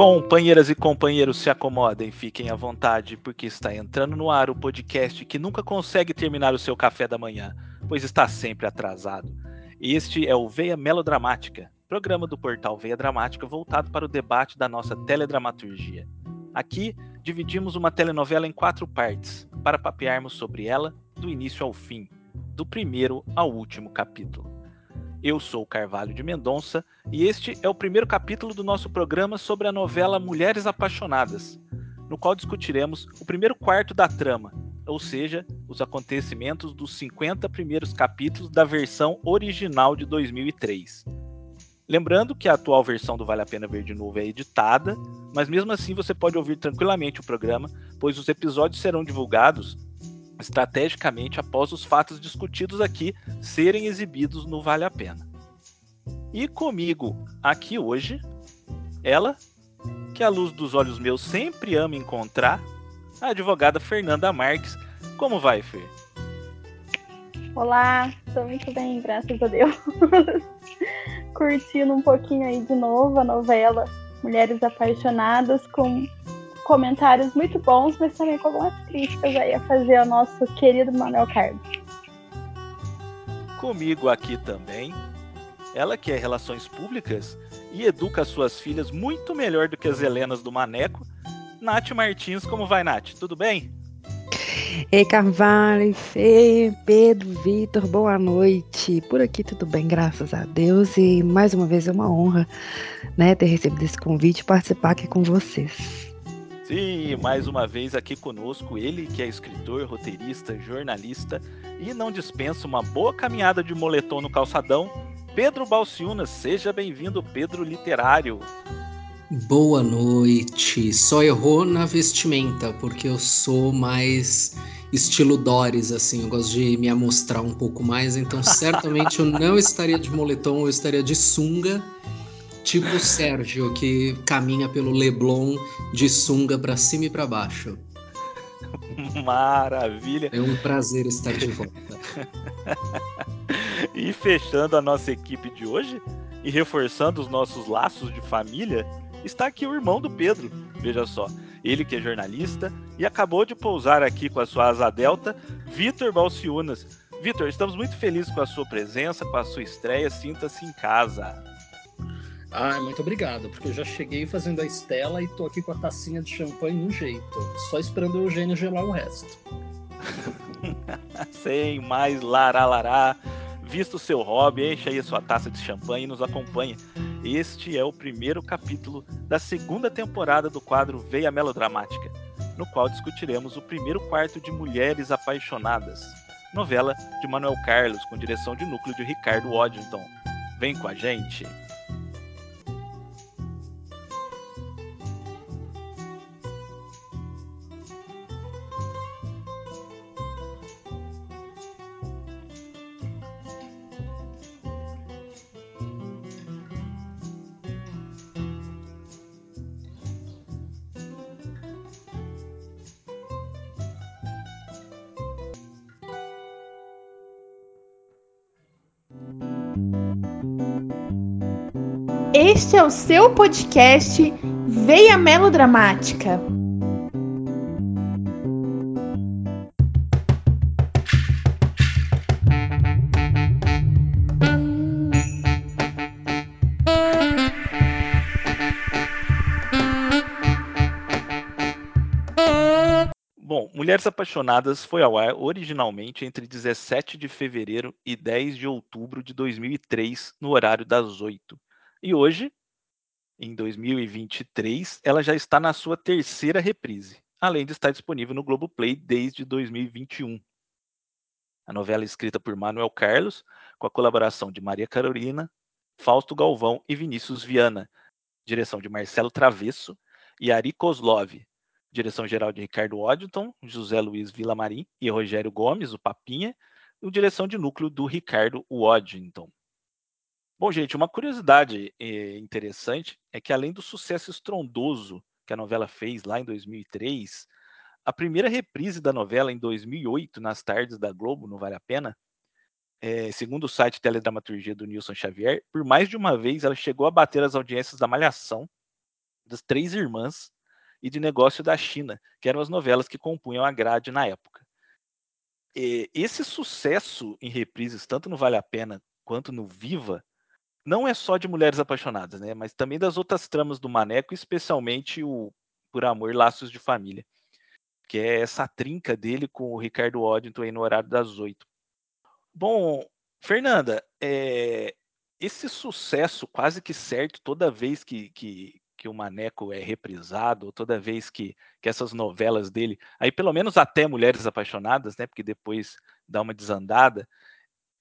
Companheiras e companheiros, se acomodem, fiquem à vontade, porque está entrando no ar o podcast que nunca consegue terminar o seu café da manhã, pois está sempre atrasado. Este é o Veia Melodramática, programa do portal Veia Dramática voltado para o debate da nossa teledramaturgia. Aqui dividimos uma telenovela em quatro partes, para papearmos sobre ela do início ao fim, do primeiro ao último capítulo. Eu sou Carvalho de Mendonça e este é o primeiro capítulo do nosso programa sobre a novela Mulheres Apaixonadas, no qual discutiremos o primeiro quarto da trama, ou seja, os acontecimentos dos 50 primeiros capítulos da versão original de 2003. Lembrando que a atual versão do Vale a Pena Ver de Novo é editada, mas mesmo assim você pode ouvir tranquilamente o programa, pois os episódios serão divulgados estrategicamente após os fatos discutidos aqui serem exibidos no Vale a Pena. E comigo aqui hoje, ela, que a luz dos olhos meus sempre ama encontrar, a advogada Fernanda Marques. Como vai, Fer? Olá, estou muito bem, graças a Deus. Curtindo um pouquinho aí de novo a novela Mulheres Apaixonadas com comentários muito bons, mas também com algumas críticas aí a fazer ao nosso querido Manuel Carlos. Comigo aqui também, ela que é Relações Públicas e educa suas filhas muito melhor do que as Helenas do Maneco, Nath Martins. Como vai, Nath? Tudo bem? Ei, Carvalho, Fê, Pedro, Vitor, boa noite. Por aqui tudo bem, graças a Deus. E mais uma vez é uma honra né, ter recebido esse convite e participar aqui com vocês. Sim, mais uma vez aqui conosco, ele que é escritor, roteirista, jornalista e não dispensa uma boa caminhada de moletom no calçadão, Pedro Balciúna. Seja bem-vindo, Pedro Literário. Boa noite. Só errou na vestimenta, porque eu sou mais estilo Doris, assim, eu gosto de me amostrar um pouco mais, então certamente eu não estaria de moletom, eu estaria de sunga Tipo o Sérgio, que caminha pelo Leblon de sunga para cima e para baixo. Maravilha! É um prazer estar de volta. e fechando a nossa equipe de hoje e reforçando os nossos laços de família, está aqui o irmão do Pedro. Veja só, ele que é jornalista e acabou de pousar aqui com a sua asa delta, Vitor Balciunas. Vitor, estamos muito felizes com a sua presença, com a sua estreia. Sinta-se em casa. Ah, muito obrigado, porque eu já cheguei fazendo a estela e tô aqui com a tacinha de champanhe no jeito, só esperando o Eugênio gelar o resto. Sem mais lará lará, visto o seu hobby, enche aí a sua taça de champanhe e nos acompanhe. Este é o primeiro capítulo da segunda temporada do quadro Veia Melodramática, no qual discutiremos o primeiro quarto de Mulheres Apaixonadas, novela de Manuel Carlos, com direção de núcleo de Ricardo Waddington. Vem com a gente! Este é o seu podcast Veia Melodramática. Bom, Mulheres Apaixonadas foi ao ar originalmente entre 17 de fevereiro e 10 de outubro de 2003, no horário das 8 e hoje, em 2023, ela já está na sua terceira reprise, além de estar disponível no Globoplay desde 2021. A novela é escrita por Manuel Carlos, com a colaboração de Maria Carolina, Fausto Galvão e Vinícius Viana, direção de Marcelo Travesso e Ari Kozlov, direção geral de Ricardo Waddington, José Luiz Villamarim e Rogério Gomes, o Papinha, e direção de núcleo do Ricardo Waddington. Bom, gente, uma curiosidade eh, interessante é que além do sucesso estrondoso que a novela fez lá em 2003, a primeira reprise da novela em 2008 nas tardes da Globo, não vale a pena, é, segundo o site Teledramaturgia do Nilson Xavier, por mais de uma vez ela chegou a bater as audiências da Malhação, das Três Irmãs e de Negócio da China, que eram as novelas que compunham a grade na época. E esse sucesso em reprises, tanto no Vale a Pena quanto no Viva, não é só de mulheres apaixonadas, né? Mas também das outras tramas do Maneco, especialmente o Por Amor, Laços de Família, que é essa trinca dele com o Ricardo Oddington aí no horário das oito. Bom, Fernanda, é, esse sucesso quase que certo toda vez que, que, que o Maneco é reprisado, toda vez que, que essas novelas dele, aí pelo menos até Mulheres Apaixonadas, né? Porque depois dá uma desandada,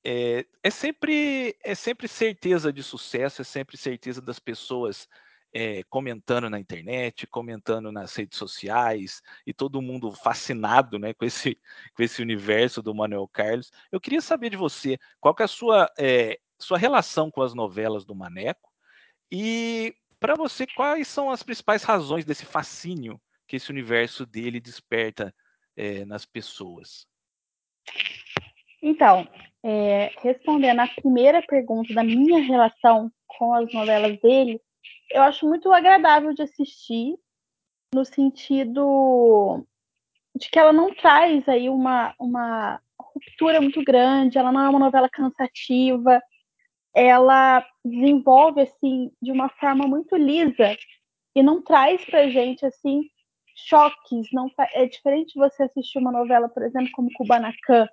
é, é, sempre é sempre certeza de sucesso, é sempre certeza das pessoas é, comentando na internet, comentando nas redes sociais e todo mundo fascinado, né, com esse com esse universo do Manuel Carlos. Eu queria saber de você qual é a sua é, sua relação com as novelas do Maneco e para você quais são as principais razões desse fascínio que esse universo dele desperta nas pessoas. Então, é, respondendo à primeira pergunta da minha relação com as novelas dele, eu acho muito agradável de assistir, no sentido de que ela não traz aí uma, uma ruptura muito grande, ela não é uma novela cansativa, ela desenvolve assim de uma forma muito lisa e não traz pra gente assim choques, não é diferente você assistir uma novela, por exemplo, como Kubanacan,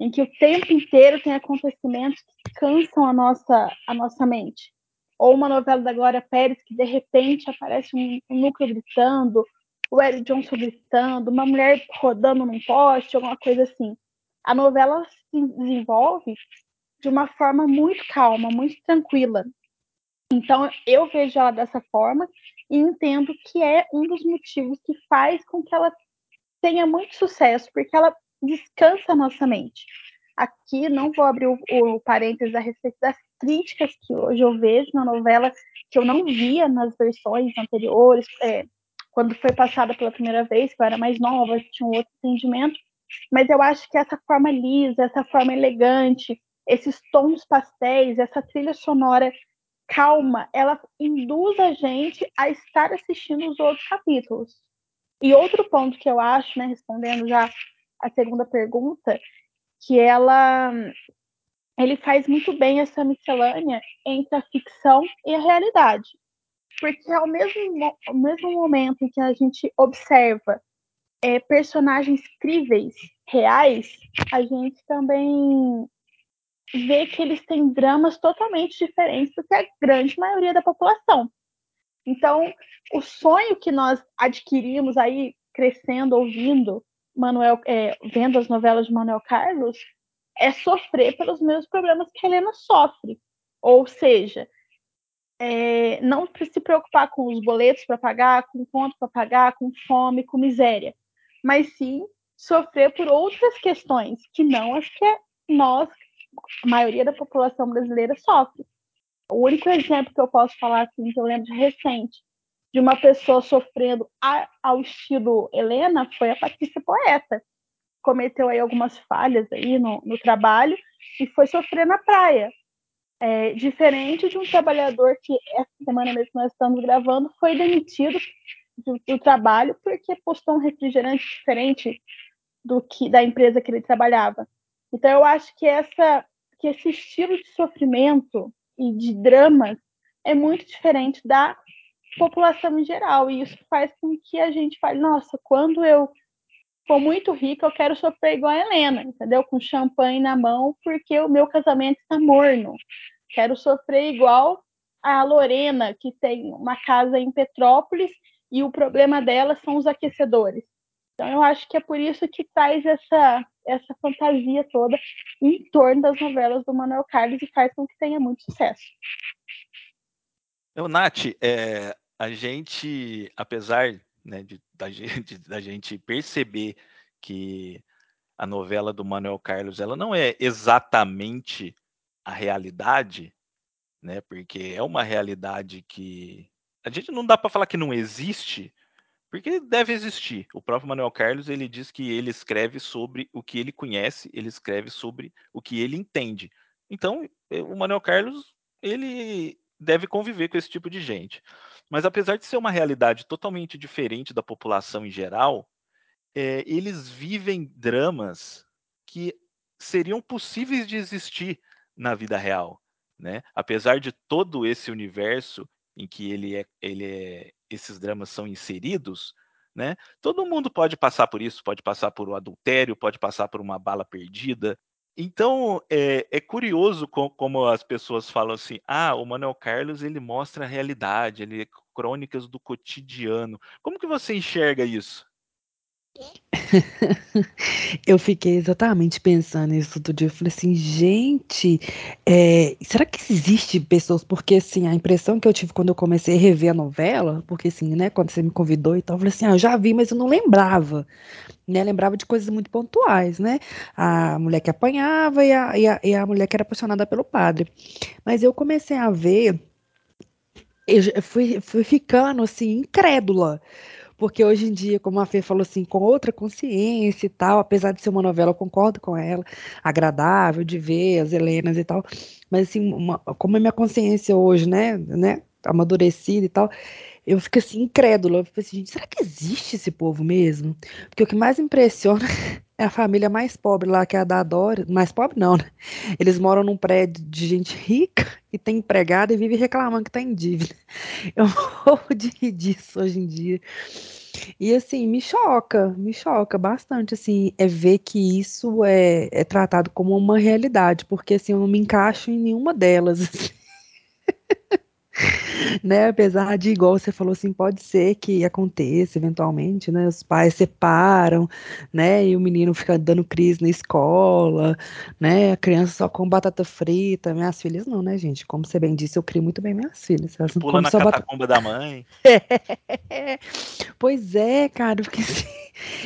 em que o tempo inteiro tem acontecimentos que cansam a nossa, a nossa mente. Ou uma novela da Glória Pérez que de repente aparece um, um núcleo gritando, o Eric Johnson gritando, uma mulher rodando num poste, alguma coisa assim. A novela se desenvolve de uma forma muito calma, muito tranquila. Então eu vejo ela dessa forma e entendo que é um dos motivos que faz com que ela tenha muito sucesso, porque ela descansa a nossa mente. Aqui não vou abrir o, o parênteses a respeito das críticas que hoje eu vejo na novela, que eu não via nas versões anteriores, é, quando foi passada pela primeira vez, que eu era mais nova, tinha um outro entendimento, mas eu acho que essa forma lisa, essa forma elegante, esses tons pastéis, essa trilha sonora calma, ela induz a gente a estar assistindo os outros capítulos. E outro ponto que eu acho, né, respondendo já a segunda pergunta, que ela ele faz muito bem essa miscelânea entre a ficção e a realidade. Porque ao mesmo, ao mesmo momento em que a gente observa é, personagens críveis, reais, a gente também vê que eles têm dramas totalmente diferentes do que a grande maioria da população. Então, o sonho que nós adquirimos aí, crescendo, ouvindo, Manuel, é, vendo as novelas de Manuel Carlos, é sofrer pelos mesmos problemas que a Helena sofre. Ou seja, é, não se preocupar com os boletos para pagar, com conta para pagar, com fome, com miséria, mas sim sofrer por outras questões que não as que nós, a maioria da população brasileira, sofre. O único exemplo que eu posso falar assim, que eu lembro de recente, de uma pessoa sofrendo a, ao estilo Helena foi a Patrícia Poeta. Cometeu aí algumas falhas aí no, no trabalho e foi sofrer na praia. É, diferente de um trabalhador que essa semana mesmo nós estamos gravando foi demitido do, do trabalho porque postou um refrigerante diferente do que da empresa que ele trabalhava. Então eu acho que essa que esse estilo de sofrimento e de drama é muito diferente da população em geral. E isso faz com que a gente fale, nossa, quando eu for muito rica, eu quero sofrer igual a Helena, entendeu? Com champanhe na mão, porque o meu casamento está morno. Quero sofrer igual a Lorena, que tem uma casa em Petrópolis e o problema dela são os aquecedores. Então eu acho que é por isso que traz essa essa fantasia toda em torno das novelas do Manuel Carlos e faz com que tenha muito sucesso. Eu, Nath, é, a gente, apesar né, de, da, gente, da gente perceber que a novela do Manuel Carlos ela não é exatamente a realidade, né? Porque é uma realidade que a gente não dá para falar que não existe, porque deve existir. O próprio Manuel Carlos ele diz que ele escreve sobre o que ele conhece, ele escreve sobre o que ele entende. Então, o Manuel Carlos ele deve conviver com esse tipo de gente. Mas apesar de ser uma realidade totalmente diferente da população em geral, é, eles vivem dramas que seriam possíveis de existir na vida real, né? Apesar de todo esse universo em que ele é, ele é, esses dramas são inseridos, né? Todo mundo pode passar por isso, pode passar por um adultério, pode passar por uma bala perdida. Então é, é curioso com, como as pessoas falam assim: ah, o Manuel Carlos ele mostra a realidade, ele é crônicas do cotidiano. Como que você enxerga isso? Eu fiquei exatamente pensando nisso outro dia. Eu falei assim, gente, é, será que existe pessoas? Porque assim, a impressão que eu tive quando eu comecei a rever a novela, porque assim, né, quando você me convidou e tal, eu falei assim, ah, eu já vi, mas eu não lembrava. Né, lembrava de coisas muito pontuais, né? A mulher que apanhava e a, e a, e a mulher que era apaixonada pelo padre. Mas eu comecei a ver, eu fui, fui ficando assim, incrédula porque hoje em dia, como a Fê falou assim, com outra consciência e tal, apesar de ser uma novela, eu concordo com ela, agradável de ver as Helenas e tal, mas assim, uma, como a minha consciência hoje, né, né, amadurecida e tal, eu fico assim, incrédula. Eu fico assim, gente, será que existe esse povo mesmo? Porque o que mais impressiona é a família mais pobre lá, que é a da Dora. Mais pobre não, né? Eles moram num prédio de gente rica e tem empregada e vive reclamando que tá em dívida. Eu morro de rir disso hoje em dia. E assim, me choca, me choca bastante, assim, é ver que isso é, é tratado como uma realidade, porque assim, eu não me encaixo em nenhuma delas. Assim. né? Apesar de, igual você falou assim, pode ser que aconteça eventualmente, né? Os pais separam, né? E o menino fica dando crise na escola, né? A criança só com batata frita. Minhas filhas não, né, gente? Como você bem disse, eu crio muito bem minhas filhas. Elas Pula na catacumba batata... da mãe. É. Pois é, cara, porque assim,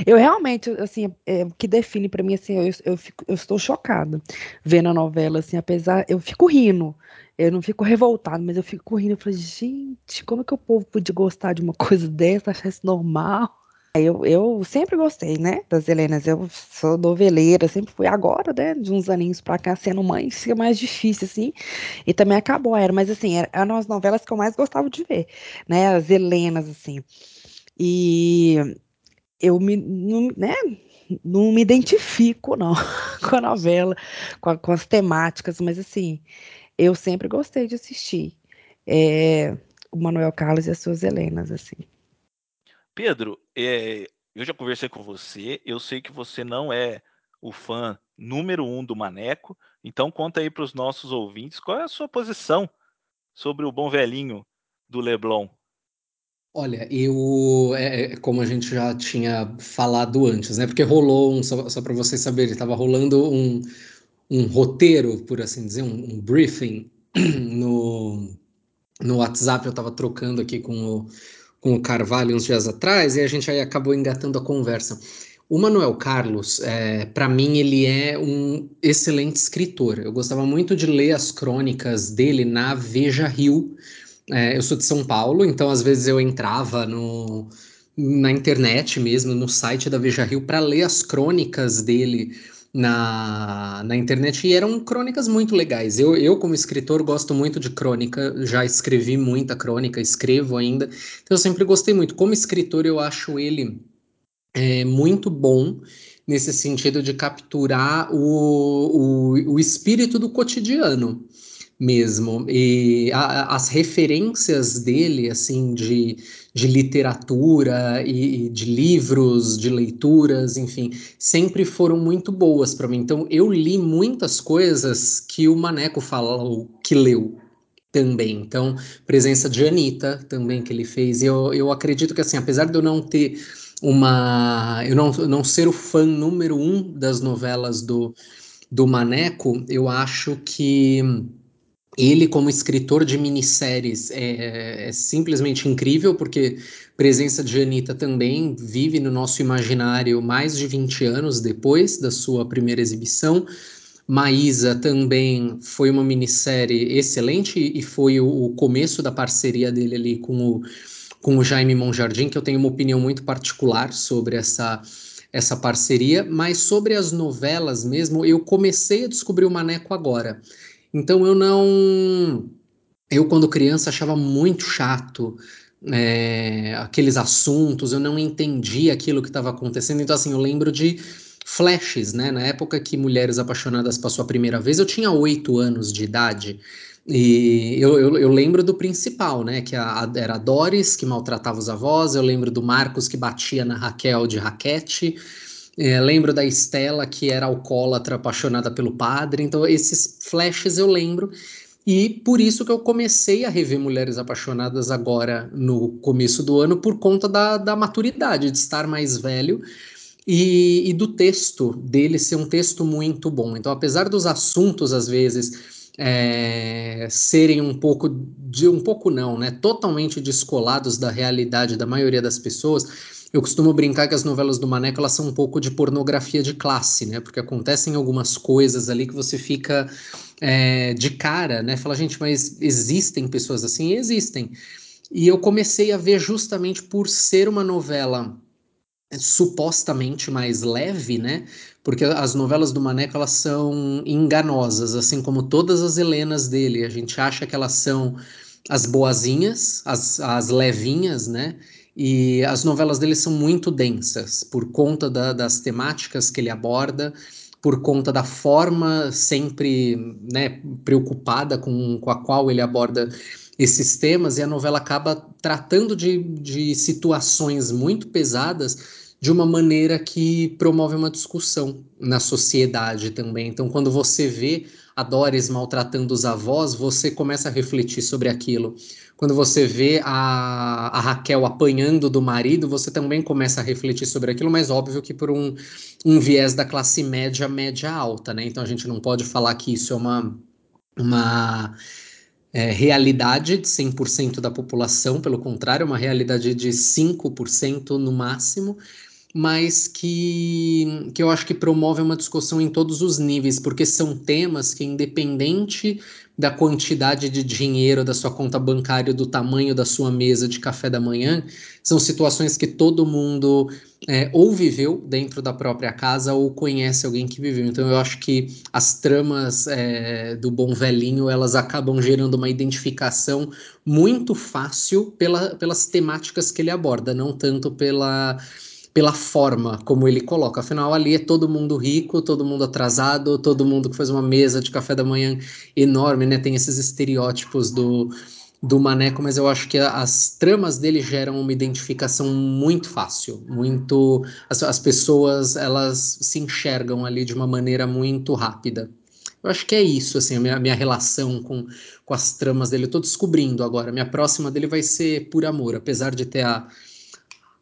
eu realmente, assim, é, o que define para mim, assim, eu, eu, fico, eu estou chocada vendo a novela, assim, apesar, eu fico rindo, eu não fico revoltado, mas eu fico rindo. Eu falei, gente, como é que o povo podia gostar de uma coisa dessa, achar isso normal? Eu, eu sempre gostei, né, das Helenas. Eu sou noveleira, sempre fui. Agora, né, de uns aninhos pra cá, sendo mãe, fica mais difícil, assim. E também acabou a era. Mas, assim, eram as novelas que eu mais gostava de ver, né, as Helenas, assim. E eu me, não, né, não me identifico, não, com a novela, com, a, com as temáticas, mas, assim, eu sempre gostei de assistir é, o Manuel Carlos e as suas Helenas, assim. Pedro, é, eu já conversei com você, eu sei que você não é o fã número um do Maneco, então conta aí para os nossos ouvintes qual é a sua posição sobre o bom velhinho do Leblon. Olha, eu, é, é como a gente já tinha falado antes, né? Porque rolou um, só, só para vocês saberem, estava rolando um, um roteiro, por assim dizer, um, um briefing no, no WhatsApp. Eu estava trocando aqui com o, com o Carvalho uns dias atrás e a gente aí acabou engatando a conversa. O Manuel Carlos, é, para mim, ele é um excelente escritor. Eu gostava muito de ler as crônicas dele na Veja Rio. É, eu sou de São Paulo, então às vezes eu entrava no, na internet mesmo, no site da Veja Rio, para ler as crônicas dele na, na internet e eram crônicas muito legais. Eu, eu, como escritor, gosto muito de crônica, já escrevi muita crônica, escrevo ainda, então eu sempre gostei muito. Como escritor, eu acho ele é, muito bom nesse sentido de capturar o, o, o espírito do cotidiano mesmo. E a, as referências dele, assim, de, de literatura e, e, de livros, de leituras, enfim, sempre foram muito boas para mim. Então, eu li muitas coisas que o Maneco falou que leu também. Então, presença de Anitta também que ele fez. Eu, eu acredito que, assim, apesar de eu não ter uma. Eu não, não ser o fã número um das novelas do, do Maneco, eu acho que ele, como escritor de minisséries, é, é, simplesmente incrível, porque presença de Anitta também vive no nosso imaginário mais de 20 anos depois da sua primeira exibição. Maísa também foi uma minissérie excelente e foi o, o começo da parceria dele ali com o, com o Jaime Monjardim, que eu tenho uma opinião muito particular sobre essa, essa parceria, mas sobre as novelas mesmo, eu comecei a descobrir o Maneco agora. Então eu não eu, quando criança, achava muito chato é, aqueles assuntos, eu não entendia aquilo que estava acontecendo. Então, assim, eu lembro de flashes, né? Na época que Mulheres Apaixonadas passou a primeira vez, eu tinha oito anos de idade. E eu, eu, eu, lembro do principal, né? Que a, a, era a Doris que maltratava os avós, eu lembro do Marcos que batia na Raquel de raquete. É, lembro da Estela, que era alcoólatra, apaixonada pelo padre. Então, esses flashes eu lembro. E por isso que eu comecei a rever Mulheres Apaixonadas agora no começo do ano, por conta da, da maturidade, de estar mais velho e, e do texto dele ser um texto muito bom. Então, apesar dos assuntos, às vezes, é, serem um pouco de um pouco não, né? Totalmente descolados da realidade da maioria das pessoas. Eu costumo brincar que as novelas do Maneco elas são um pouco de pornografia de classe, né? Porque acontecem algumas coisas ali que você fica é, de cara, né? Fala, gente, mas existem pessoas assim? Existem. E eu comecei a ver justamente por ser uma novela supostamente mais leve, né? Porque as novelas do Maneco elas são enganosas, assim como todas as Helenas dele. A gente acha que elas são as boazinhas, as, as levinhas, né? E as novelas dele são muito densas por conta da, das temáticas que ele aborda por conta da forma sempre né, preocupada com, com a qual ele aborda esses temas, e a novela acaba tratando de, de situações muito pesadas de uma maneira que promove uma discussão na sociedade também. Então, quando você vê a Doris maltratando os avós, você começa a refletir sobre aquilo. Quando você vê a, a Raquel apanhando do marido, você também começa a refletir sobre aquilo, mas óbvio que por um, um viés da classe média, média alta, né? Então a gente não pode falar que isso é uma, uma é, realidade de 100% da população, pelo contrário, é uma realidade de 5% no máximo, mas que, que eu acho que promove uma discussão em todos os níveis, porque são temas que, independente da quantidade de dinheiro da sua conta bancária, do tamanho da sua mesa de café da manhã, são situações que todo mundo é, ou viveu dentro da própria casa ou conhece alguém que viveu. Então eu acho que as tramas é, do bom velhinho elas acabam gerando uma identificação muito fácil pela, pelas temáticas que ele aborda, não tanto pela pela forma como ele coloca. Afinal, ali é todo mundo rico, todo mundo atrasado, todo mundo que faz uma mesa de café da manhã enorme, né? Tem esses estereótipos do, do Maneco, mas eu acho que as tramas dele geram uma identificação muito fácil, muito as, as pessoas elas se enxergam ali de uma maneira muito rápida. Eu acho que é isso, assim, a minha, minha relação com, com as tramas dele. Eu tô descobrindo agora. Minha próxima dele vai ser Por Amor, apesar de ter a,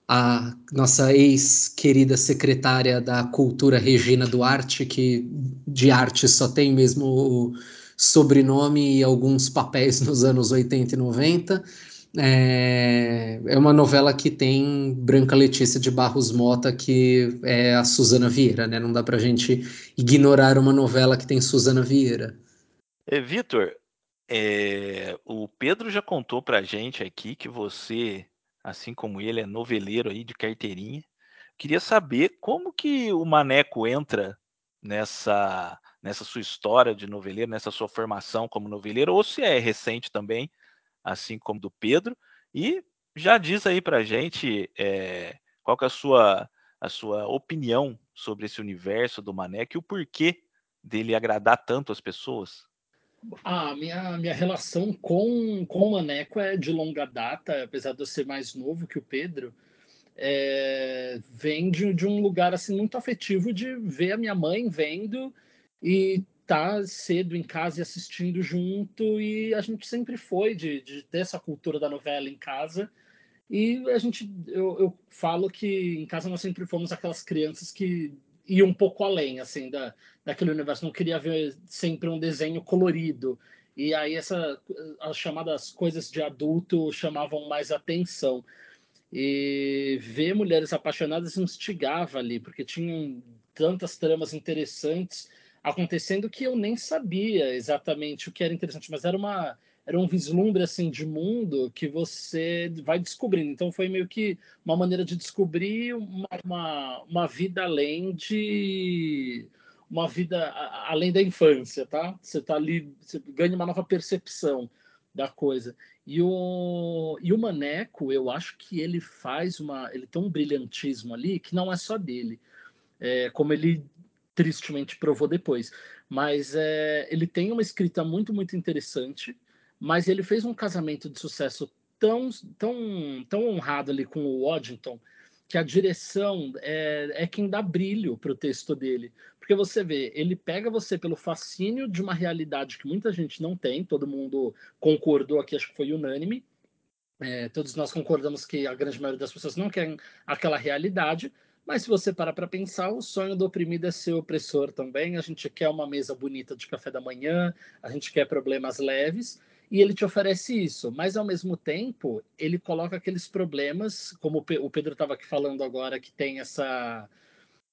a nossa ex-querida secretária da Cultura, Regina Duarte, que de arte só tem mesmo o sobrenome e alguns papéis nos anos 80 e 90. É, é uma novela que tem Branca Letícia de Barros Mota, que é a Suzana Vieira, né? Não dá pra gente ignorar uma novela que tem Suzana Vieira. É, Vitor, é, o Pedro já contou pra gente aqui que você assim como ele é noveleiro aí de carteirinha. Queria saber como que o Maneco entra nessa nessa sua história de noveleiro, nessa sua formação como noveleiro, ou se é recente também, assim como do Pedro. E já diz aí pra gente é, qual que é a sua, a sua opinião sobre esse universo do Maneco e o porquê dele agradar tanto as pessoas. A minha, minha relação com, com o Maneco é de longa data, apesar de eu ser mais novo que o Pedro, é, vem de, de um lugar assim muito afetivo de ver a minha mãe vendo e tá cedo em casa e assistindo junto, e a gente sempre foi de, de ter essa cultura da novela em casa. E a gente, eu, eu falo que em casa nós sempre fomos aquelas crianças que ir um pouco além, assim, da, daquele universo. Não queria ver sempre um desenho colorido. E aí essa, as chamadas coisas de adulto chamavam mais atenção. E ver mulheres apaixonadas instigava ali, porque tinham tantas tramas interessantes acontecendo que eu nem sabia exatamente o que era interessante, mas era uma era um vislumbre assim de mundo que você vai descobrindo. Então foi meio que uma maneira de descobrir uma, uma, uma vida além de uma vida além da infância, tá? Você tá ali, você ganha uma nova percepção da coisa. E o, e o Maneco, eu acho que ele faz uma. Ele tem um brilhantismo ali que não é só dele. É, como ele tristemente provou depois. Mas é, ele tem uma escrita muito, muito interessante. Mas ele fez um casamento de sucesso tão, tão, tão honrado ali com o Waddington que a direção é, é quem dá brilho para o texto dele. Porque você vê, ele pega você pelo fascínio de uma realidade que muita gente não tem, todo mundo concordou aqui, acho que foi unânime. É, todos nós concordamos que a grande maioria das pessoas não querem aquela realidade, mas se você parar para pensar, o sonho do oprimido é ser opressor também. A gente quer uma mesa bonita de café da manhã, a gente quer problemas leves, e ele te oferece isso, mas ao mesmo tempo ele coloca aqueles problemas, como o Pedro estava aqui falando agora, que tem essa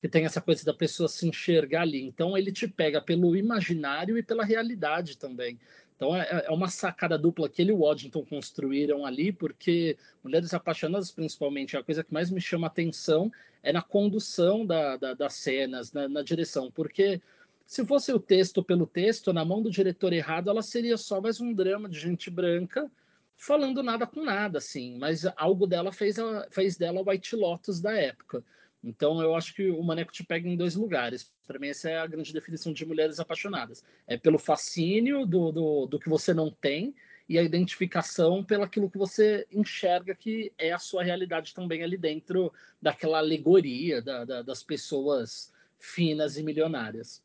que tem essa coisa da pessoa se enxergar ali. Então ele te pega pelo imaginário e pela realidade também. Então é, é uma sacada dupla que ele e o Waddington construíram ali, porque Mulheres Apaixonadas, principalmente, a coisa que mais me chama atenção é na condução da, da, das cenas, na, na direção, porque se fosse o texto pelo texto, na mão do diretor errado, ela seria só mais um drama de gente branca falando nada com nada, assim. Mas algo dela fez, fez dela o White Lotus da época. Então eu acho que o Maneco te pega em dois lugares. Para mim, essa é a grande definição de mulheres apaixonadas. É pelo fascínio do, do, do que você não tem e a identificação pelo aquilo que você enxerga que é a sua realidade também ali dentro daquela alegoria da, da, das pessoas finas e milionárias.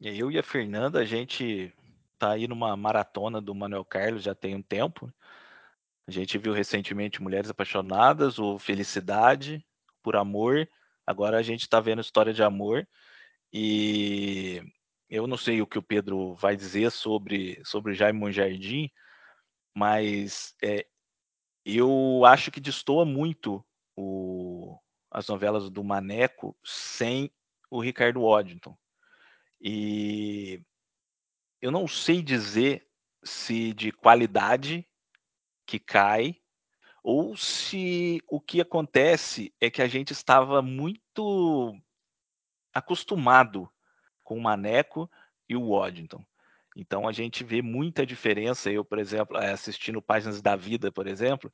Eu e a Fernanda, a gente tá aí numa maratona do Manuel Carlos já tem um tempo. A gente viu recentemente Mulheres Apaixonadas, o Felicidade, Por Amor. Agora a gente está vendo História de Amor. E eu não sei o que o Pedro vai dizer sobre, sobre Jaime Monjardim, mas é, eu acho que destoa muito o, as novelas do Maneco sem o Ricardo Waddington. E eu não sei dizer se de qualidade que cai ou se o que acontece é que a gente estava muito acostumado com o Maneco e o Waddington. Então a gente vê muita diferença. Eu, por exemplo, eh, assistindo Páginas da Vida, por exemplo,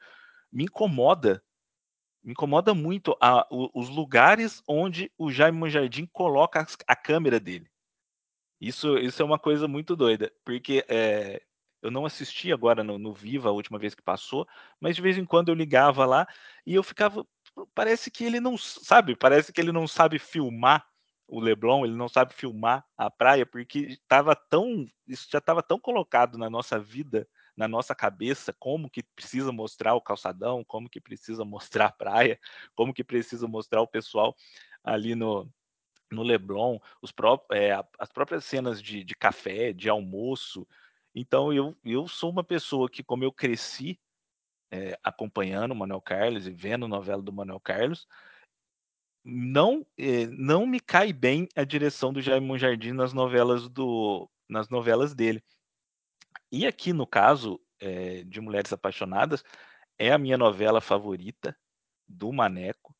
me incomoda, me incomoda muito a, os lugares onde o Jaime Monjardim coloca a câmera dele. Isso, isso é uma coisa muito doida, porque é, eu não assisti agora no, no, Viva a última vez que passou, mas de vez em quando eu ligava lá e eu ficava. Parece que ele não sabe, parece que ele não sabe filmar o Leblon, ele não sabe filmar a praia, porque estava tão. Isso já estava tão colocado na nossa vida, na nossa cabeça, como que precisa mostrar o calçadão, como que precisa mostrar a praia, como que precisa mostrar o pessoal ali no, no Leblon, os pró é, as próprias cenas de, de café, de almoço. Então eu, eu sou uma pessoa que, como eu cresci é, acompanhando o Manuel Carlos e vendo novela do Manuel Carlos, não é, não me cai bem a direção do Jaime Monjardim nas novelas do nas novelas dele. E aqui no caso é, de Mulheres Apaixonadas é a minha novela favorita do Maneco.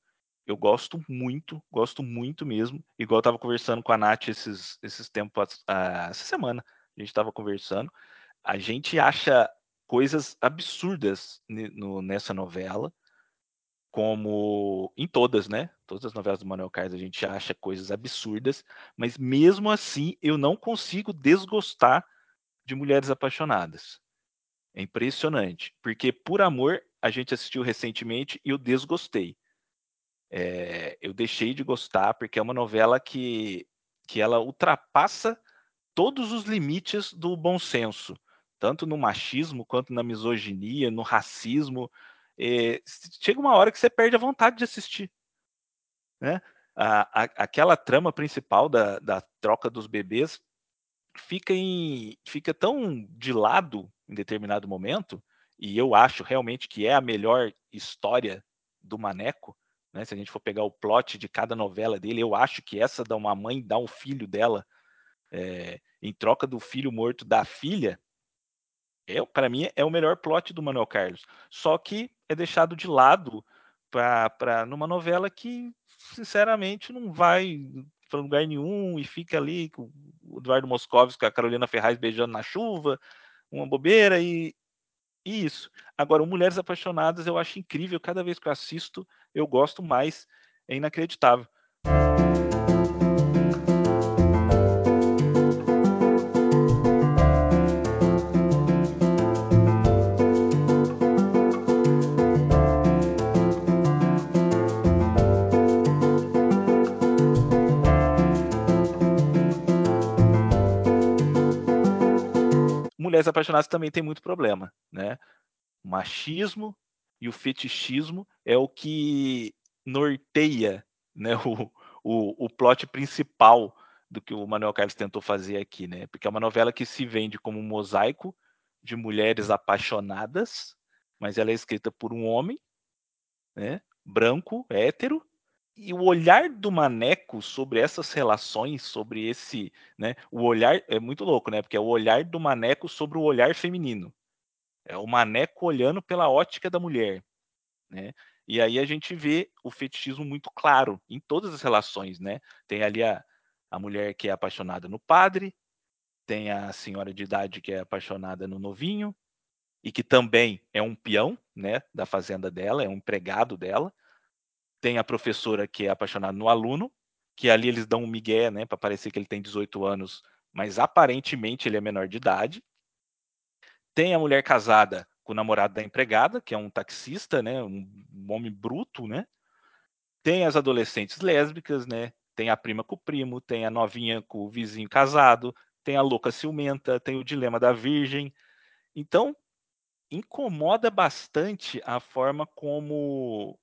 Eu gosto muito, gosto muito mesmo. Igual eu tava conversando com a Nath esses, esses tempos, uh, essa semana, a gente tava conversando. A gente acha coisas absurdas no, nessa novela, como em todas, né? Todas as novelas do Manuel Carlos a gente acha coisas absurdas, mas mesmo assim eu não consigo desgostar de Mulheres Apaixonadas. É impressionante, porque Por Amor a gente assistiu recentemente e eu desgostei é, eu deixei de gostar porque é uma novela que, que ela ultrapassa todos os limites do bom senso, tanto no machismo quanto na misoginia, no racismo. É, chega uma hora que você perde a vontade de assistir. Né? A, a, aquela trama principal da, da troca dos bebês fica, em, fica tão de lado em determinado momento, e eu acho realmente que é a melhor história do Maneco, né? Se a gente for pegar o plot de cada novela dele, eu acho que essa da uma mãe dá um filho dela é, em troca do filho morto da filha, é, para mim é o melhor plot do Manuel Carlos. Só que é deixado de lado para numa novela que, sinceramente, não vai para lugar nenhum e fica ali com o Eduardo Moscovitz com a Carolina Ferraz beijando na chuva. uma bobeira e, e isso. Agora, Mulheres Apaixonadas eu acho incrível, cada vez que eu assisto, eu gosto mais, é inacreditável. Mulheres Apaixonadas também tem muito problema, né? O machismo e o fetichismo é o que norteia né, o, o, o plot principal do que o Manuel Carlos tentou fazer aqui, né? Porque é uma novela que se vende como um mosaico de mulheres apaixonadas, mas ela é escrita por um homem, né? Branco, hétero, e o olhar do Maneco sobre essas relações, sobre esse, né? O olhar é muito louco, né? Porque é o olhar do Maneco sobre o olhar feminino. É o Maneco olhando pela ótica da mulher, né? E aí a gente vê o fetichismo muito claro em todas as relações, né? Tem ali a, a mulher que é apaixonada no padre, tem a senhora de idade que é apaixonada no novinho e que também é um peão, né, da fazenda dela, é um empregado dela tem a professora que é apaixonada no aluno, que ali eles dão um migué, né, para parecer que ele tem 18 anos, mas aparentemente ele é menor de idade. Tem a mulher casada com o namorado da empregada, que é um taxista, né, um, homem bruto, né? Tem as adolescentes lésbicas, né? Tem a prima com o primo, tem a novinha com o vizinho casado, tem a louca ciumenta, tem o dilema da virgem. Então, incomoda bastante a forma como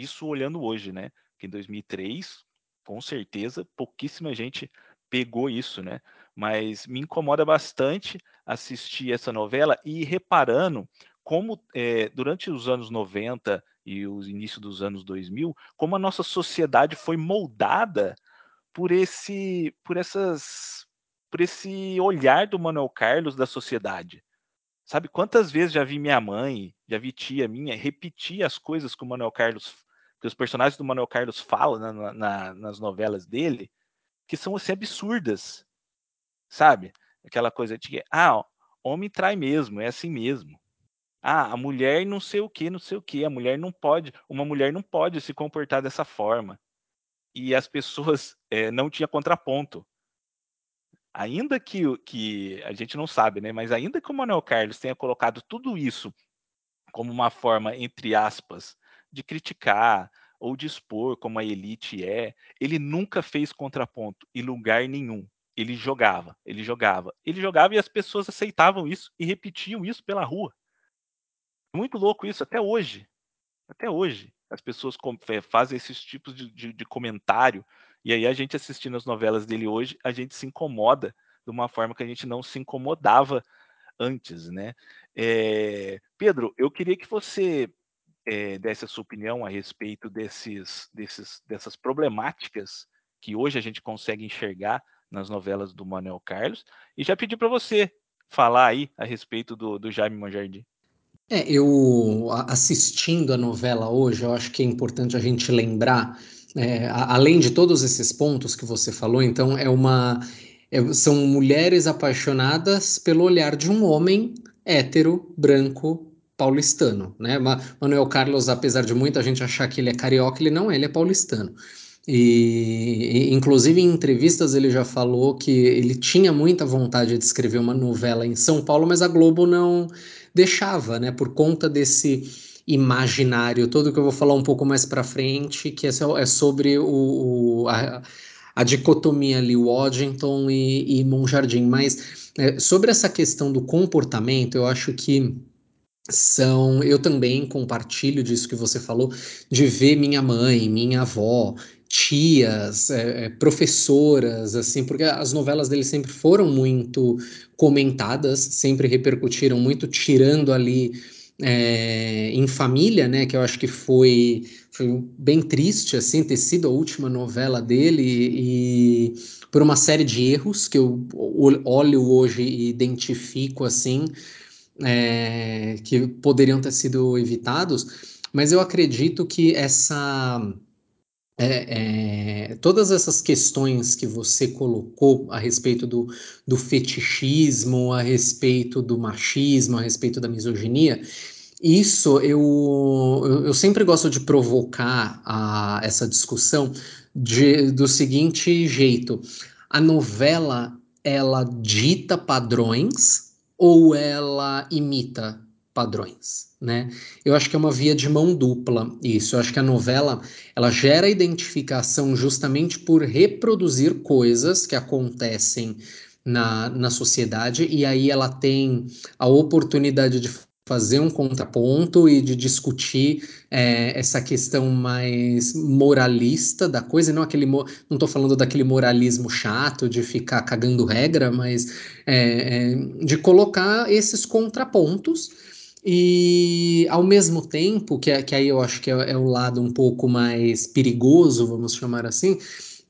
isso olhando hoje, né? Que em 2003, com certeza, pouquíssima gente pegou isso, né? Mas me incomoda bastante assistir essa novela e reparando como é, durante os anos 90 e o início dos anos 2000, como a nossa sociedade foi moldada por esse, por essas, por esse olhar do Manuel Carlos da sociedade. Sabe quantas vezes já vi minha mãe, já vi tia minha repetir as coisas que o Manuel Carlos que os personagens do Manuel Carlos falam na, na, nas novelas dele, que são assim absurdas, sabe? Aquela coisa de que, ah, homem trai mesmo, é assim mesmo. Ah, a mulher não sei o que, não sei o que, a mulher não pode, uma mulher não pode se comportar dessa forma. E as pessoas é, não tinham contraponto. Ainda que, que a gente não sabe, né? Mas ainda que o Manuel Carlos tenha colocado tudo isso como uma forma, entre aspas, de criticar ou de expor como a elite é, ele nunca fez contraponto em lugar nenhum. Ele jogava, ele jogava, ele jogava e as pessoas aceitavam isso e repetiam isso pela rua. Muito louco isso, até hoje. Até hoje. As pessoas fazem esses tipos de, de, de comentário, e aí a gente assistindo as novelas dele hoje, a gente se incomoda de uma forma que a gente não se incomodava antes, né? É, Pedro, eu queria que você é, desse a sua opinião a respeito desses, desses, dessas problemáticas que hoje a gente consegue enxergar nas novelas do Manuel Carlos. E já pedi para você falar aí a respeito do, do Jaime Monjardim. É, eu assistindo a novela hoje, eu acho que é importante a gente lembrar, é, além de todos esses pontos que você falou, então é uma é, são mulheres apaixonadas pelo olhar de um homem hétero, branco, paulistano, né? Manuel Carlos, apesar de muita gente achar que ele é carioca, ele não é, ele é paulistano. E, inclusive, em entrevistas, ele já falou que ele tinha muita vontade de escrever uma novela em São Paulo, mas a Globo não deixava, né? Por conta desse imaginário todo que eu vou falar um pouco mais para frente, que é, é sobre o, o a, a, dicotomia ali, Washington e, e Monjardim. Mas é, sobre essa questão do comportamento, eu acho que são. Eu também compartilho disso que você falou, de ver minha mãe, minha avó, tias, é, é, professoras, assim, porque as novelas dele sempre foram muito comentadas, sempre repercutiram muito, tirando ali é, em família, né? Que eu acho que foi, foi bem triste, assim, ter sido a última novela dele e por uma série de erros que eu olho hoje e identifico assim é, que poderiam ter sido evitados, mas eu acredito que essa é, é, todas essas questões que você colocou a respeito do, do fetichismo, a respeito do machismo, a respeito da misoginia, isso eu, eu sempre gosto de provocar a, essa discussão de, do seguinte jeito: a novela ela dita padrões ou ela imita padrões, né? Eu acho que é uma via de mão dupla isso. Eu acho que a novela ela gera identificação justamente por reproduzir coisas que acontecem na, na sociedade e aí ela tem a oportunidade de fazer um contraponto e de discutir é, essa questão mais moralista da coisa, não aquele não estou falando daquele moralismo chato de ficar cagando regra, mas é, é, de colocar esses contrapontos e ao mesmo tempo, que, que aí eu acho que é, é o lado um pouco mais perigoso, vamos chamar assim,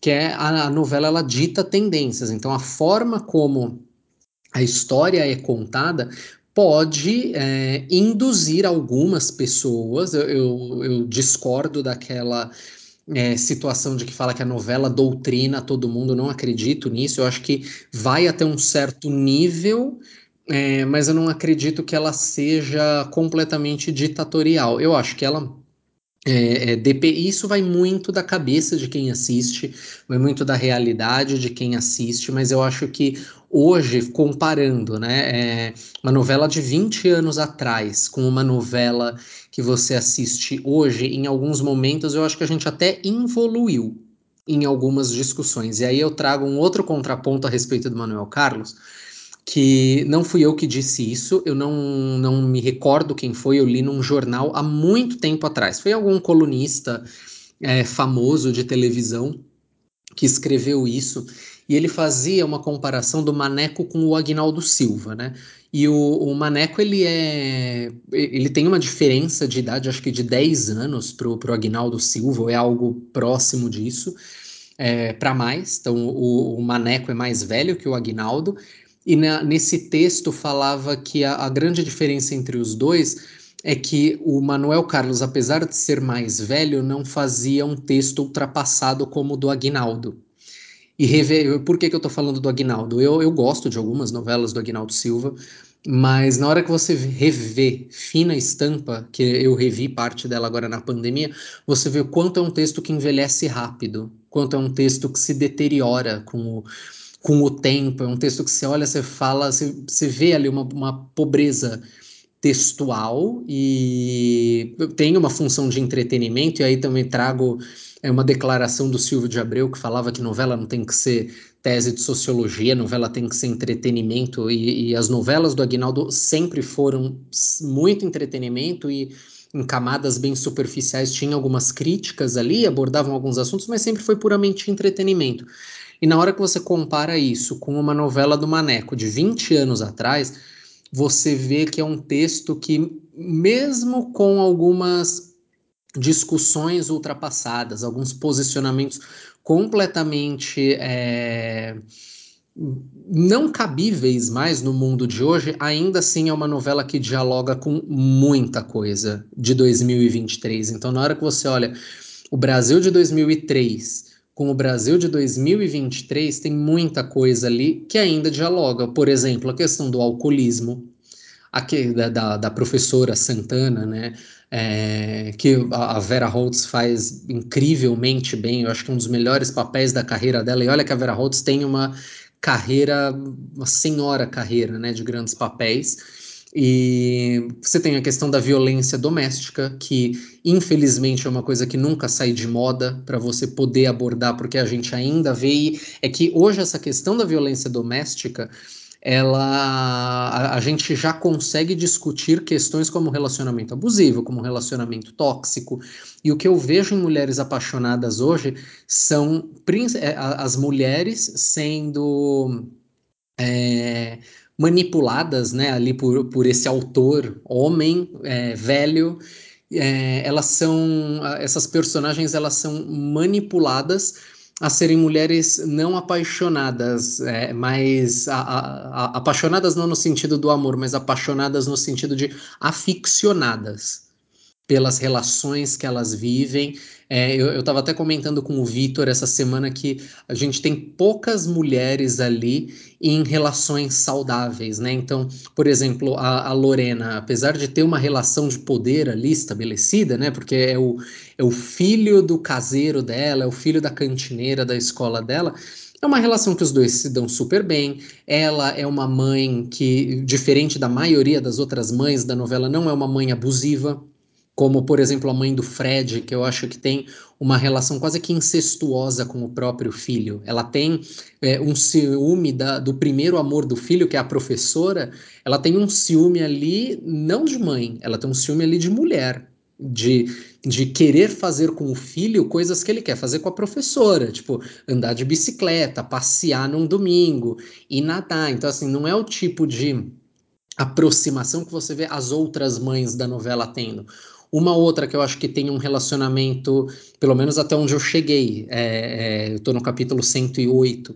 que é a, a novela ela dita tendências. Então a forma como a história é contada pode é, induzir algumas pessoas. Eu, eu, eu discordo daquela é, situação de que fala que a novela doutrina todo mundo, não acredito nisso. Eu acho que vai até um certo nível, é, mas eu não acredito que ela seja completamente ditatorial. Eu acho que ela é, é, isso vai muito da cabeça de quem assiste, vai muito da realidade de quem assiste, mas eu acho que hoje, comparando, né, é, uma novela de 20 anos atrás com uma novela que você assiste hoje, em alguns momentos eu acho que a gente até evoluiu em algumas discussões. E aí eu trago um outro contraponto a respeito do Manuel Carlos, que não fui eu que disse isso, eu não, não me recordo quem foi, eu li num jornal há muito tempo atrás. Foi algum colunista é, famoso de televisão que escreveu isso, e ele fazia uma comparação do Maneco com o Agnaldo Silva, né? E o, o Maneco, ele é. Ele tem uma diferença de idade, acho que de 10 anos pro, pro Agnaldo Silva, é algo próximo disso. É, para mais, então o, o Maneco é mais velho que o Agnaldo, e na, nesse texto falava que a, a grande diferença entre os dois é que o Manuel Carlos, apesar de ser mais velho, não fazia um texto ultrapassado como o do Aguinaldo. E rever, por que, que eu estou falando do Aguinaldo? Eu, eu gosto de algumas novelas do Aguinaldo Silva, mas na hora que você revê Fina Estampa, que eu revi parte dela agora na pandemia, você vê o quanto é um texto que envelhece rápido, quanto é um texto que se deteriora com o, com o tempo. É um texto que você olha, você fala, você, você vê ali uma, uma pobreza textual e tem uma função de entretenimento, e aí também trago é, uma declaração do Silvio de Abreu que falava que novela não tem que ser tese de sociologia, novela tem que ser entretenimento, e, e as novelas do Aguinaldo sempre foram muito entretenimento e em camadas bem superficiais tinha algumas críticas ali, abordavam alguns assuntos, mas sempre foi puramente entretenimento. E na hora que você compara isso com uma novela do Maneco de 20 anos atrás, você vê que é um texto que, mesmo com algumas discussões ultrapassadas, alguns posicionamentos completamente é, não cabíveis mais no mundo de hoje, ainda assim é uma novela que dialoga com muita coisa de 2023. Então, na hora que você olha o Brasil de 2003 com o Brasil de 2023 tem muita coisa ali que ainda dialoga. Por exemplo, a questão do alcoolismo, da, da, da professora Santana, né? É, que a Vera Holtz faz incrivelmente bem. Eu acho que é um dos melhores papéis da carreira dela. E olha que a Vera Holtz tem uma carreira, uma senhora carreira, né, de grandes papéis. E você tem a questão da violência doméstica, que infelizmente é uma coisa que nunca sai de moda para você poder abordar, porque a gente ainda vê. É que hoje essa questão da violência doméstica ela a, a, gente já consegue discutir questões como relacionamento abusivo, como relacionamento tóxico. E o que eu vejo em mulheres apaixonadas hoje são é, as mulheres sendo é, manipuladas né, ali por, por esse autor, homem, é, velho, é, elas são, essas personagens elas são manipuladas a serem mulheres não apaixonadas, é, mas a, a, a, apaixonadas não no sentido do amor, mas apaixonadas no sentido de aficionadas. Pelas relações que elas vivem. É, eu estava até comentando com o Vitor essa semana que a gente tem poucas mulheres ali em relações saudáveis, né? Então, por exemplo, a, a, Lorena, apesar de ter uma relação de poder ali estabelecida, né? Porque é o, é o filho do caseiro dela, é o filho da cantineira da escola dela. É uma relação que os dois se dão super bem. Ela é uma mãe que, diferente da maioria das outras mães da novela, não é uma mãe abusiva como por exemplo a mãe do Fred, que eu acho que tem uma relação quase que incestuosa com o próprio filho. Ela tem é, um ciúme da, do primeiro amor do filho, que é a professora, ela tem um ciúme ali, não de mãe, ela tem um ciúme ali de mulher. De, de querer fazer com o filho coisas que ele quer fazer com a professora, tipo andar de bicicleta, passear num domingo e nadar. Então, assim, não é o tipo de aproximação que você vê as outras mães da novela tendo. Uma outra que eu acho que tem um relacionamento, pelo menos até onde eu cheguei, é, é, eu estou no capítulo 108,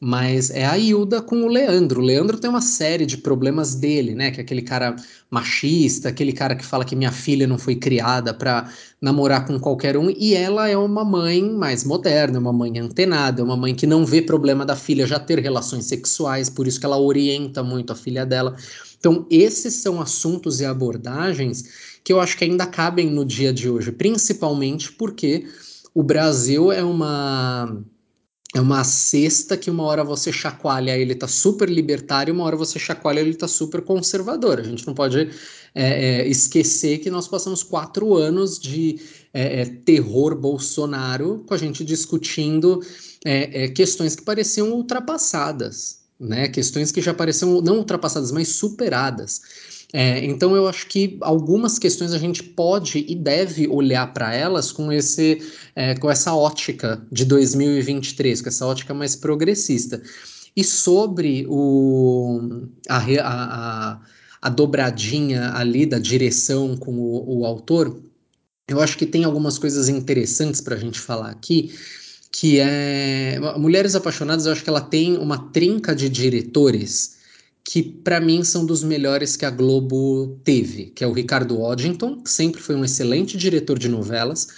mas é a Hilda com o Leandro. O Leandro tem uma série de problemas dele, né? Que é aquele cara machista, aquele cara que fala que minha filha não foi criada para namorar com qualquer um, e ela é uma mãe mais moderna, uma mãe antenada, uma mãe que não vê problema da filha já ter relações sexuais, por isso que ela orienta muito a filha dela. Então, esses são assuntos e abordagens que eu acho que ainda cabem no dia de hoje, principalmente porque o Brasil é uma é uma cesta que uma hora você chacoalha ele tá super libertário, uma hora você chacoalha ele tá super conservador. A gente não pode é, é, esquecer que nós passamos quatro anos de é, é terror Bolsonaro com a gente discutindo é, é, questões que pareciam ultrapassadas, né? Questões que já pareciam não ultrapassadas, mas superadas. É, então eu acho que algumas questões a gente pode e deve olhar para elas com esse é, com essa ótica de 2023, com essa ótica mais progressista. E sobre o, a, a, a dobradinha ali da direção com o, o autor, eu acho que tem algumas coisas interessantes para a gente falar aqui que é Mulheres Apaixonadas, eu acho que ela tem uma trinca de diretores que para mim são dos melhores que a Globo teve, que é o Ricardo Oddington, que sempre foi um excelente diretor de novelas,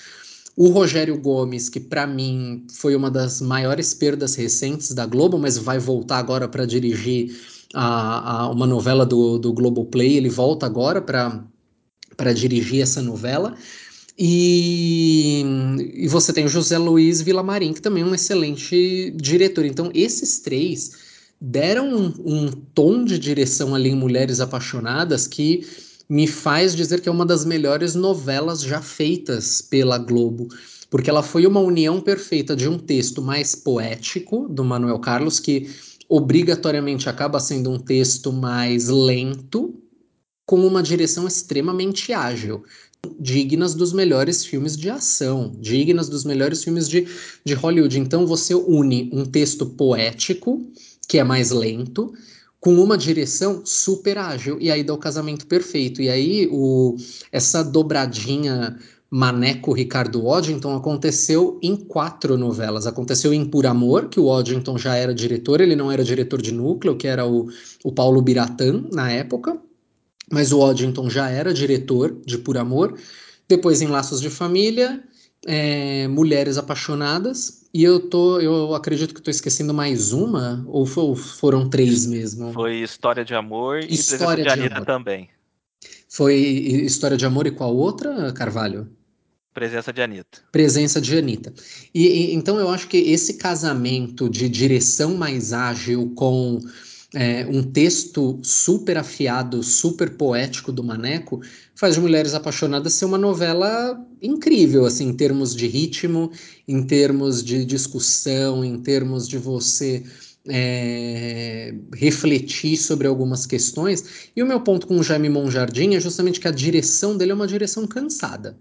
o Rogério Gomes, que para mim foi uma das maiores perdas recentes da Globo, mas vai voltar agora para dirigir a, a, uma novela do, do Globoplay, ele volta agora para dirigir essa novela. E, e você tem o José Luiz Vilamarim, que também é um excelente diretor. Então, esses três deram um, um tom de direção ali em Mulheres Apaixonadas que me faz dizer que é uma das melhores novelas já feitas pela Globo, porque ela foi uma união perfeita de um texto mais poético do Manuel Carlos, que obrigatoriamente acaba sendo um texto mais lento, com uma direção extremamente ágil, dignas dos melhores filmes de ação, dignas dos melhores filmes de, de Hollywood. Então você une um texto poético que é mais lento, com uma direção super ágil, e aí dá o casamento perfeito. E aí o, essa dobradinha Maneco Ricardo Waddington aconteceu em quatro novelas. Aconteceu em Por Amor, que o Waddington já era diretor, ele não era diretor de núcleo, que era o, o Paulo Biratã na época, mas o Waddington já era diretor de Por Amor. Depois em Laços de Família, é, Mulheres Apaixonadas, e eu tô, eu acredito que estou esquecendo mais uma, ou foram três mesmo? Foi História de Amor e História Presença de, de Anitta também. Foi História de Amor e qual outra, Carvalho? Presença de Anitta. Presença de Anitta. E, e, então eu acho que esse casamento de direção mais ágil com é, um texto super afiado, super poético do Maneco, faz de Mulheres Apaixonadas ser uma novela incrível, assim, em termos de ritmo, em termos de discussão, em termos de você é, refletir sobre algumas questões. E o meu ponto com o Jaime Monjardim é justamente que a direção dele é uma direção cansada.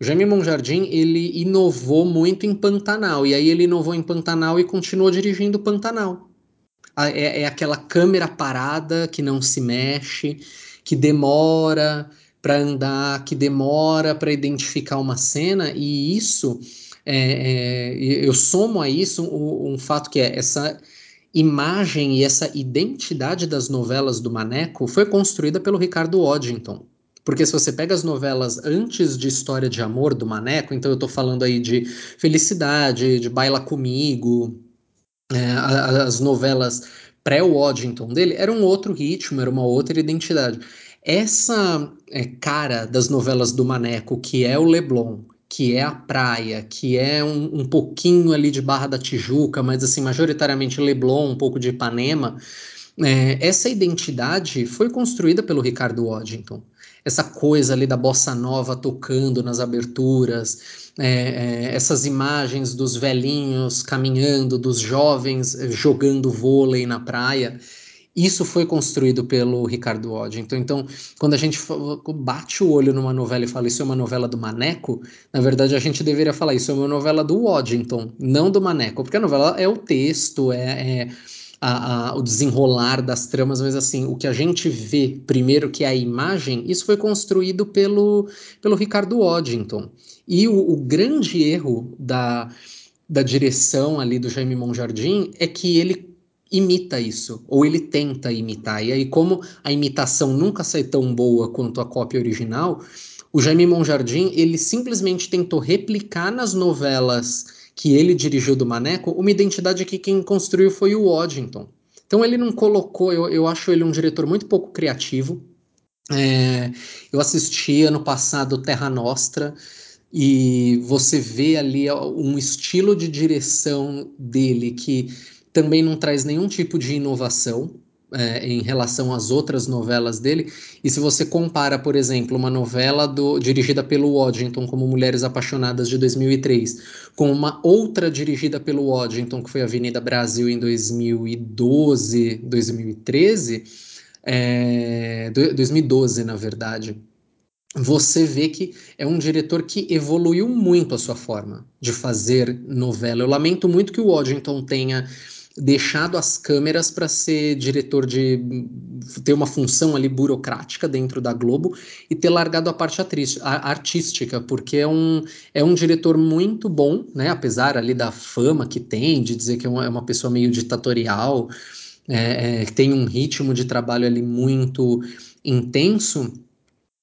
O Jaime Monjardim, ele inovou muito em Pantanal, e aí ele inovou em Pantanal e continuou dirigindo Pantanal é, é aquela câmera parada que não se mexe, que demora para andar, que demora para identificar uma cena, e isso é, é, eu somo a isso um, um, fato que é essa imagem e essa identidade das novelas do Maneco foi construída pelo Ricardo Oddington. Porque se você pega as novelas antes de História de Amor do Maneco, então eu tô falando aí de Felicidade, de Baila Comigo, é, as novelas pré-Waddington dele, era um outro ritmo, era uma outra identidade. Essa é, cara das novelas do Maneco, que é o Leblon, que é a praia, que é um, um pouquinho ali de Barra da Tijuca, mas assim, majoritariamente Leblon, um pouco de Ipanema, é, essa identidade foi construída pelo Ricardo Waddington. Essa coisa ali da bossa nova tocando nas aberturas, é, é, essas imagens dos velhinhos caminhando, dos jovens é, jogando vôlei na praia. Isso foi construído pelo Ricardo Waddington. Então, quando a gente bate o olho numa novela e fala isso é uma novela do Maneco, na verdade a gente deveria falar isso é uma novela do Waddington, não do Maneco, porque a novela é o texto, é, é a, a, o desenrolar das tramas, mas assim, o que a gente vê primeiro, que é a imagem, isso foi construído pelo, pelo Ricardo Waddington. E o, o grande erro da, da direção ali do Jaime Monjardim é que ele imita isso, ou ele tenta imitar. E aí, como a imitação nunca sai tão boa quanto a cópia original, o Jaime Monjardim, ele simplesmente tentou replicar nas novelas que ele dirigiu do Maneco, uma identidade que quem construiu foi o Waddington. Então ele não colocou, eu, eu acho ele um diretor muito pouco criativo. É, eu assisti ano passado Terra Nostra e você vê ali um estilo de direção dele que também não traz nenhum tipo de inovação é, em relação às outras novelas dele. E se você compara, por exemplo, uma novela do, dirigida pelo Waddington, como Mulheres Apaixonadas de 2003, com uma outra dirigida pelo Waddington, que foi Avenida Brasil em 2012, 2013, é, 2012, na verdade você vê que é um diretor que evoluiu muito a sua forma de fazer novela. Eu lamento muito que o Waddington tenha deixado as câmeras para ser diretor de ter uma função ali burocrática dentro da Globo e ter largado a parte artística, porque é um, é um diretor muito bom, né? Apesar ali da fama que tem, de dizer que é uma, é uma pessoa meio ditatorial, é, é, tem um ritmo de trabalho ali muito intenso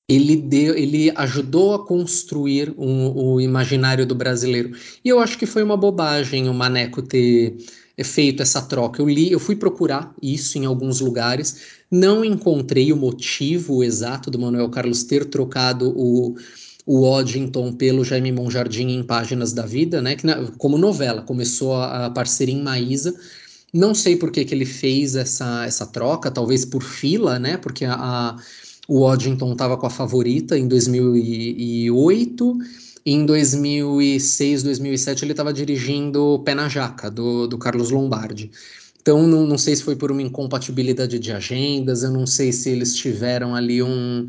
ele, deu, ele ajudou a construir um, o imaginário do brasileiro. E eu acho que foi uma bobagem o Maneco ter feito essa troca. Eu li, eu fui procurar isso em alguns lugares, não encontrei o motivo exato do Manuel Carlos ter trocado o, o Waddington pelo Jaime Monjardim em Páginas da Vida, né? Que na, como novela, começou a, a parceria em Maísa. Não sei por que, que ele fez essa, essa troca, talvez por fila, né? Porque a, a o Waddington estava com a favorita em 2008 em 2006, 2007, ele estava dirigindo Pé na Jaca, do, do Carlos Lombardi. Então, não, não sei se foi por uma incompatibilidade de agendas, eu não sei se eles tiveram ali um,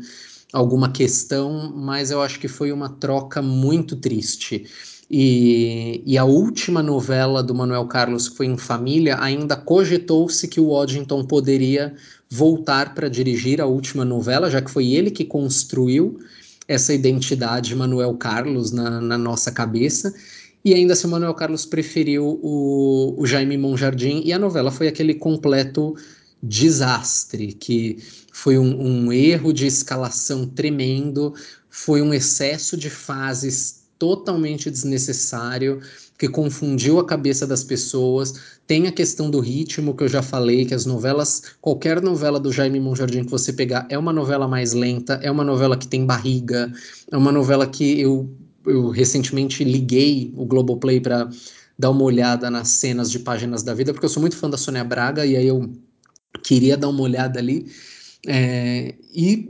alguma questão, mas eu acho que foi uma troca muito triste. E, e, a última novela do Manuel Carlos, que foi em Família, ainda cogitou-se que o Waddington poderia voltar para dirigir a última novela, já que foi ele que construiu essa identidade Manuel Carlos na, na nossa cabeça. E ainda assim, o Manuel Carlos preferiu o, o Jaime Monjardim e a novela foi aquele completo desastre, que foi um, um, erro de escalação tremendo, foi um excesso de fases totalmente desnecessário, que confundiu a cabeça das pessoas. Tem a questão do ritmo que eu já falei, que as novelas, qualquer novela do Jaime Monjardim que você pegar é uma novela mais lenta, é uma novela que tem barriga, é uma novela que eu, eu recentemente liguei o Globoplay para dar uma olhada nas cenas de páginas da vida, porque eu sou muito fã da Sônia Braga e aí eu queria dar uma olhada ali. É, e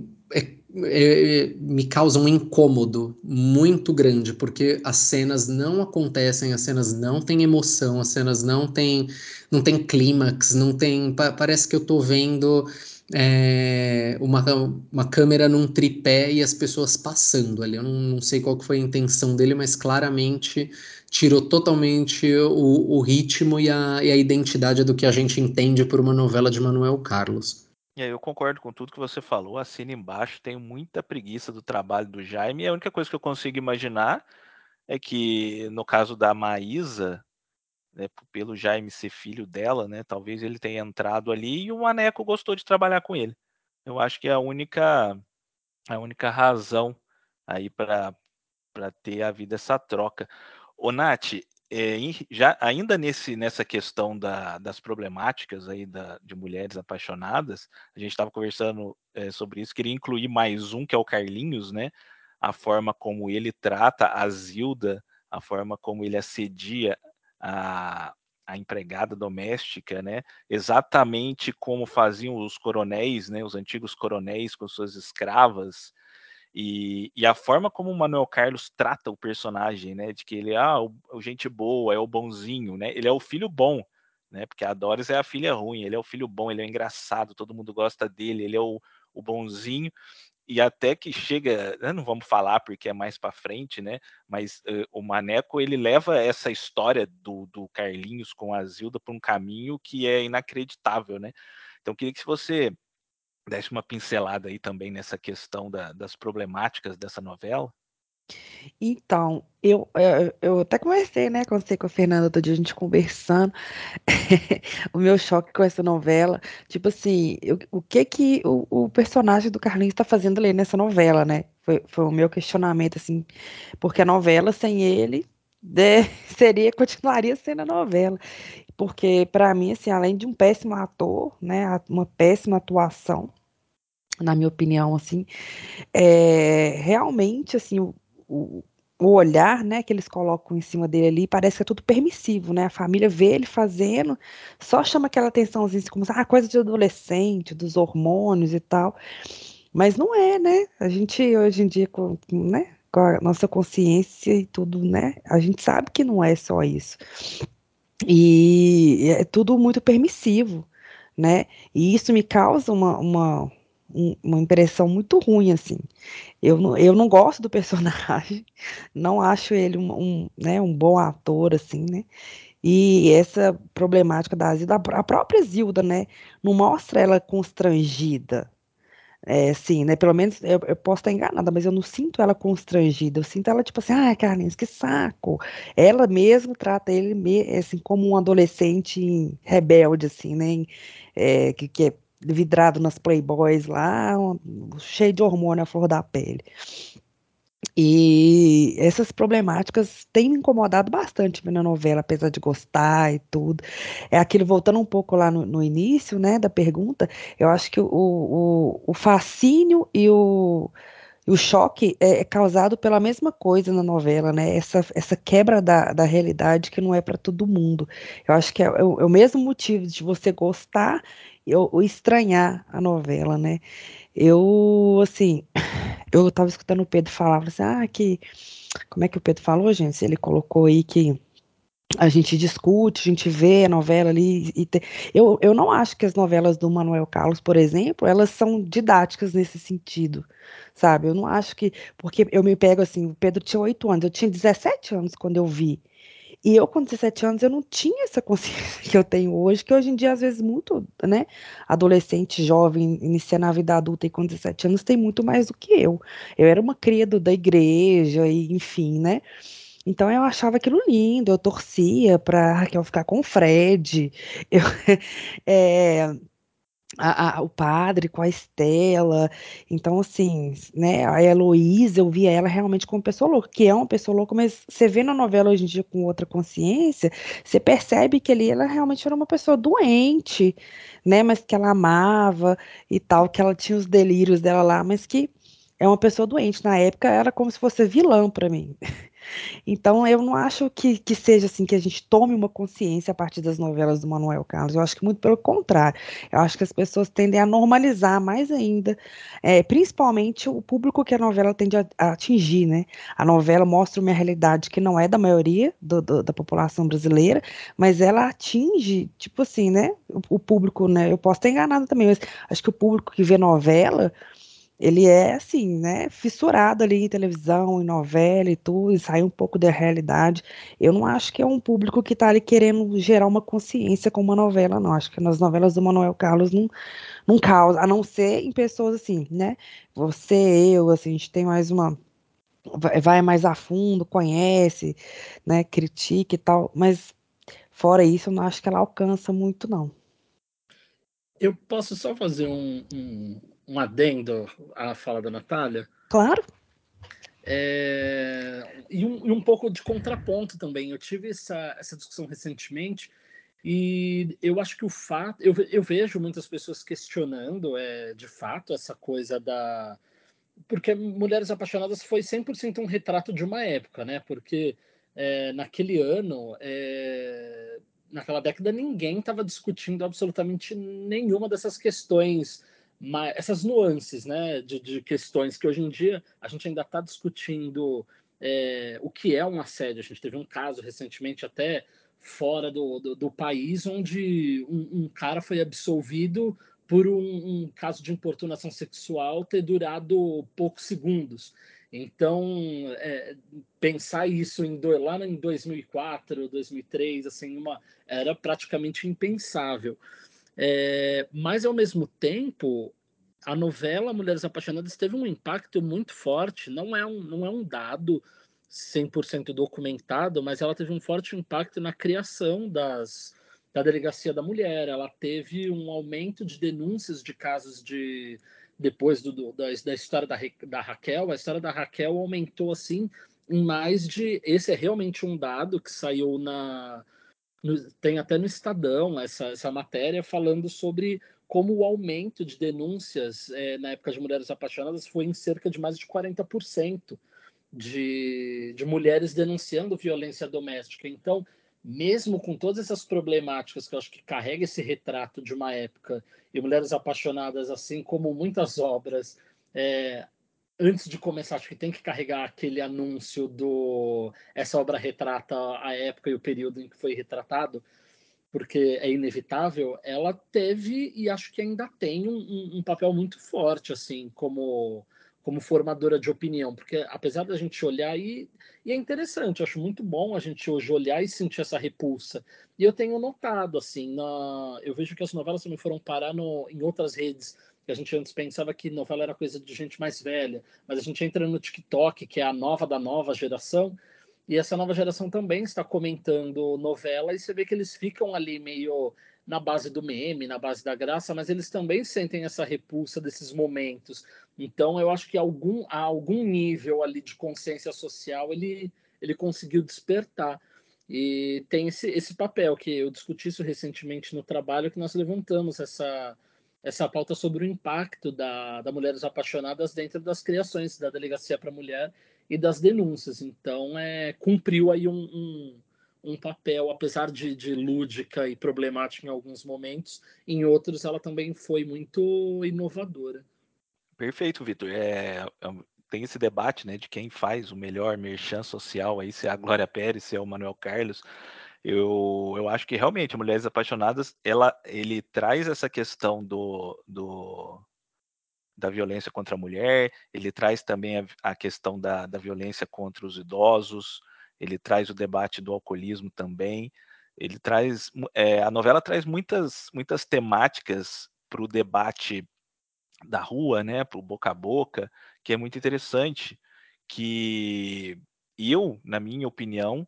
me causa um incômodo muito grande, porque as cenas não acontecem, as cenas não têm emoção, as cenas não têm, não tem clímax, não tem. Pa parece que eu estou vendo é, uma, uma câmera num tripé e as pessoas passando ali. Eu não, não sei qual foi a intenção dele, mas claramente tirou totalmente o, o ritmo e a, e a identidade do que a gente entende por uma novela de Manuel Carlos. Eu concordo com tudo que você falou, assina embaixo, tenho muita preguiça do trabalho do Jaime, e a única coisa que eu consigo imaginar é que, no caso da Maísa, né, pelo Jaime ser filho dela, né, talvez ele tenha entrado ali e o Maneco gostou de trabalhar com ele. Eu acho que é a única a única razão aí para ter havido essa troca. Ô, Nath, é, já, ainda nesse, nessa questão da, das problemáticas aí da, de mulheres apaixonadas, a gente estava conversando é, sobre isso, queria incluir mais um, que é o Carlinhos, né? A forma como ele trata a Zilda, a forma como ele assedia a, a empregada doméstica, né? Exatamente como faziam os coronéis, né? Os antigos coronéis com suas escravas, e, e, a forma como o Manuel Carlos trata o personagem, né? De que ele ah, o, o, gente boa, é o bonzinho, né? Ele é o filho bom, né? Porque a Doris é a filha ruim, ele é o filho bom, ele é engraçado, todo mundo gosta dele, ele é o, o bonzinho. E até que chega, né, não vamos falar porque é mais para frente, né? Mas uh, o Maneco ele leva essa história do, do Carlinhos com a Zilda para um caminho que é inacreditável, né? Então queria que você desse uma pincelada aí também nessa questão da, das problemáticas dessa novela. Então, eu, eu, eh, eu até conversei, né, você com a Fernanda outro dia, a gente conversando, o meu choque com essa novela, tipo assim, eu, o que que o, o personagem do Carlinhos está fazendo ali nessa novela, né? Foi, foi o meu questionamento, assim, porque a novela sem ele né, seria, continuaria sendo a novela, porque para mim, assim, além de um péssimo ator, né, uma péssima atuação, na minha opinião, assim, é, realmente, assim, o, o, o, olhar, né, que eles colocam em cima dele ali, parece que é tudo permissivo, né, a família vê ele fazendo, só chama aquela atençãozinha, assim, como, ah, coisa de adolescente, dos hormônios e tal, mas não é, né, a gente, hoje em dia, com, né, com a nossa consciência e tudo, né, a gente sabe que não é só isso, e é tudo muito permissivo, né, e isso me causa uma, uma um, uma impressão muito ruim, assim. Eu não, eu não gosto do personagem, não acho ele um, um, né, um bom ator, assim, né? E essa problemática da Zilda, a própria Zilda, né, não mostra ela constrangida, é, sim, né? Pelo menos eu, eu, posso estar enganada, mas eu não sinto ela constrangida. Eu sinto ela tipo assim, ah, Carlinhos, que saco. Ela mesmo trata ele assim como um adolescente rebelde, assim, né? É, que, que é vidrado nas Playboys lá, cheio de hormônio à flor da pele. E essas problemáticas têm me incomodado bastante na novela, apesar de gostar e tudo. É aquilo, voltando um pouco lá no, no início, né, da pergunta, eu acho que o, o, o fascínio e o, o choque é, é, causado pela mesma coisa na novela, né? Essa, essa quebra da, da realidade que não é para todo mundo. Eu acho que é, é, o, é, o, mesmo motivo de você gostar ou estranhar a novela, né? Eu, assim, eu estava escutando o Pedro falar, assim, ah, que. Como é que o Pedro falou, gente? Ele colocou aí que a gente discute, a gente vê a novela ali. E te... eu, eu não acho que as novelas do Manuel Carlos, por exemplo, elas são didáticas nesse sentido, sabe? Eu não acho que. Porque eu me pego assim, o Pedro tinha oito anos, eu tinha 17 anos quando eu vi. E eu, com 17 anos, eu não tinha essa consciência que eu tenho hoje, que hoje em dia, às vezes, muito, né? Adolescente, jovem, iniciando a vida adulta e com 17 anos, tem muito mais do que eu. Eu era uma cria do, da igreja, e enfim, né? Então eu achava aquilo lindo, eu torcia para Raquel ficar com o Fred. Eu, é, a, a, o padre com a Estela. Então, assim, né, a Heloísa, eu via ela realmente como pessoa louca, que é uma pessoa louca, mas você vê na novela hoje em dia com outra consciência, você percebe que ali ela realmente era uma pessoa doente, né, mas que ela amava e tal, que ela tinha os delírios dela lá, mas que é uma pessoa doente. Na época era como se fosse vilã para mim. Então, eu não acho que, que seja assim que a gente tome uma consciência a partir das novelas do Manuel Carlos. Eu acho que muito pelo contrário. Eu acho que as pessoas tendem a normalizar mais ainda, é, principalmente o público que a novela tende a, a, atingir, né? A novela mostra uma realidade que não é da maioria do, do, da população brasileira, mas ela atinge, tipo assim, né? O, o público, né? Eu posso estar enganado também, mas acho que o público que vê novela ele é assim, né, fissurado ali em televisão, em novela e tudo, e sai um pouco da realidade. Eu não acho que é um público que está ali querendo gerar uma consciência com uma novela, não. Acho que nas novelas do Manuel Carlos não, não causa, a não ser em pessoas assim, né? Você, eu, assim, a gente tem mais uma. Vai mais a fundo, conhece, né? Critica e tal, mas fora isso, eu não acho que ela alcança muito, não. Eu posso só fazer um, um um adendo à fala da Natália? Claro. É, e, um, e, um, pouco de contraponto também. Eu tive essa, essa discussão recentemente e eu acho que o fato. Eu, eu vejo muitas pessoas questionando, é, de fato, essa coisa da. Porque Mulheres Apaixonadas foi 100% um retrato de uma época, né? Porque é, naquele ano, é, naquela década, ninguém estava discutindo absolutamente nenhuma dessas questões essas nuances né, de, de, questões que hoje em dia a gente ainda está discutindo é, o que é um assédio. A gente teve um caso recentemente até fora do, do, do país onde um, um, cara foi absolvido por um, um, caso de importunação sexual ter durado poucos segundos. Então, é, pensar isso em, lá em 2004, 2003, assim, uma, era praticamente impensável. É, mas, ao mesmo tempo, a novela Mulheres Apaixonadas teve um impacto muito forte. Não é um, não é um dado 100% documentado, mas ela teve um forte impacto na criação das, da Delegacia da Mulher. Ela teve um aumento de denúncias de casos de. Depois do, do da, da história da, da Raquel, a história da Raquel aumentou assim em mais de. Esse é realmente um dado que saiu na, no, tem até no Estadão essa, essa matéria falando sobre como o aumento de denúncias é, na época de mulheres apaixonadas foi em cerca de mais de 40% de, de mulheres denunciando violência doméstica. Então, mesmo com todas essas problemáticas que eu acho que carrega esse retrato de uma época e mulheres apaixonadas, assim como muitas obras, é, antes de começar, acho que tem que carregar aquele anúncio do. Essa obra retrata a época e o período em que foi retratado, porque é inevitável. Ela teve e acho que ainda tem um, um papel muito forte, assim, como como formadora de opinião, porque apesar da gente olhar e, e é interessante, acho muito bom a gente hoje olhar e sentir essa repulsa. E eu tenho notado assim, na, eu vejo que as novelas também foram parar no, em outras redes que a gente antes pensava que novela era coisa de gente mais velha, mas a gente entra no TikTok, que é a nova da nova geração, e essa nova geração também está comentando novela, e você vê que eles ficam ali meio na base do meme, na base da graça, mas eles também sentem essa repulsa desses momentos. Então, eu acho que algum, a algum nível ali de consciência social ele, ele conseguiu despertar. E tem esse, esse papel que eu discuti isso recentemente no trabalho, que nós levantamos essa, essa pauta sobre o impacto da, da Mulheres Apaixonadas dentro das criações da Delegacia para a Mulher e das denúncias. Então, é, cumpriu aí um, um, um papel, apesar de, de, lúdica e problemática em alguns momentos, em outros ela também foi muito inovadora. Perfeito, Vitor. É, é tem esse debate né, de quem faz o melhor merchan social aí, se é a Glória Pérez, se é o Manuel Carlos. Eu, eu acho que realmente Mulheres Apaixonadas, ela, ele traz essa questão do, do, da violência contra a mulher, ele traz também a, a questão da, da violência contra os idosos, ele traz o debate do alcoolismo também, ele traz, é, a novela traz muitas, muitas temáticas para o debate da rua, né, para o boca a boca, que é muito interessante, que eu, na minha opinião,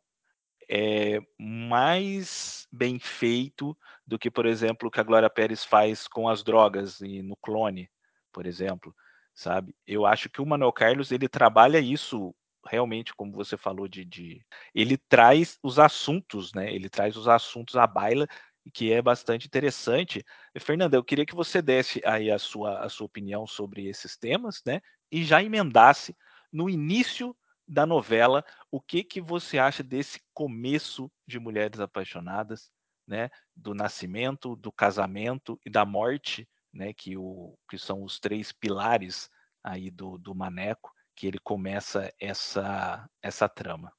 é mais bem feito do que, por exemplo, o que a Glória Pérez faz com as drogas e no clone, por exemplo, sabe? Eu acho que o Manuel Carlos ele trabalha isso realmente, como você falou de, de, ele traz os assuntos, né? Ele traz os assuntos à baila que é bastante interessante. Fernanda, eu queria que você desse aí a sua, a sua opinião sobre esses temas, né? E já emendasse no início da novela, o que que você acha desse começo de Mulheres Apaixonadas, né? Do nascimento, do casamento e da morte, né? Que, o, que são os três pilares aí do, do Maneco, que ele começa essa, essa trama.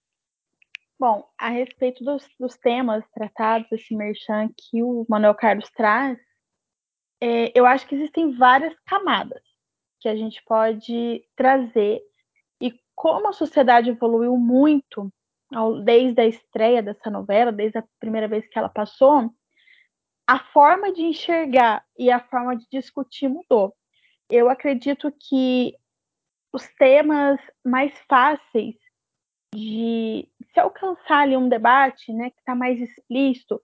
Bom, a respeito dos, dos temas tratados, esse merchan que o Manuel Carlos traz, é, eu acho que existem várias camadas que a gente pode trazer como a sociedade evoluiu muito desde a estreia dessa novela, desde a primeira vez que ela passou, a forma de enxergar e a forma de discutir mudou. Eu acredito que os temas mais fáceis de se alcançar ali um debate, né, que está mais explícito,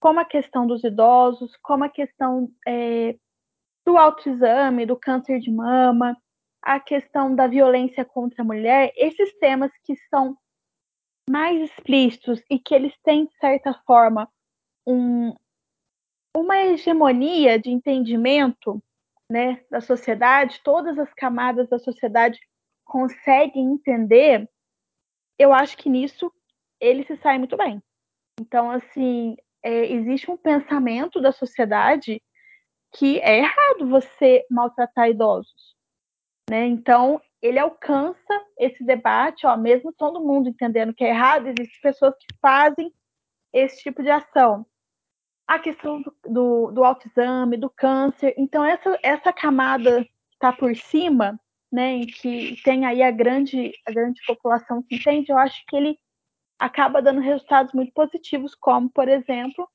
como a questão dos idosos, como a questão é, do autoexame, do câncer de mama, a questão da violência contra a mulher, esses temas que são mais explícitos e que eles têm, de certa forma, um, uma hegemonia de entendimento né, da sociedade, todas as camadas da sociedade conseguem entender, eu acho que nisso ele se sai muito bem. Então, assim, é, existe um pensamento da sociedade que é errado você maltratar idosos. Né? Então, ele alcança esse debate, ó, mesmo todo mundo entendendo que é errado, existem pessoas que fazem esse tipo de ação. A questão do, do, do autoexame, do câncer. Então, essa, essa camada que está por cima, né, que tem aí a grande, a grande população que entende, eu acho que ele acaba dando resultados muito positivos, como, por exemplo,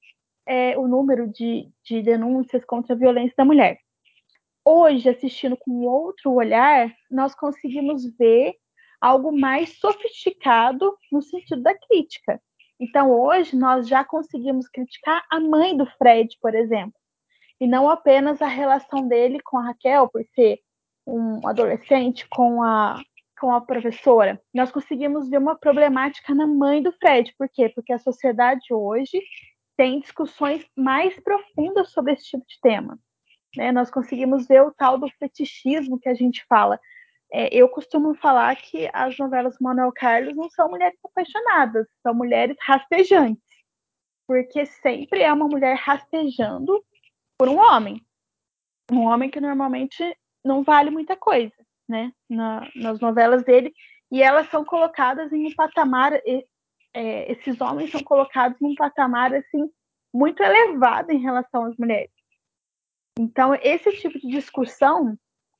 é, o número de, de denúncias contra a violência da mulher. Hoje, assistindo com outro olhar, nós conseguimos ver algo mais sofisticado no sentido da crítica. Então, hoje, nós já conseguimos criticar a mãe do Fred, por exemplo, e não apenas a relação dele com a Raquel, por ser um adolescente com a, com a professora. Nós conseguimos ver uma problemática na mãe do Fred. Por quê? Porque a sociedade hoje tem discussões mais profundas sobre esse tipo de tema. Né? Nós conseguimos ver o tal do fetichismo que a gente fala. É, eu costumo falar que as novelas do Manuel Carlos não são mulheres apaixonadas, são mulheres rastejantes. Porque sempre é uma mulher rastejando por um homem. Um homem que normalmente não vale muita coisa, né? Na, nas novelas dele. E elas são colocadas em um patamar é, esses homens são colocados num patamar assim muito elevado em relação às mulheres. Então, esse tipo de discussão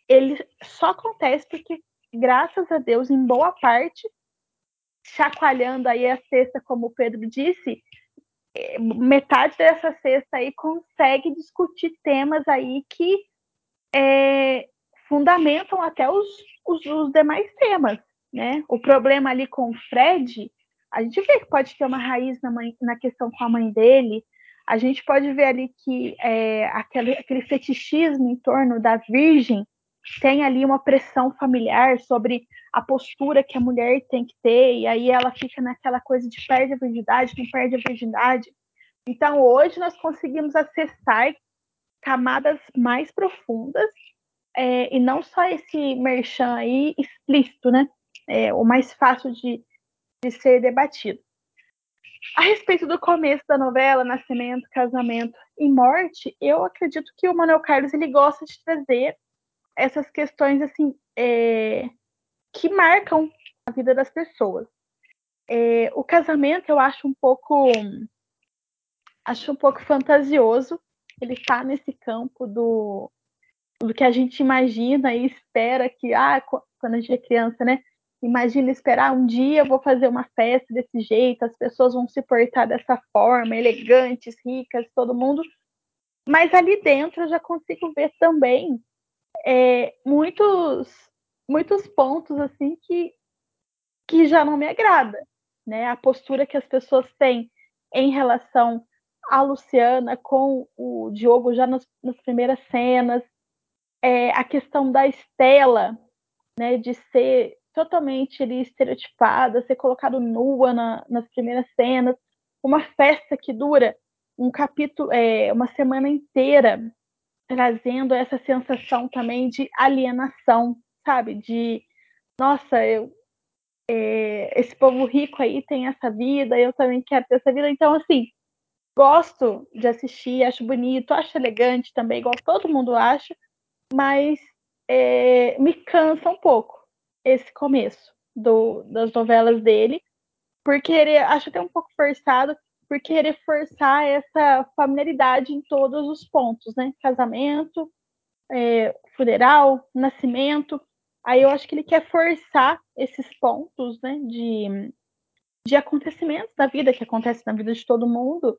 ele só acontece porque, graças a Deus, em boa parte, chacoalhando aí a cesta, como o Pedro disse, é, metade dessa cesta aí consegue discutir temas aí que é, fundamentam até os, os, os demais temas, né? O problema ali com o Fred a gente vê que pode ter uma raiz na, mãe, na questão com a mãe dele. A gente pode ver ali que é, aquele, aquele fetichismo em torno da virgem tem ali uma pressão familiar sobre a postura que a mulher tem que ter, e aí ela fica naquela coisa de perde a virgindade, não perde a virgindade. Então, hoje nós conseguimos acessar camadas mais profundas, é, e não só esse merchan aí explícito, né? É, o mais fácil de, de ser debatido. A respeito do começo da novela, nascimento, casamento e morte, eu acredito que o Manuel Carlos ele gosta de trazer essas questões assim é, que marcam a vida das pessoas. É, o casamento eu acho um pouco acho um pouco fantasioso. Ele está nesse campo do, do que a gente imagina e espera que ah quando a gente é criança, né? Imagina esperar um dia eu vou fazer uma festa desse jeito, as pessoas vão se portar dessa forma, elegantes, ricas, todo mundo. Mas ali dentro eu já consigo ver também é, muitos muitos pontos assim que que já não me agrada, né? A postura que as pessoas têm em relação a Luciana com o Diogo já nas, nas primeiras cenas, é, a questão da Estela, né, de ser totalmente ali, estereotipada, ser colocado nua na, nas primeiras cenas, uma festa que dura um capítulo, é, uma semana inteira, trazendo essa sensação também de alienação, sabe? De, nossa, eu, é, esse povo rico aí tem essa vida, eu também quero ter essa vida. Então, assim, gosto de assistir, acho bonito, acho elegante também, igual todo mundo acha, mas é, me cansa um pouco esse começo do, das novelas dele, por querer, acho até um pouco forçado, por querer forçar essa familiaridade em todos os pontos, né? Casamento, é, funeral, nascimento. Aí eu acho que ele quer forçar esses pontos, né? De, de acontecimentos da vida, que acontece na vida de todo mundo,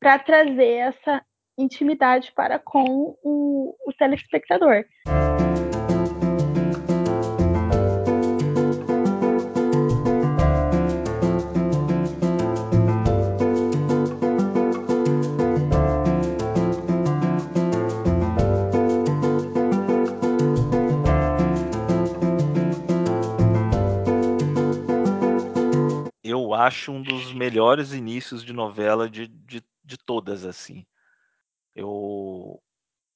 para trazer essa intimidade para com o, o telespectador. Acho um dos melhores inícios de novela de, de, de todas, assim. Eu,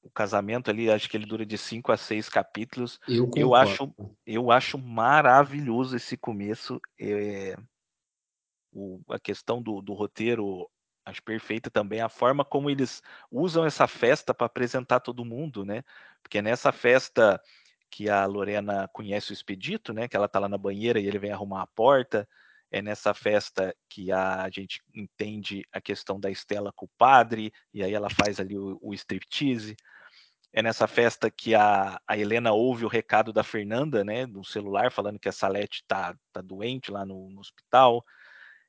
o casamento ali, acho que ele dura de cinco a seis capítulos. Eu, eu acho, eu acho maravilhoso esse começo. É, o, a questão do, do roteiro, acho perfeita também a forma como eles usam essa festa para apresentar todo mundo, né? Porque nessa festa que a Lorena conhece o Expedito, né? Que ela tá lá na banheira e ele vem arrumar a porta. É nessa festa que a gente entende a questão da Estela com o padre, e aí ela faz ali o, o striptease. É nessa festa que a, a Helena ouve o recado da Fernanda, né, no celular, falando que a Salete tá, tá doente lá no, no hospital.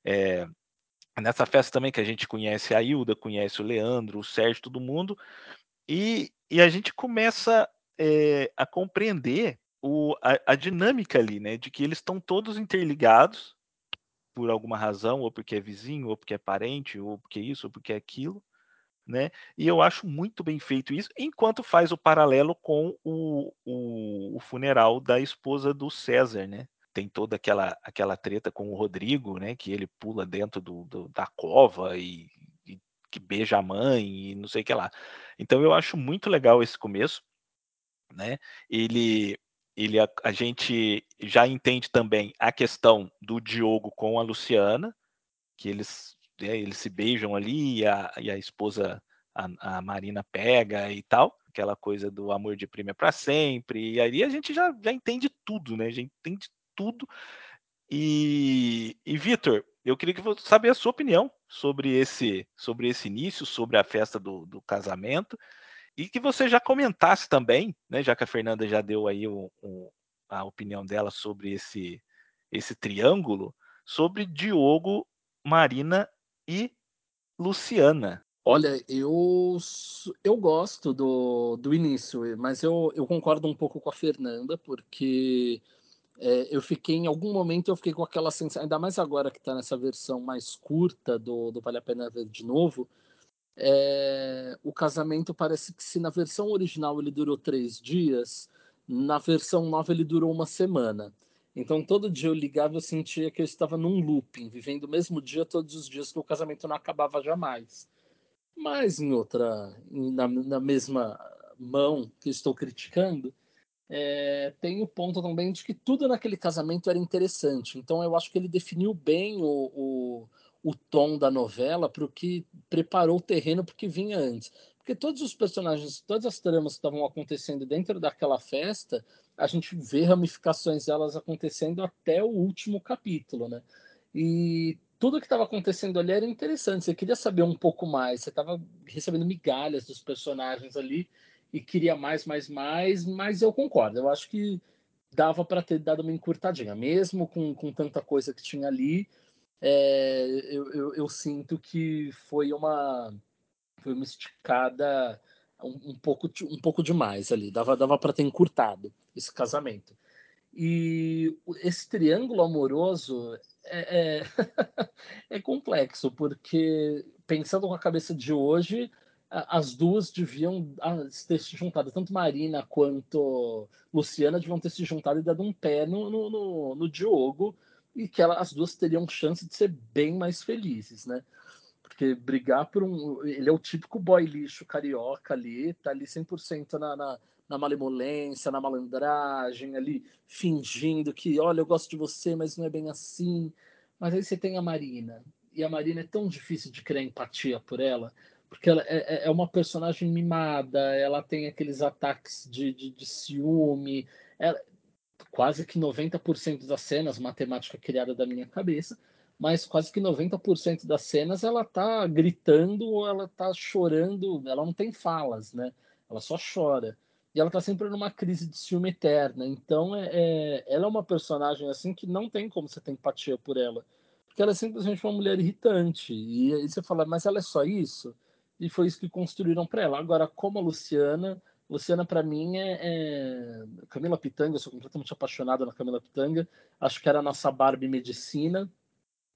É, nessa festa também que a gente conhece a Hilda, conhece o Leandro, o Sérgio, todo mundo, e, e a gente começa é, a compreender o, a, a, dinâmica ali, né, de que eles estão todos interligados por alguma razão, ou porque é vizinho, ou porque é parente, ou porque isso, ou porque é aquilo, né? E eu acho muito bem feito isso, enquanto faz o paralelo com o, o, o funeral da esposa do César, né? Tem toda aquela, aquela treta com o Rodrigo, né? Que ele pula dentro do, do da cova e, e que beija a mãe e não sei o que lá. Então eu acho muito legal esse começo, né? Ele ele a, a, gente já entende também a questão do Diogo com a Luciana, que eles, né, eles se beijam ali e a, e a esposa, a, a, Marina, pega e tal, aquela coisa do amor de prima para sempre, e aí a gente já, já entende tudo, né? A gente entende tudo. E, e Vitor, eu queria que você saber a sua opinião sobre esse, sobre esse início, sobre a festa do, do casamento e que você já comentasse também, né, já que a Fernanda já deu aí o, o, a opinião dela sobre esse, esse triângulo, sobre Diogo, Marina e Luciana. Olha, eu, eu gosto do, do início, mas eu, eu concordo um pouco com a Fernanda, porque é, eu fiquei, em algum momento, eu fiquei com aquela sensação, ainda mais agora que está nessa versão mais curta do, do Vale a Pena Ver de Novo, é, o casamento parece que se na versão original ele durou três dias, na versão nova ele durou uma semana. Então todo dia eu ligava eu sentia que eu estava num looping, vivendo o mesmo dia todos os dias, que o casamento não acabava jamais. Mas em outra, na, na mesma mão que estou criticando, é, tem o ponto também de que tudo naquele casamento era interessante. Então eu acho que ele definiu bem o, o o tom da novela para o que preparou o terreno para o que vinha antes. Porque todos os personagens, todas as tramas que estavam acontecendo dentro daquela festa, a gente vê ramificações delas acontecendo até o último capítulo, né? E tudo que estava acontecendo ali era interessante. Você queria saber um pouco mais, você estava recebendo migalhas dos personagens ali e queria mais, mais, mais, mas eu concordo. Eu acho que dava para ter dado uma encurtadinha, mesmo com, com tanta coisa que tinha ali é, eu, eu, eu, sinto que foi uma, foi uma esticada um, um pouco, um pouco demais ali. Dava, dava para ter encurtado esse casamento. E esse triângulo amoroso é, é, é, complexo, porque pensando com a cabeça de hoje, as duas deviam ter se juntado, tanto Marina quanto Luciana deviam ter se juntado e dado um pé no, no, no, no Diogo e que ela, as duas teriam chance de ser bem mais felizes, né? Porque brigar por um. Ele é o típico boy lixo carioca ali, tá ali 100% na, na, na malemolência, na malandragem, ali fingindo que, olha, eu gosto de você, mas não é bem assim. Mas aí você tem a Marina, e a Marina é tão difícil de criar empatia por ela, porque ela é, é, é uma personagem mimada, ela tem aqueles ataques de, de, de ciúme, ela, quase que 90% das cenas, matemática criada da minha cabeça, mas quase que 90% das cenas ela tá gritando ou ela tá chorando, ela não tem falas, né? Ela só chora. E ela tá sempre numa crise de ciúme eterna. Então, é, é, ela é uma personagem assim que não tem como você ter empatia por ela. Porque ela é simplesmente uma mulher irritante. E aí você fala, mas ela é só isso? E foi isso que construíram para ela. Agora, como a Luciana, Luciana, para mim, é, é, Camila Pitanga. Eu sou completamente apaixonado na Camila Pitanga. Acho que era a nossa Barbie Medicina.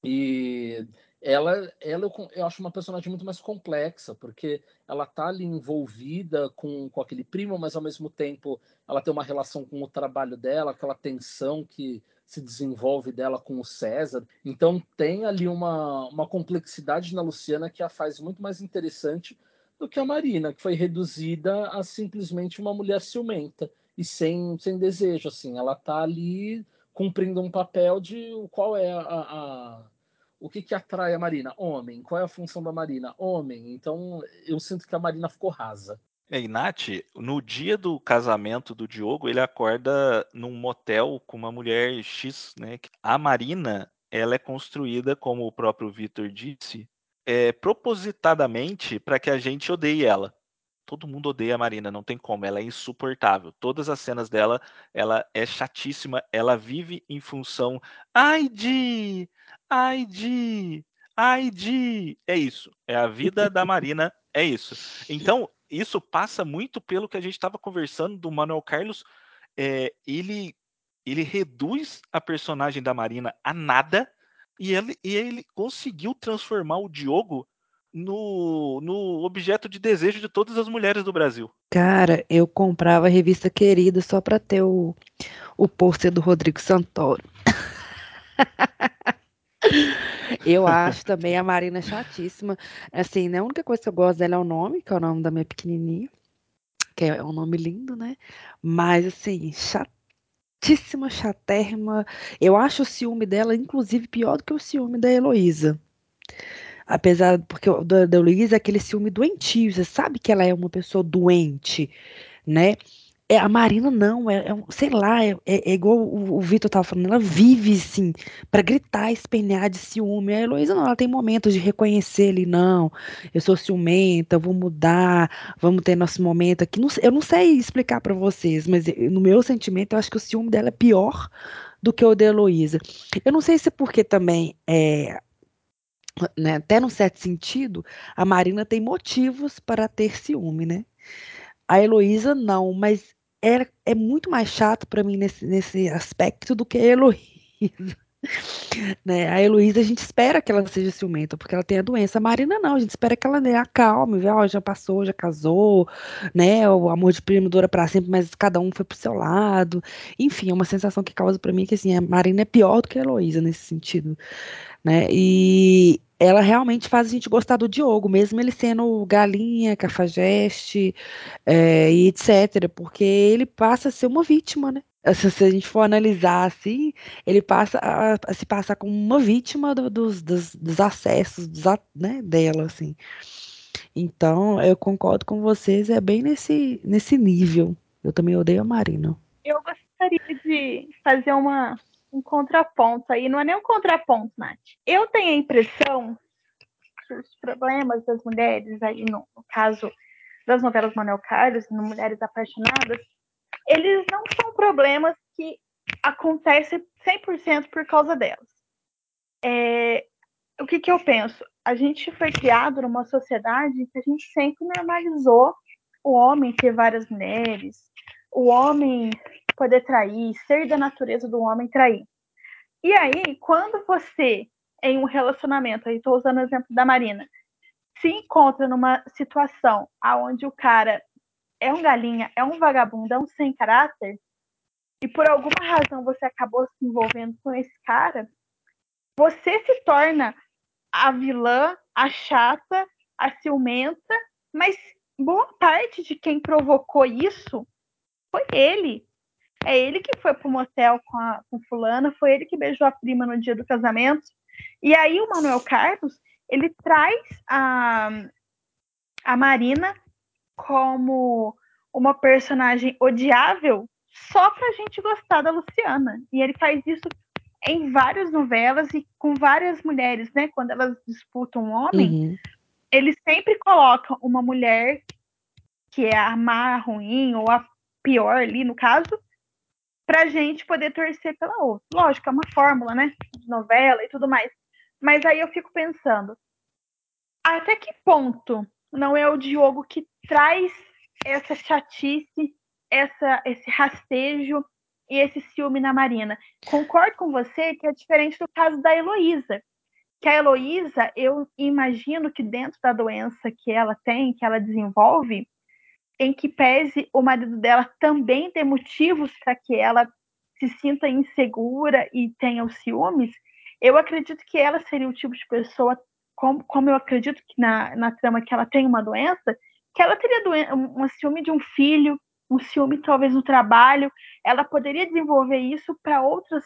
E ela, ela eu, eu, acho uma personagem muito mais complexa, porque ela tá ali envolvida com, com aquele primo, mas ao mesmo tempo ela tem uma relação com o trabalho dela, aquela tensão que se desenvolve dela com o César. Então tem ali uma, uma complexidade na Luciana que a faz muito mais interessante do que a Marina, que foi reduzida a simplesmente uma mulher ciumenta e sem, sem desejo. Assim, ela está ali cumprindo um papel de qual é a, a o que, que atrai a Marina? Homem. Qual é a função da Marina? Homem. Então eu sinto que a Marina ficou rasa. É, e Nath, no dia do casamento do Diogo, ele acorda num motel com uma mulher X, né? A Marina, ela é construída, como o próprio Vitor disse, é, propositadamente para que a gente odeie ela. Todo mundo odeia a Marina, não tem como, ela é insuportável. Todas as cenas dela, ela é chatíssima, ela vive em função. Ai, de, ai, de, ai, de. É isso, é a vida da Marina, é isso. Então, isso passa muito pelo que a gente estava conversando do Manuel Carlos. É, ele, ele reduz a personagem da Marina a nada e ele, e ele conseguiu transformar o Diogo no, no objeto de desejo de todas as mulheres do Brasil. Cara, eu comprava a revista Querida só para ter o, o pôster do Rodrigo Santoro. eu acho também a Marina chatíssima. Assim, né, a única coisa que eu gosto dela é o nome, que é o nome da minha pequenininha, que é um nome lindo, né? Mas, assim, chatíssima, chatérrima. Eu acho o ciúme dela, inclusive, pior do que o ciúme da Heloísa. Apesar, porque o da, da Heloísa é aquele ciúme doentio, você sabe que ela é uma pessoa doente, né? É, a Marina não, é, é sei lá, é, é, é igual o, o Vitor tava falando, ela vive, assim, para gritar, espernear de ciúme. A Heloísa não, ela tem momentos de reconhecer ali, não, eu sou ciumenta, vou mudar, vamos ter nosso momento aqui. Não, eu não sei explicar para vocês, mas no meu sentimento, eu acho que o ciúme dela é pior do que o da Heloísa. Eu não sei se é porque também é, né, até num certo sentido, a Marina tem motivos para ter ciúme, né? A Heloísa não, mas é, é muito mais chato para mim nesse, nesse aspecto do que Heloísa. né? A Heloísa, a gente espera que ela seja ciumenta, porque ela tem a doença. A Marina, não, a gente espera que ela né, acalme, vê, ó, já passou, já casou, né? O amor de primo dura para sempre, mas cada um foi pro seu lado. Enfim, é uma sensação que causa para mim que assim, a Marina é pior do que a Heloísa nesse sentido. Né? E ela realmente faz a gente gostar do Diogo, mesmo ele sendo galinha, cafajeste é, e etc., porque ele passa a ser uma vítima, né? Se a gente for analisar assim, ele passa a, a se passar como uma vítima do, dos, dos, dos, acessos dos, né, dela, assim. Então, eu concordo com vocês, é bem nesse, nesse nível. Eu também odeio a Marina. Eu gostaria de fazer uma, um contraponto aí, não é nem um contraponto, Nath. Eu tenho a impressão que os problemas das mulheres, aí no, no caso das novelas Manuel Carlos, no Mulheres Apaixonadas, eles não são problemas que acontecem 100% por causa delas. É, o que, que eu penso? A gente foi criado numa sociedade que a gente sempre normalizou o homem ter várias mulheres, o homem poder trair, ser da natureza do homem trair. E aí, quando você, em um relacionamento, aí estou usando o exemplo da Marina, se encontra numa situação onde o cara é um galinha, é um vagabundo, é sem caráter, e por alguma razão você acabou se envolvendo com esse cara, você se torna a vilã, a chata, a ciumenta, mas boa parte de quem provocou isso foi ele. É ele que foi pro motel com a com fulana, foi ele que beijou a prima no dia do casamento. E aí o Manuel Carlos, ele traz a, a Marina como uma personagem odiável só pra gente gostar da Luciana. E ele faz isso em várias novelas e com várias mulheres, né? Quando elas disputam um homem, uhum. ele sempre coloca uma mulher que é a má, ruim, ou a pior ali, no caso, pra gente poder torcer pela outra. Lógico, é uma fórmula, né? De novela e tudo mais. Mas aí eu fico pensando, até que ponto não é o Diogo que traz essa chatice, essa, esse rastejo e esse ciúme na Marina? Concordo com você que é diferente do caso da Heloísa. Que a Heloísa, eu imagino que dentro da doença que ela tem, que ela desenvolve, em que pese o marido dela também ter motivos para que ela se sinta insegura e tenha os ciúmes, eu acredito que ela seria o tipo de pessoa, como, como eu acredito que na, na trama que ela tem uma doença, que ela teria um, um ciúme de um filho, um ciúme talvez no trabalho, ela poderia desenvolver isso para outras,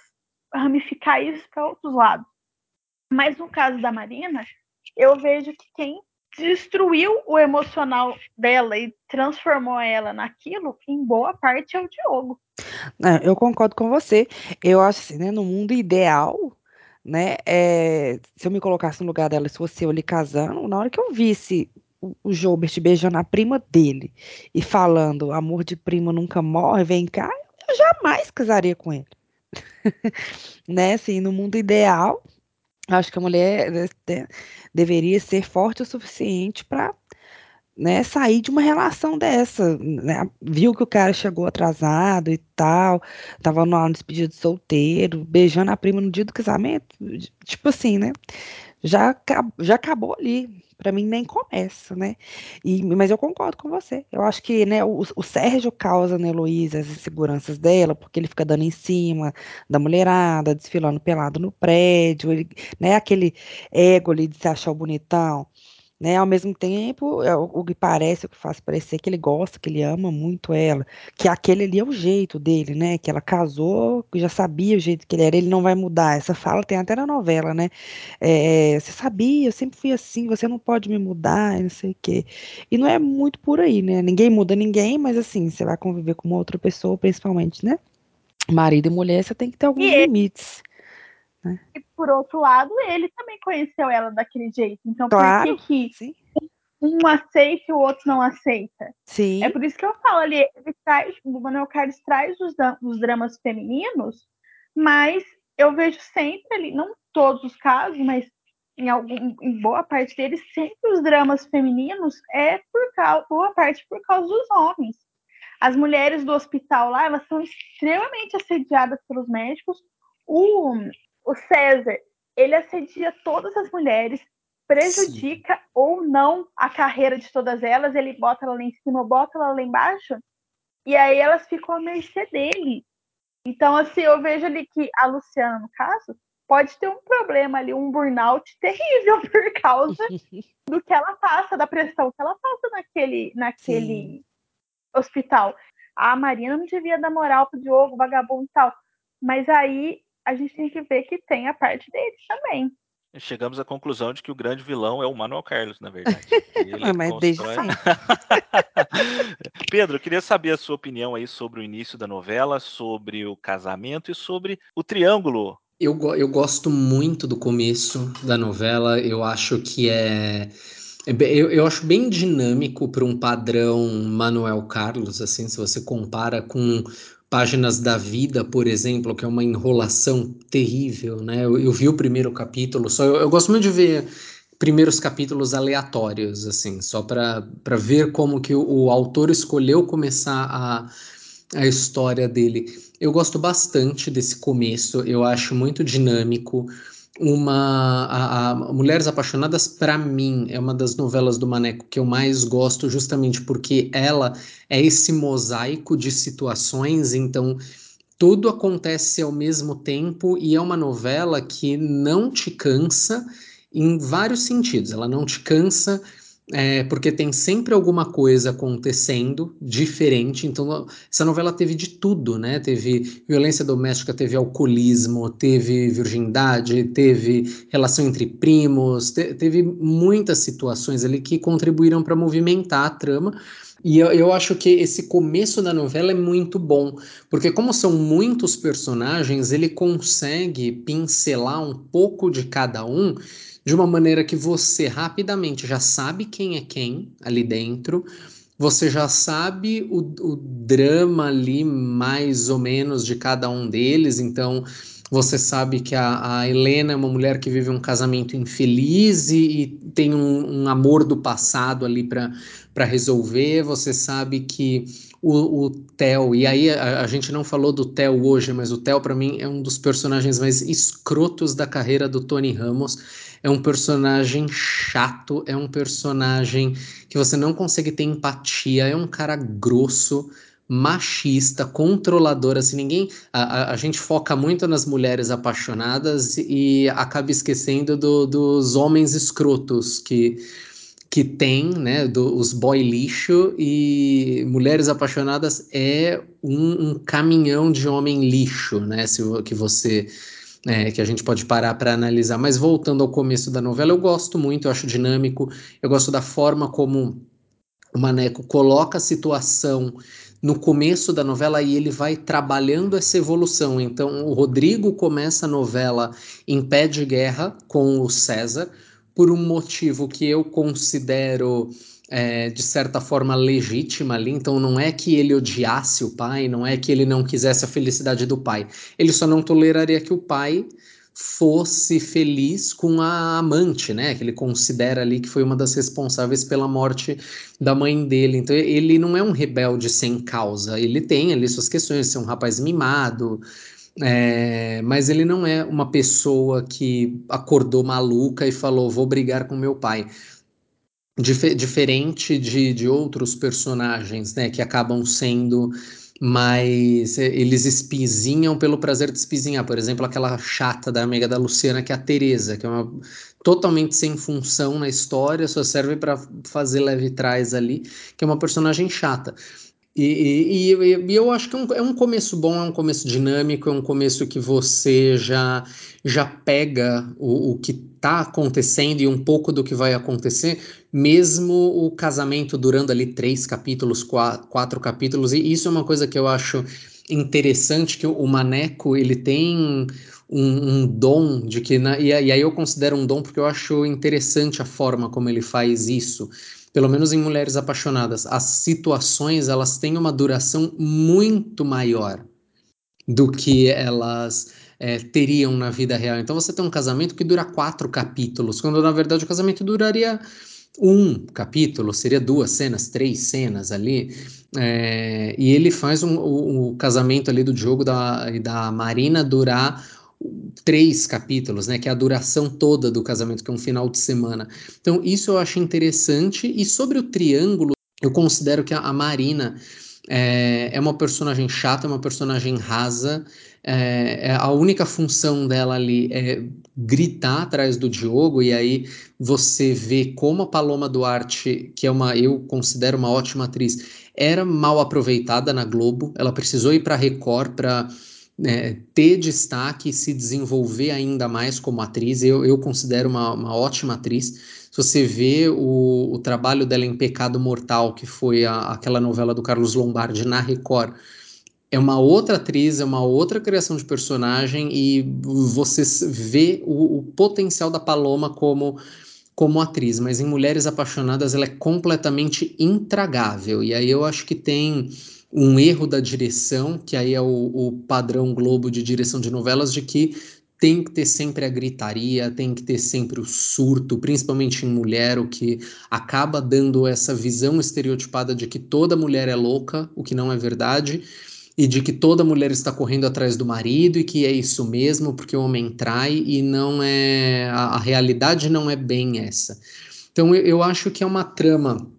ramificar isso para outros lados. Mas no caso da Marina, eu vejo que quem destruiu o emocional dela e transformou ela naquilo, em boa parte é o Diogo. É, eu concordo com você. Eu acho assim, né, no mundo ideal, né, é, se eu me colocasse no lugar dela, se fosse eu ali casando, na hora que eu visse o, o Jobert beijando a prima dele e falando, amor de prima nunca morre, vem cá, eu jamais casaria com ele. né, assim, no mundo ideal, acho que a mulher né, deveria ser forte o suficiente para né, sair de uma relação dessa, né? Viu que o cara chegou atrasado e tal, tava no despedido de solteiro, beijando a prima no dia do casamento, tipo assim, né? Já, já acabou ali. Para mim nem começa, né? E, mas eu concordo com você. Eu acho que né, o, o Sérgio causa na Heloísa as inseguranças dela, porque ele fica dando em cima da mulherada, desfilando pelado no prédio, ele, né? Aquele ego ali de se achar bonitão né? Ao mesmo tempo, é, o que parece, o que faz parecer que ele gosta, que ele ama muito ela, que aquele ali é o jeito dele, né? Que ela casou, já sabia o jeito que ele era, ele não vai mudar. Essa fala tem até na novela, né? É, você sabia, eu sempre fui assim, você não pode me mudar, não sei o quê. E não é muito por aí, né? Ninguém muda ninguém, mas assim, você vai conviver com uma outra pessoa, principalmente, né? Marido e mulher, você tem que ter alguns e limites. Né? E por outro lado, ele também conheceu ela daquele jeito. Então, claro, por que, que um aceita e o outro não aceita? Sim. É por isso que eu falo ali, ele traz, o Manuel Carlos traz os, os dramas femininos, mas eu vejo sempre ali, não todos os casos, mas em, algum, em boa parte deles, sempre os dramas femininos é por causa, boa parte por causa dos homens. As mulheres do hospital lá, elas são extremamente assediadas pelos médicos. O, o César, ele assedia todas as mulheres, prejudica Sim. ou não a carreira de todas elas, ele bota ela lá em cima, bota ela lá embaixo, e aí elas ficam à mercê dele. Então, assim, eu vejo ali que a Luciana, no caso, pode ter um problema ali, um burnout terrível por causa do que ela passa, da pressão que ela passa naquele, naquele hospital. A Marina não devia dar moral pro Diogo, vagabundo e tal. Mas aí a gente tem que ver que tem a parte deles também. Chegamos à conclusão de que o grande vilão é o Manuel Carlos, na verdade. Ele Mas constrói... Pedro, eu queria saber a sua opinião aí sobre o início da novela, sobre o casamento e sobre o triângulo. Eu, eu gosto muito do começo da novela. Eu acho que é é eu, eu acho bem dinâmico para um padrão Manuel Carlos, assim, se você compara com Páginas da Vida, por exemplo, que é uma enrolação terrível, né? Eu, eu vi o primeiro capítulo, só eu, eu, gosto muito de ver primeiros capítulos aleatórios, assim, só para ver como que o, o, autor escolheu começar a, a história dele. Eu gosto bastante desse começo, eu acho muito dinâmico uma a, a Mulheres Apaixonadas para mim é uma das novelas do Maneco que eu mais gosto justamente porque ela é esse mosaico de situações então tudo acontece ao mesmo tempo e é uma novela que não te cansa em vários sentidos. Ela não te cansa é, porque tem sempre alguma coisa acontecendo diferente. Então, essa novela teve de tudo, né? Teve violência doméstica, teve alcoolismo, teve virgindade, teve relação entre primos, te teve muitas situações ali que contribuíram para movimentar a trama. E eu, eu, acho que esse começo da novela é muito bom, porque como são muitos personagens, ele consegue pincelar um pouco de cada um de uma maneira que você rapidamente já sabe quem é quem ali dentro, você já sabe o, o drama ali mais ou menos de cada um deles, então você sabe que a, a, Helena é uma mulher que vive um casamento infeliz e, e tem um, um, amor do passado ali para resolver. Você sabe que o, o Theo, e aí a, a, gente não falou do Theo hoje, mas o Theo para mim é um dos personagens mais escrotos da carreira do Tony Ramos é um personagem chato, é um personagem que você não consegue ter empatia, é um cara grosso, machista, controladora, assim, ninguém. A, a, a, gente foca muito nas mulheres apaixonadas e acaba esquecendo do, dos homens escrotos que, que tem, né? Do, os boy lixo e Mulheres Apaixonadas é um, um caminhão de homem lixo, né? Se, que você. É, que a gente pode parar para analisar. Mas voltando ao começo da novela, eu gosto muito, eu acho dinâmico, eu gosto da forma como o Maneco coloca a situação no começo da novela e ele vai trabalhando essa evolução. Então, o Rodrigo começa a novela em pé de guerra com o César, por um motivo que eu considero. É, de certa forma legítima ali, então não é que ele odiasse o pai, não é que ele não quisesse a felicidade do pai, ele só não toleraria que o pai fosse feliz com a amante, né? Que ele considera ali que foi uma das responsáveis pela morte da mãe dele. Então ele não é um rebelde sem causa. Ele tem ali suas questões, ser um rapaz mimado, é, mas ele não é uma pessoa que acordou maluca e falou: vou brigar com meu pai. Dif diferente de, de outros personagens, né? Que acabam sendo mas é, eles espizinham pelo prazer de espizinhar. Por exemplo, aquela chata da amiga da Luciana, que é a Teresa, que é uma totalmente sem função na história, só serve para fazer leve trás ali, que é uma personagem chata. E, e, e, eu acho que é um, é um, começo bom, é um começo dinâmico, é um começo que você já, já pega o, o que está acontecendo e um pouco do que vai acontecer, mesmo o casamento durando ali três capítulos, quatro, quatro capítulos, e isso é uma coisa que eu acho interessante, que o Maneco, ele tem um, um dom de que, na, e, e aí eu considero um dom porque eu acho interessante a forma como ele faz isso, pelo menos em Mulheres Apaixonadas, as situações elas têm uma duração muito maior do que elas é, teriam na vida real. Então você tem um casamento que dura quatro capítulos, quando na verdade o casamento duraria um capítulo, seria duas cenas, três cenas ali. É, e ele faz um, o, o, casamento ali do Diogo da, da Marina durar três capítulos, né, que é a duração toda do casamento, que é um final de semana. Então, isso eu acho interessante. E sobre o triângulo, eu considero que a, a Marina é, é, uma personagem chata, é uma personagem rasa. É, é, a única função dela ali é gritar atrás do Diogo, e aí você vê como a Paloma Duarte, que é uma, eu considero uma ótima atriz, era mal aproveitada na Globo. Ela precisou ir para Record para é, ter destaque e se desenvolver ainda mais como atriz. Eu, eu considero uma, uma ótima atriz. Se você vê o, o trabalho dela em Pecado Mortal, que foi a, aquela novela do Carlos Lombardi na Record, é uma outra atriz, é uma outra criação de personagem e você vê o, o potencial da Paloma como como atriz, mas em Mulheres Apaixonadas ela é completamente intragável. E aí eu acho que tem um erro da direção, que aí é o, o padrão Globo de direção de novelas, de que tem que ter sempre a gritaria, tem que ter sempre o surto, principalmente em mulher, o que acaba dando essa visão estereotipada de que toda mulher é louca, o que não é verdade, e de que toda mulher está correndo atrás do marido e que é isso mesmo, porque o homem trai e não é. A, a realidade não é bem essa. Então eu, eu acho que é uma trama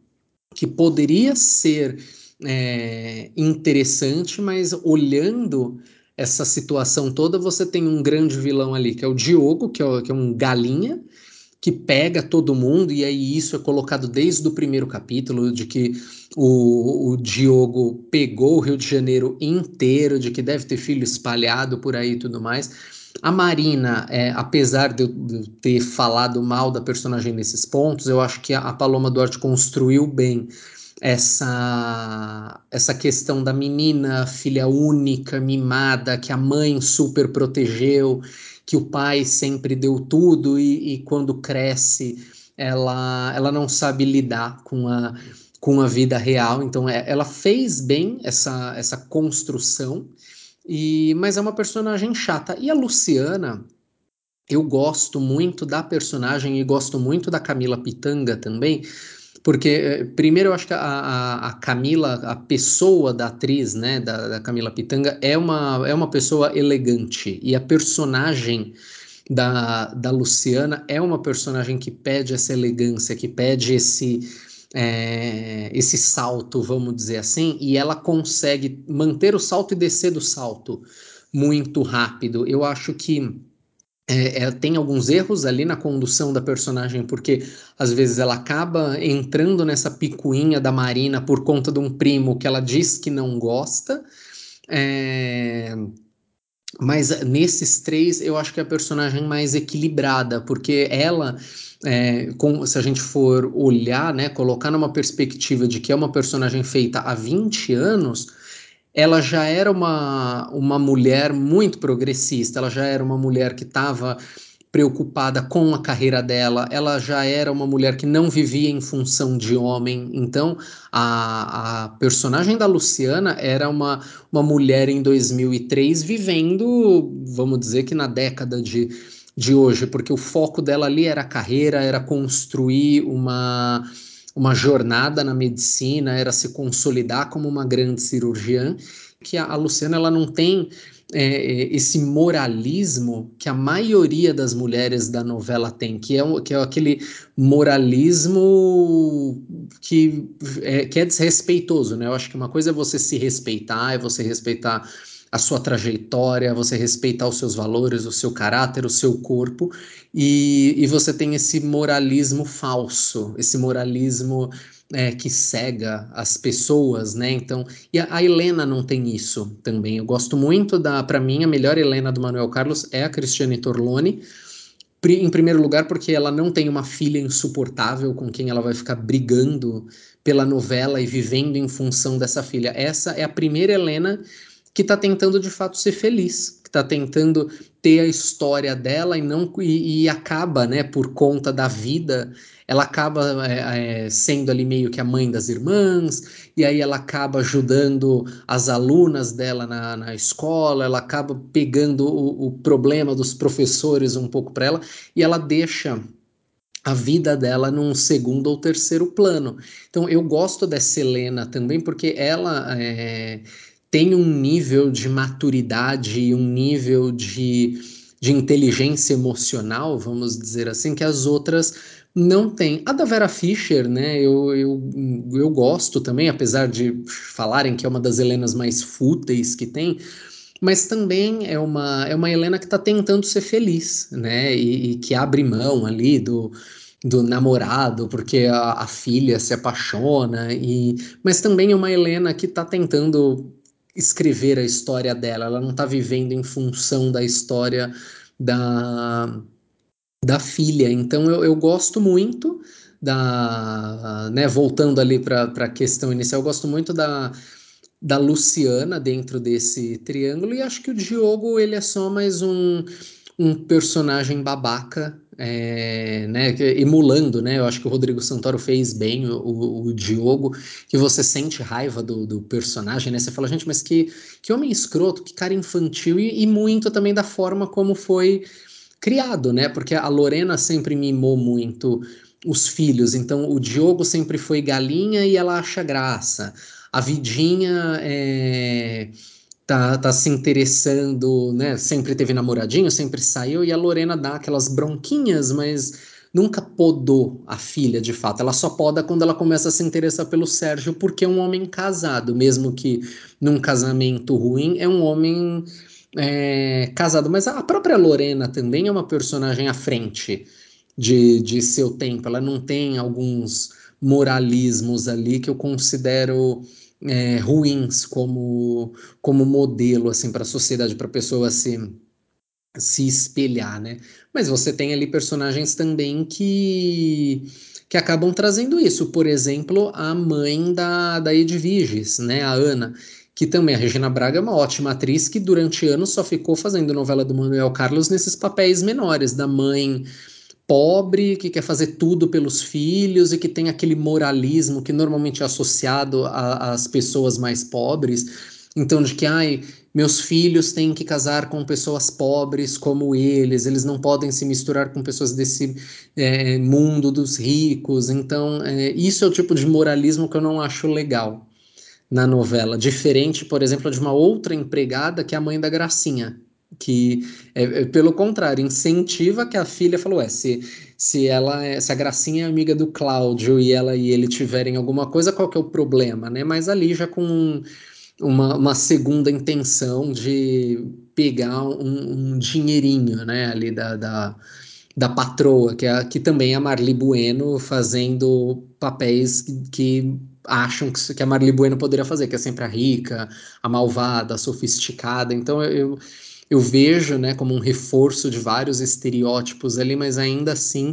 que poderia ser é, interessante, mas olhando essa situação toda, você tem um grande vilão ali, que é o Diogo, que é, que é um galinha, que pega todo mundo, e aí isso é colocado desde o primeiro capítulo, de que o, o Diogo pegou o Rio de Janeiro inteiro, de que deve ter filho espalhado por aí e tudo mais. A Marina, é, apesar de eu, ter falado mal da personagem nesses pontos, eu acho que a, a Paloma Duarte construiu bem essa essa questão da menina, filha única, mimada, que a mãe super protegeu, que o pai sempre deu tudo e, e quando cresce ela ela não sabe lidar com a com a vida real. Então é, ela fez bem essa essa construção e mas é uma personagem chata. E a Luciana eu gosto muito da personagem e gosto muito da Camila Pitanga também, porque, eh, primeiro, eu acho que a, a, a Camila, a pessoa da atriz, né, da, da, Camila Pitanga, é uma, é uma pessoa elegante. E a personagem da, da Luciana é uma personagem que pede essa elegância, que pede esse, é, esse salto, vamos dizer assim, e ela consegue manter o salto e descer do salto muito rápido. Eu acho que é, é, tem alguns erros ali na condução da personagem, porque às vezes ela acaba entrando nessa picuinha da Marina por conta de um primo que ela diz que não gosta. É, mas nesses três, eu acho que é a personagem mais equilibrada, porque ela, é, com, se a gente for olhar, né, colocar numa perspectiva de que é uma personagem feita há 20 anos, ela já era uma, uma mulher muito progressista, ela já era uma mulher que estava preocupada com a carreira dela, ela já era uma mulher que não vivia em função de homem, então a, a personagem da Luciana era uma, uma mulher em 2003 vivendo, vamos dizer que na década de, de hoje, porque o foco dela ali era a carreira, era construir uma uma jornada na medicina, era se consolidar como uma grande cirurgiã, que a, a Luciana ela não tem é, é, esse moralismo que a maioria das mulheres da novela tem, que é, que é aquele moralismo que é, que é desrespeitoso, né? Eu acho que uma coisa é você se respeitar, é você respeitar a sua trajetória, você respeitar os seus valores, o seu caráter, o seu corpo, e, e você tem esse moralismo falso, esse moralismo é, que cega as pessoas, né? Então, e a, a, Helena não tem isso também. Eu gosto muito da, para mim, a melhor Helena do Manuel Carlos é a Cristiane Torlone. Em primeiro lugar, porque ela não tem uma filha insuportável com quem ela vai ficar brigando pela novela e vivendo em função dessa filha. Essa é a primeira Helena que está tentando de fato ser feliz, que está tentando ter a história dela e não e, e, acaba, né, por conta da vida, ela acaba é, é, sendo ali meio que a mãe das irmãs, e aí ela acaba ajudando as alunas dela na, na escola, ela acaba pegando o, o problema dos professores um pouco para ela, e ela deixa a vida dela num segundo ou terceiro plano. Então eu gosto dessa Helena também porque ela é, tem um nível de maturidade e um nível de, de inteligência emocional, vamos dizer assim, que as outras não têm. A da Vera Fischer, né, eu, eu, eu gosto também, apesar de falarem que é uma das Helenas mais fúteis que tem, mas também é uma, é uma Helena que está tentando ser feliz, né, e, e, que abre mão ali do, do namorado, porque a, a filha se apaixona, e, mas também é uma Helena que está tentando escrever a história dela, ela não está vivendo em função da história da, da filha. Então eu, eu gosto muito da. Né, voltando ali para a questão inicial, eu gosto muito da, da Luciana dentro desse triângulo, e acho que o Diogo ele é só mais um, um personagem babaca é, né, emulando, né? Eu acho que o Rodrigo Santoro fez bem o, o, o Diogo, que você sente raiva do, do, personagem, né? Você fala, gente, mas que, que homem escroto, que cara infantil, e, e muito também da forma como foi criado, né? Porque a Lorena sempre mimou muito os filhos, então o Diogo sempre foi galinha e ela acha graça. A Vidinha é tá, tá se interessando, né? Sempre teve namoradinho, sempre saiu, e a Lorena dá aquelas bronquinhas, mas nunca podou a filha de fato. Ela só poda quando ela começa a se interessar pelo Sérgio, porque é um homem casado, mesmo que num casamento ruim, é um homem é, casado. Mas a própria Lorena também é uma personagem à frente de, de seu tempo. Ela não tem alguns moralismos ali que eu considero é, ruins como, como modelo assim para a sociedade, para a pessoa se, se espelhar, né? Mas você tem ali personagens também que que acabam trazendo isso. Por exemplo, a mãe da, da Edviges, né, a Ana, que também a Regina Braga é uma ótima atriz que durante anos só ficou fazendo novela do Manuel Carlos nesses papéis menores, da mãe pobre, que quer fazer tudo pelos filhos e que tem aquele moralismo que normalmente é associado às pessoas mais pobres. Então, de que, ai, meus filhos têm que casar com pessoas pobres como eles, eles não podem se misturar com pessoas desse é, mundo dos ricos. Então, é, isso é o tipo de moralismo que eu não acho legal na novela. Diferente, por exemplo, de uma outra empregada que é a mãe da Gracinha que, é, é, pelo contrário, incentiva que a filha falou, é, se, se ela é, se a Gracinha é amiga do Cláudio e ela e ele tiverem alguma coisa, qual que é o problema, né? Mas ali já com uma, uma segunda intenção de pegar um, um dinheirinho, né, ali da, da, da patroa, que, é, que também é a Marli Bueno fazendo papéis que, acham que, que a Marli Bueno poderia fazer, que é sempre a rica, a malvada, a sofisticada. Então eu, eu vejo né, como um reforço de vários estereótipos ali, mas ainda assim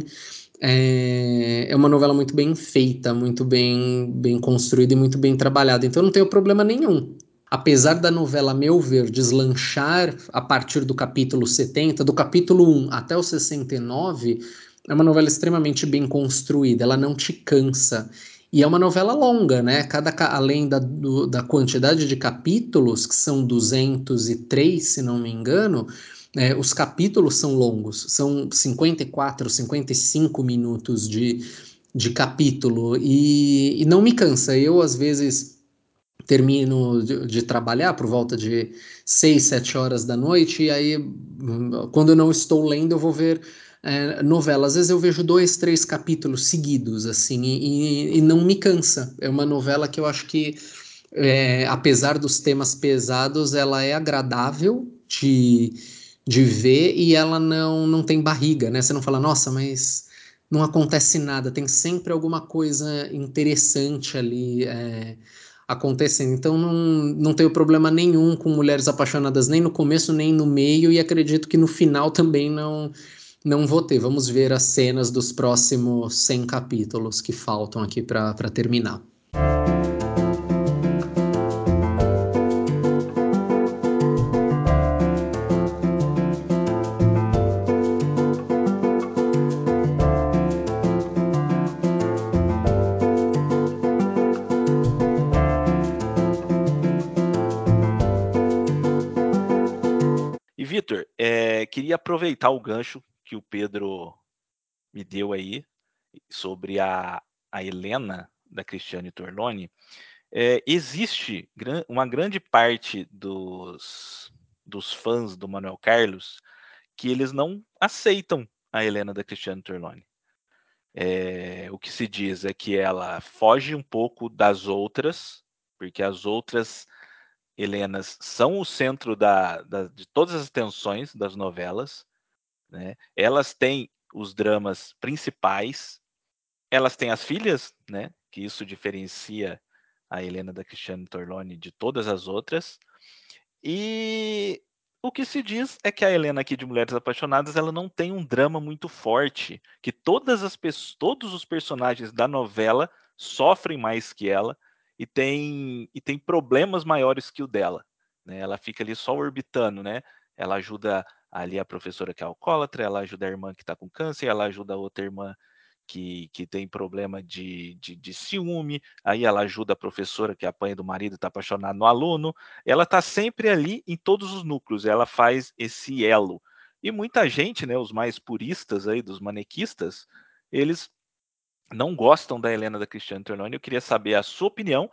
é, é uma novela muito bem feita, muito bem, bem construída e muito bem trabalhada. Então não tenho problema nenhum. Apesar da novela, a meu ver, deslanchar a partir do capítulo 70, do capítulo 1 até o 69, é uma novela extremamente bem construída, ela não te cansa. E é uma novela longa, né? Cada, além da, do, da quantidade de capítulos, que são 203, se não me engano, é, os capítulos são longos, são 54, 55 minutos de, de capítulo, e, e não me cansa. Eu, às vezes, termino de, de, trabalhar por volta de 6, 7 horas da noite, e aí, quando eu não estou lendo, eu vou ver é, novela. Às vezes eu vejo dois, três capítulos seguidos, assim, e, e não me cansa. É uma novela que eu acho que, é, apesar dos temas pesados, ela é agradável de, de ver e ela não, não tem barriga, né? Você não fala, nossa, mas não acontece nada, tem sempre alguma coisa interessante ali. É, acontecendo. Então não, não tenho problema nenhum com mulheres apaixonadas nem no começo nem no meio e acredito que no final também não não vou ter. Vamos ver as cenas dos próximos 100 capítulos que faltam aqui para terminar. E Vitor, é, queria aproveitar o gancho que o Pedro me deu aí sobre a, a Helena da Cristiane Torloni, é, existe uma grande parte dos, dos fãs do Manuel Carlos que eles não aceitam a Helena da Cristiane Torloni. É, o que se diz é que ela foge um pouco das outras, porque as outras Helenas são o centro da, da, de todas as tensões das novelas, né? Elas têm os dramas principais, elas têm as filhas, né? Que isso diferencia a Helena da Cristiane Torloni de todas as outras. E o que se diz é que a Helena aqui de Mulheres Apaixonadas ela não tem um drama muito forte, que todas as todos os personagens da novela sofrem mais que ela e tem e tem problemas maiores que o dela. Né? Ela fica ali só orbitando, né? Ela ajuda ali a professora que é alcoólatra, ela ajuda a irmã que está com câncer, ela ajuda a outra irmã que, que tem problema de, de, de, ciúme, aí ela ajuda a professora que apanha do marido, está apaixonada no aluno, ela está sempre ali em todos os núcleos, ela faz esse elo. E muita gente, né, os mais puristas aí, dos manequistas, eles não gostam da Helena da Cristiane Tornoni, eu queria saber a sua opinião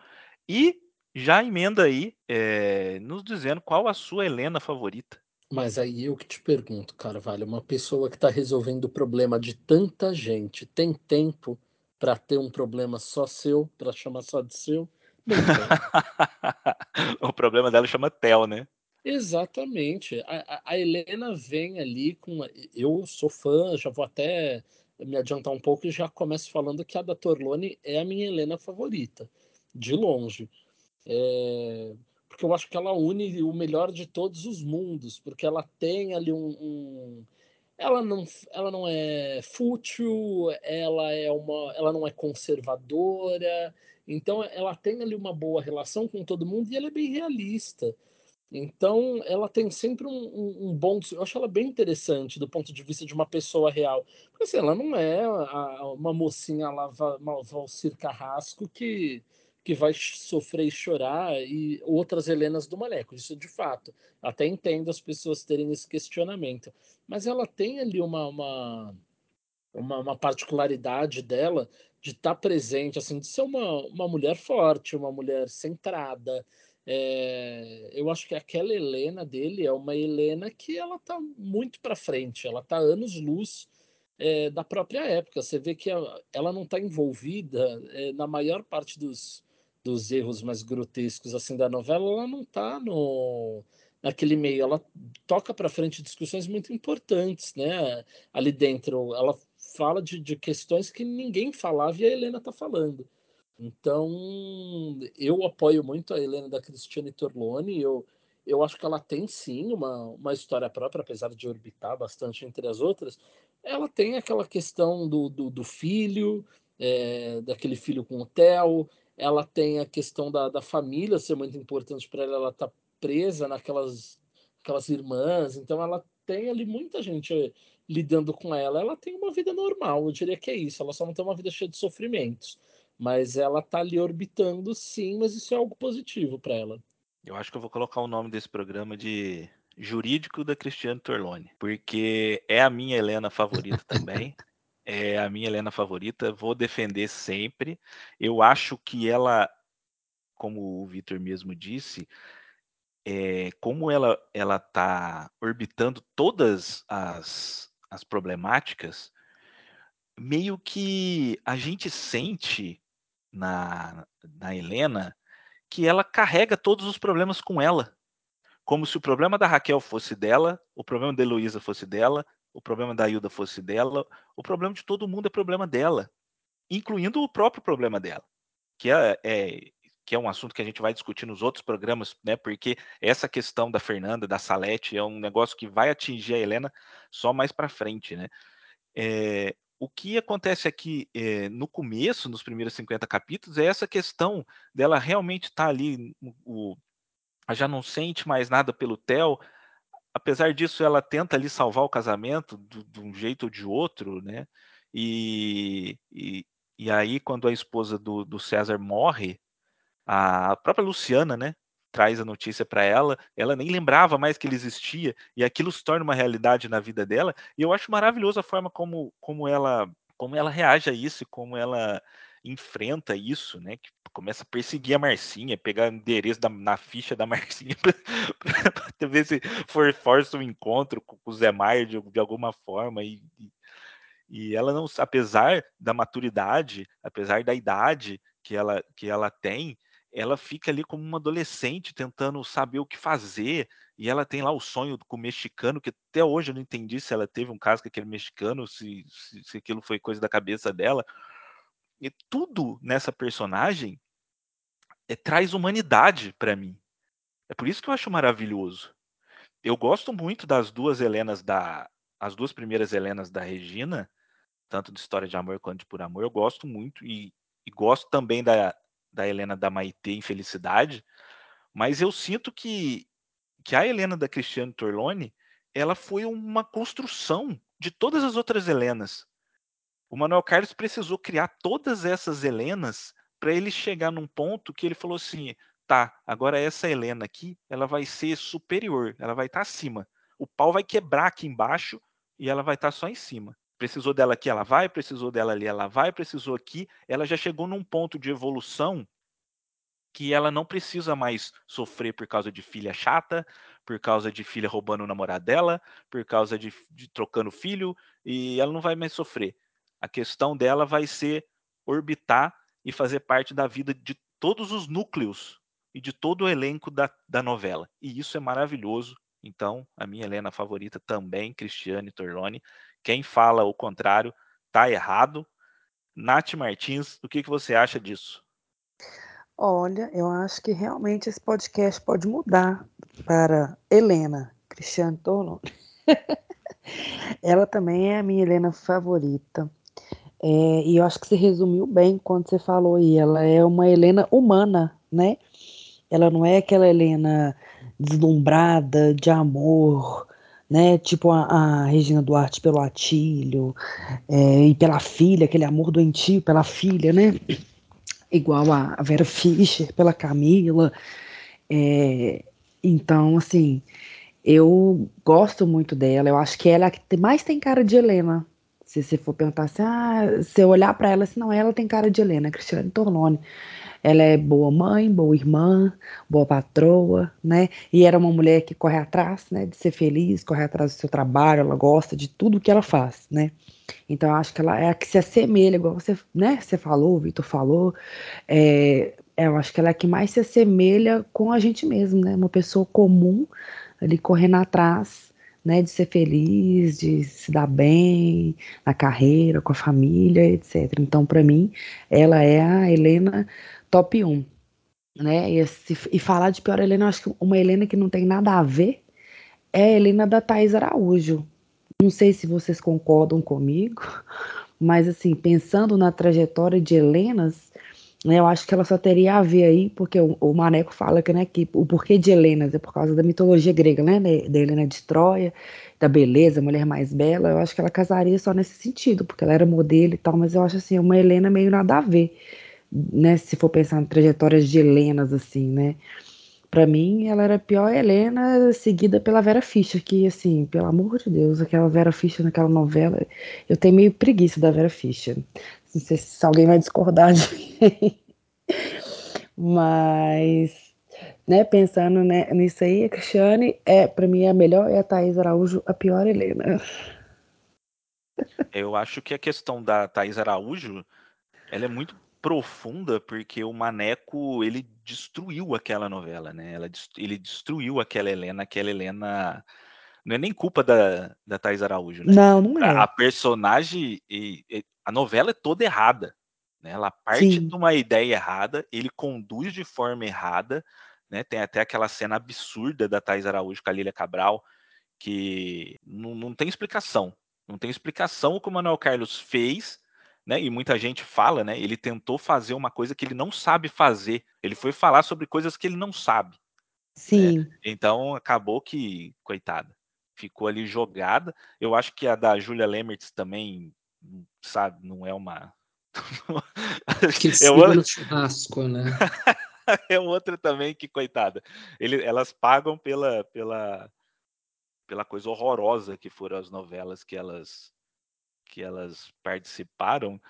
e já emenda aí, é, nos dizendo qual a sua Helena favorita. Mas aí eu que te pergunto, Carvalho, uma pessoa que está resolvendo o problema de tanta gente, tem tempo para ter um problema só seu, para chamar só de seu? o problema dela chama Tel, né? Exatamente. A, a, Helena vem ali com. Eu sou fã, já vou até me adiantar um pouco e já começo falando que a da Torlone é a minha Helena favorita, de longe. É, porque eu acho que ela une o melhor de todos os mundos, porque ela tem ali um, um ela não, ela não é fútil, ela é uma, ela não é conservadora, então ela tem ali uma boa relação com todo mundo e ela é bem realista. Então ela tem sempre um, um, um bom, eu acho ela bem interessante do ponto de vista de uma pessoa real, porque assim, ela não é a, uma mocinha lá, Valcir Carrasco que que vai sofrer e chorar, e outras Helenas do Maleco, isso de fato. Até entendo as pessoas terem esse questionamento. Mas ela tem ali uma, uma, uma, uma particularidade dela de estar tá presente, assim, de ser uma, uma mulher forte, uma mulher centrada. é, eu acho que aquela Helena dele é uma Helena que ela está muito para frente, ela está anos luz é, da própria época. Você vê que ela não está envolvida é, na maior parte dos, dos erros mais grotescos assim da novela, ela não está no naquele meio, ela toca para frente discussões muito importantes, né? Ali dentro, ela fala de, de questões que ninguém falava e a Helena está falando. Então, eu apoio muito a Helena da Cristiane Torlone. Eu, eu acho que ela tem sim uma, uma história própria, apesar de orbitar bastante entre as outras. Ela tem aquela questão do, do, do filho, é, daquele filho com o Theo. Ela tem a questão da, da família ser muito importante para ela. Ela está presa naquelas aquelas irmãs. Então, ela tem ali muita gente lidando com ela. Ela tem uma vida normal, eu diria que é isso. Ela só não tem uma vida cheia de sofrimentos mas ela tá ali orbitando sim, mas isso é algo positivo para ela. Eu acho que eu vou colocar o nome desse programa de Jurídico da Cristiane Torlone, porque é a minha Helena favorita também. É a minha Helena favorita, vou defender sempre. Eu acho que ela, como o Vitor mesmo disse, é, como ela ela está orbitando todas as, as problemáticas, meio que a gente sente na, na Helena que ela carrega todos os problemas com ela. Como se o problema da Raquel fosse dela, o problema da Heloísa fosse dela, o problema da Hilda fosse dela, o problema de todo mundo é problema dela, incluindo o próprio problema dela, que é, é, que é um assunto que a gente vai discutir nos outros programas, né? Porque essa questão da Fernanda, da Salete, é um negócio que vai atingir a Helena só mais para frente, né? É, o que acontece aqui é, no começo, nos primeiros 50 capítulos, é essa questão dela realmente estar tá ali, o, já não sente mais nada pelo Theo, apesar disso ela tenta ali salvar o casamento de um jeito ou de outro, né? E, e, e aí quando a esposa do, do César morre, a própria Luciana, né? traz a notícia para ela, ela nem lembrava mais que ele existia, e aquilo se torna uma realidade na vida dela, e eu acho maravilhoso a forma como, como ela como ela reage a isso como ela enfrenta isso, né? Que começa a perseguir a Marcinha, pegar endereço da, na ficha da Marcinha para ver se for força o um encontro com o Zé Maier de, de alguma forma e, e, e ela não, apesar da maturidade, apesar da idade que ela que ela tem, ela fica ali como uma adolescente tentando saber o que fazer, e ela tem lá o sonho com o mexicano, que até hoje eu não entendi se ela teve um caso com aquele mexicano, se, se, se aquilo foi coisa da cabeça dela. E tudo nessa personagem é, traz humanidade para mim. É por isso que eu acho maravilhoso. Eu gosto muito das duas Helenas da. As duas primeiras Helenas da Regina, tanto de História de Amor quanto de Por Amor, eu gosto muito. E, e gosto também da, da Helena da Maitê em Felicidade, mas eu sinto que, que a Helena da Cristiane Torlone ela foi uma construção de todas as outras Helenas. O Manuel Carlos precisou criar todas essas Helenas para ele chegar num ponto que ele falou assim: tá, agora essa Helena aqui, ela vai ser superior, ela vai estar tá acima. O pau vai quebrar aqui embaixo e ela vai estar tá só em cima. Precisou dela aqui, ela vai, precisou dela ali, ela vai, precisou aqui. Ela já chegou num ponto de evolução que ela não precisa mais sofrer por causa de filha chata, por causa de filha roubando o namorado dela, por causa de, de trocando filho, e ela não vai mais sofrer. A questão dela vai ser orbitar e fazer parte da vida de todos os núcleos e de todo o elenco da, da novela. E isso é maravilhoso. Então, a minha Helena favorita também, Cristiane Torlone. Quem fala o contrário tá errado. Nath Martins, o que, que você acha disso? Olha, eu acho que realmente esse podcast pode mudar para Helena Cristiane Torlone. Ela também é a minha Helena favorita. É, e eu acho que você resumiu bem quando você falou aí. Ela é uma Helena humana, né? Ela não é aquela Helena deslumbrada de amor, né? Tipo a, a Regina Duarte pelo Atílio, é, e pela filha, aquele amor doentio pela filha, né? Igual a Vera Fischer pela Camila. É, então, assim, eu gosto muito dela. Eu acho que ela é a que mais tem cara de Helena. Se você for perguntar assim, ah, se eu olhar para ela, assim, não, ela tem cara de Helena, Cristiane Tornone. ela é boa mãe, boa irmã, boa patroa, né? E era uma mulher que corre atrás, né, de ser feliz, corre atrás do seu trabalho, ela gosta de tudo que ela faz, né? Então, eu acho que ela é a que se assemelha, igual você, né, você falou, o Vitor falou, é, eu acho que ela é a que mais se assemelha com a gente mesmo, né? Uma pessoa comum ali correndo atrás, né, de ser feliz, de se dar bem na carreira, com a família, etc. Então, para mim, ela é a Helena top 1. Né? E, e falar de pior Helena, eu acho que uma Helena que não tem nada a ver é a Helena da Thais Araújo. Não sei se vocês concordam comigo, mas assim, pensando na trajetória de Helenas, eu acho que ela só teria a ver aí, porque o, o Maneco fala que, né, que o porquê de Helenas é por causa da mitologia grega, né, da Helena de Troia, da beleza, mulher mais bela, eu acho que ela casaria só nesse sentido, porque ela era modelo e tal, mas eu acho assim, uma Helena meio nada a ver, né, se for pensar em trajetórias de Helenas, assim, né, para mim, ela era a pior Helena, seguida pela Vera Fischer, que, assim, pelo amor de Deus, aquela Vera Fischer naquela novela, eu tenho meio preguiça da Vera Fischer. Não sei se alguém vai discordar de mim. Mas, né, pensando né, nisso aí, a Cristiane, é, para mim, é a melhor, é a Thaís Araújo, a pior Helena. Eu acho que a questão da Thaís Araújo, ela é muito profunda porque o Maneco ele destruiu aquela novela, né? Ela, ele destruiu aquela Helena, aquela Helena não é nem culpa da, da Thais Araújo, né? Não, não é. A, a personagem e, e, a novela é toda errada, né? Ela parte Sim. de uma ideia errada, ele conduz de forma errada, né? Tem até aquela cena absurda da Thais Araújo com a Lília Cabral que não, não tem explicação. Não tem explicação o que o Manuel Carlos fez né? E muita gente fala, né? Ele tentou fazer uma coisa que ele não sabe fazer. Ele foi falar sobre coisas que ele não sabe. Né? Sim. Né? Então acabou que, coitada, ficou ali jogada. Eu acho que a da Julia Lemertz também, sabe, não é uma. que é no churrasco, né? é outra também que, coitada. Ele, elas pagam pela, pela, pela coisa horrorosa que foram as novelas que elas que elas participaram.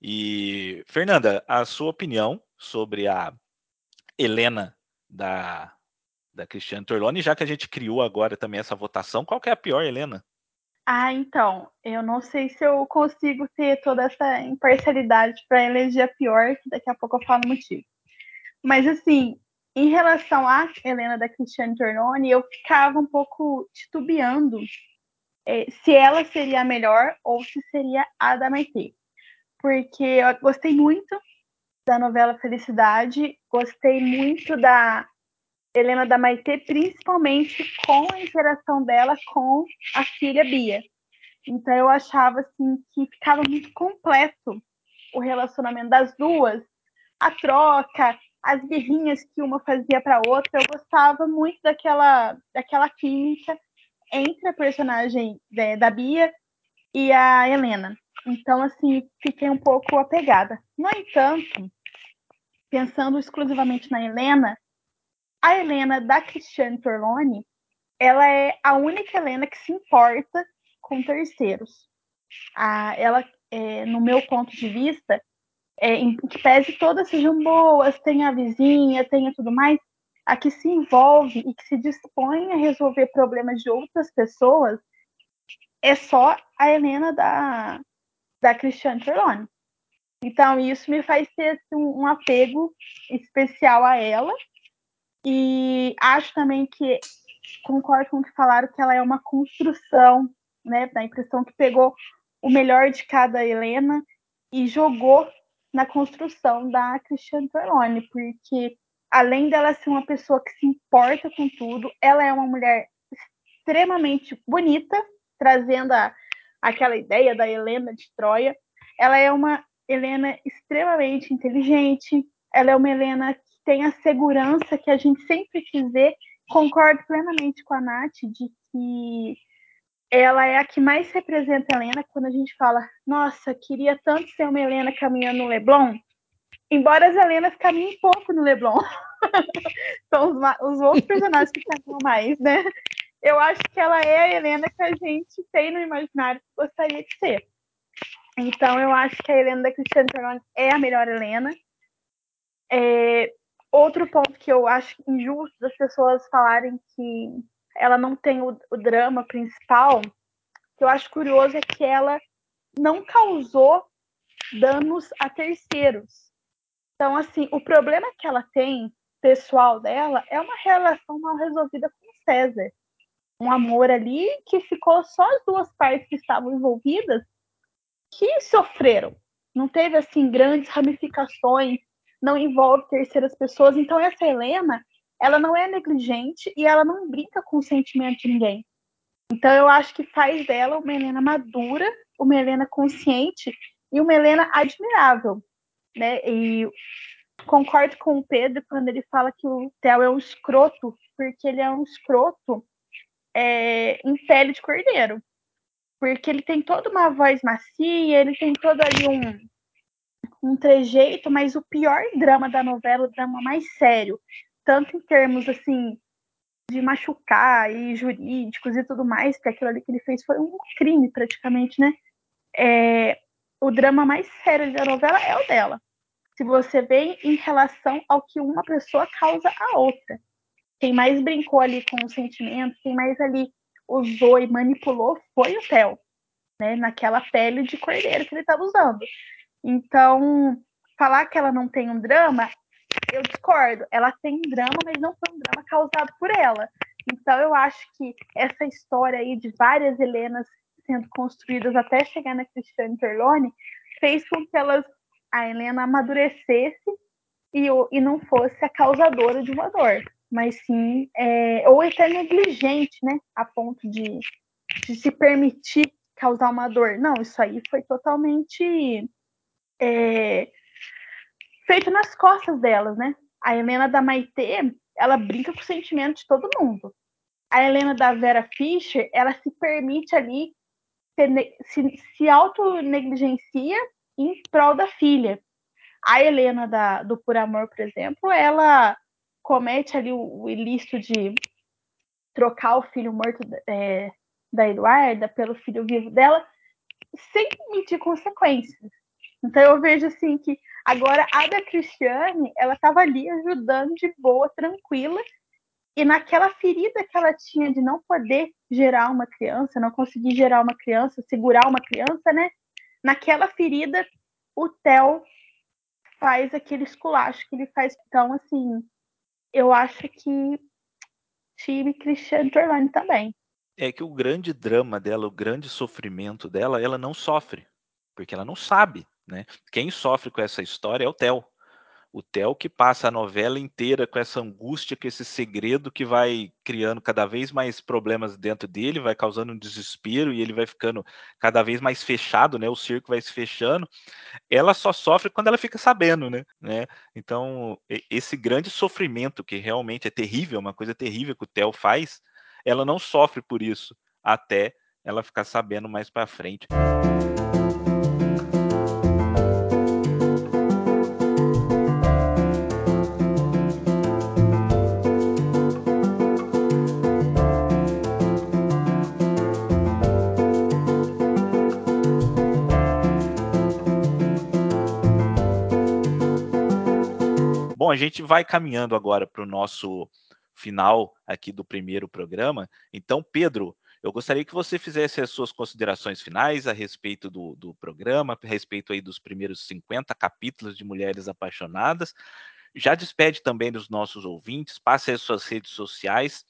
E, Fernanda, a sua opinião sobre a Helena da, da Cristiane Torloni, já que a gente criou agora também essa votação, qual que é a pior, Helena? Ah, então, eu não sei se eu consigo ter toda essa imparcialidade para eleger a pior, que daqui a pouco eu falo o motivo. Mas, assim, em relação à Helena da Cristiane Torloni, eu ficava um pouco titubeando é, se ela seria a melhor ou se seria a da Maitê. Porque eu gostei muito da novela Felicidade, gostei muito da Helena da Maitê, principalmente com a interação dela com a filha Bia. Então eu achava assim que ficava muito completo o relacionamento das duas, a troca, as guerrinhas que uma fazia para outra. Eu gostava muito daquela daquela química entre a personagem né, da Bia e a Helena. Então, assim, fiquei um pouco apegada. No entanto, pensando exclusivamente na Helena, a Helena da Cristiane Torlone, ela é a única Helena que se importa com terceiros. A, ela, é, no meu ponto de vista, é, em que pese todas sejam boas, tenha a vizinha, tenha tudo mais, a que se envolve e que se dispõe a resolver problemas de outras pessoas é só a Helena da, da Cristiane Torlone. Então, isso me faz ter assim, um apego especial a ela. E acho também que concordo com o que falaram que ela é uma construção, né? Da impressão que pegou o melhor de cada Helena e jogou na construção da Cristiane Torlone, porque além dela ser uma pessoa que se importa com tudo, ela é uma mulher extremamente bonita, trazendo a, aquela ideia da Helena de Troia. Ela é uma Helena extremamente inteligente, ela é uma Helena tem a segurança que a gente sempre quis ver. Concordo plenamente com a Nath de que ela é a que mais representa a Helena quando a gente fala, nossa, queria tanto ser uma Helena caminhando no Leblon. Embora as Helenas caminhem pouco no Leblon. São os, os, outros personagens que caminham mais, né? Eu acho que ela é a Helena que a gente tem no imaginário que gostaria de ser. Então, eu acho que a Helena da Cristiane Tornone é a melhor Helena. É, outro ponto que eu acho injusto das pessoas falarem que ela não tem o, o drama principal, que eu acho curioso é que ela não causou danos a terceiros. Então, assim, o problema que ela tem, pessoal dela, é uma relação mal resolvida com César. Um amor ali que ficou só as duas partes que estavam envolvidas que sofreram. Não teve, assim, grandes ramificações, não envolve terceiras pessoas. Então, essa Helena, ela não é negligente e ela não brinca com o sentimento de ninguém. Então, eu acho que faz dela uma Helena madura, uma Helena consciente e uma Helena admirável, né? E concordo com o Pedro quando ele fala que o Theo é um escroto, porque ele é um escroto é, em pele de cordeiro. Porque ele tem toda uma voz macia, ele tem todo ali um, um trejeito, mas o pior drama da novela, o drama mais sério, tanto em termos assim de machucar e jurídicos e tudo mais, porque aquilo ali que ele fez foi um crime praticamente, né? É, o drama mais sério da novela é o dela. Se você vê em relação ao que uma pessoa causa a outra. Quem mais brincou ali com os sentimentos, quem mais ali usou e manipulou foi o Theo, né? Naquela pele de cordeiro que ele estava usando. Então, falar que ela não tem um drama, eu discordo. Ela tem um drama, mas não foi um drama causado por ela. Então, eu acho que essa história aí de várias Helenas sendo construídas até chegar na Cristiane Perlone fez com que elas, a Helena amadurecesse e, e não fosse a causadora de uma dor, mas sim, é, ou até negligente, né, a ponto de, de se permitir causar uma dor. Não, isso aí foi totalmente é, feito nas costas delas, né? A Helena da Maitê, ela brinca com o sentimento de todo mundo. A Helena da Vera Fischer, ela se permite ali se, se auto-negligencia em prol da filha. A Helena da, do Por Amor, por exemplo, ela comete ali o, o ilícito de trocar o filho morto é, da Eduarda pelo filho vivo dela, sem medir consequências. Então eu vejo assim que agora a da Cristiane, ela estava ali ajudando de boa, tranquila, e naquela ferida que ela tinha de não poder gerar uma criança, não conseguir gerar uma criança, segurar uma criança, né? Naquela ferida, o Theo faz aquele esculacho que ele faz. Então, assim, eu acho que time Cristiano Torlani também. É que o grande drama dela, o grande sofrimento dela, ela não sofre, porque ela não sabe, né? Quem sofre com essa história é o Theo o Theo que passa a novela inteira com essa angústia, com esse segredo que vai criando cada vez mais problemas dentro dele, vai causando um desespero e ele vai ficando cada vez mais fechado, né? O circo vai se fechando. Ela só sofre quando ela fica sabendo, né? né? Então, esse grande sofrimento que realmente é terrível, uma coisa terrível que o Theo faz, ela não sofre por isso até ela ficar sabendo mais para frente. Bom, a gente vai caminhando agora para o nosso final aqui do primeiro programa. Então, Pedro, eu gostaria que você fizesse as suas considerações finais a respeito do, do programa, a respeito aí dos primeiros 50 capítulos de Mulheres Apaixonadas. Já despede também dos nossos ouvintes, passe as suas redes sociais,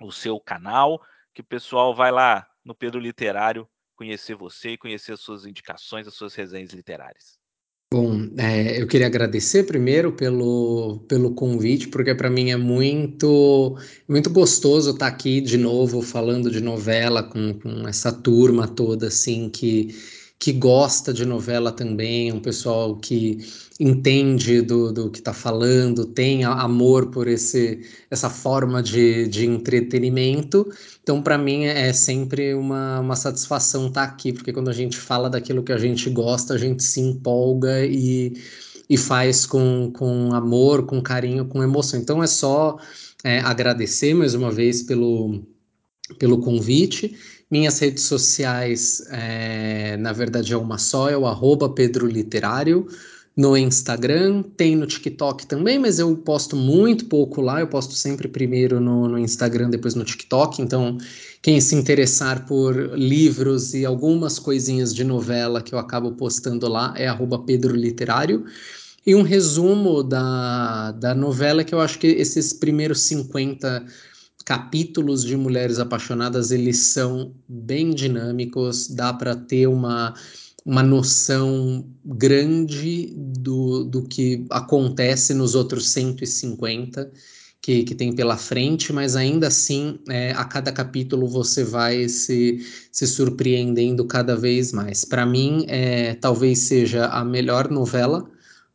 o seu canal, que o pessoal vai lá no Pedro Literário conhecer você e conhecer as suas indicações, as suas resenhas literárias. Bom, é, eu queria agradecer primeiro pelo, pelo convite, porque para mim é muito, muito gostoso estar aqui de novo falando de novela com, com essa turma toda assim que, que gosta de novela também, um pessoal que entende do, do que está falando, tem amor por esse, essa forma de, de entretenimento. Então, para mim, é sempre uma, uma satisfação estar tá aqui, porque quando a gente fala daquilo que a gente gosta, a gente se empolga e, e faz com, com amor, com carinho, com emoção. Então, é só é, agradecer mais uma vez pelo, pelo convite. Minhas redes sociais, é, na verdade, é uma só, é o arroba no Instagram, tem no TikTok também, mas eu posto muito pouco lá, eu posto sempre primeiro no, no Instagram, depois no TikTok, então quem se interessar por livros e algumas coisinhas de novela que eu acabo postando lá é arroba Pedro Literário. E um resumo da, da novela que eu acho que esses primeiros 50 capítulos de Mulheres Apaixonadas, eles são bem dinâmicos, dá para ter uma uma noção grande do, do que acontece nos outros 150 que, que tem pela frente, mas ainda assim, é, a cada capítulo você vai se, se surpreendendo cada vez mais. Para mim, é, talvez seja a melhor novela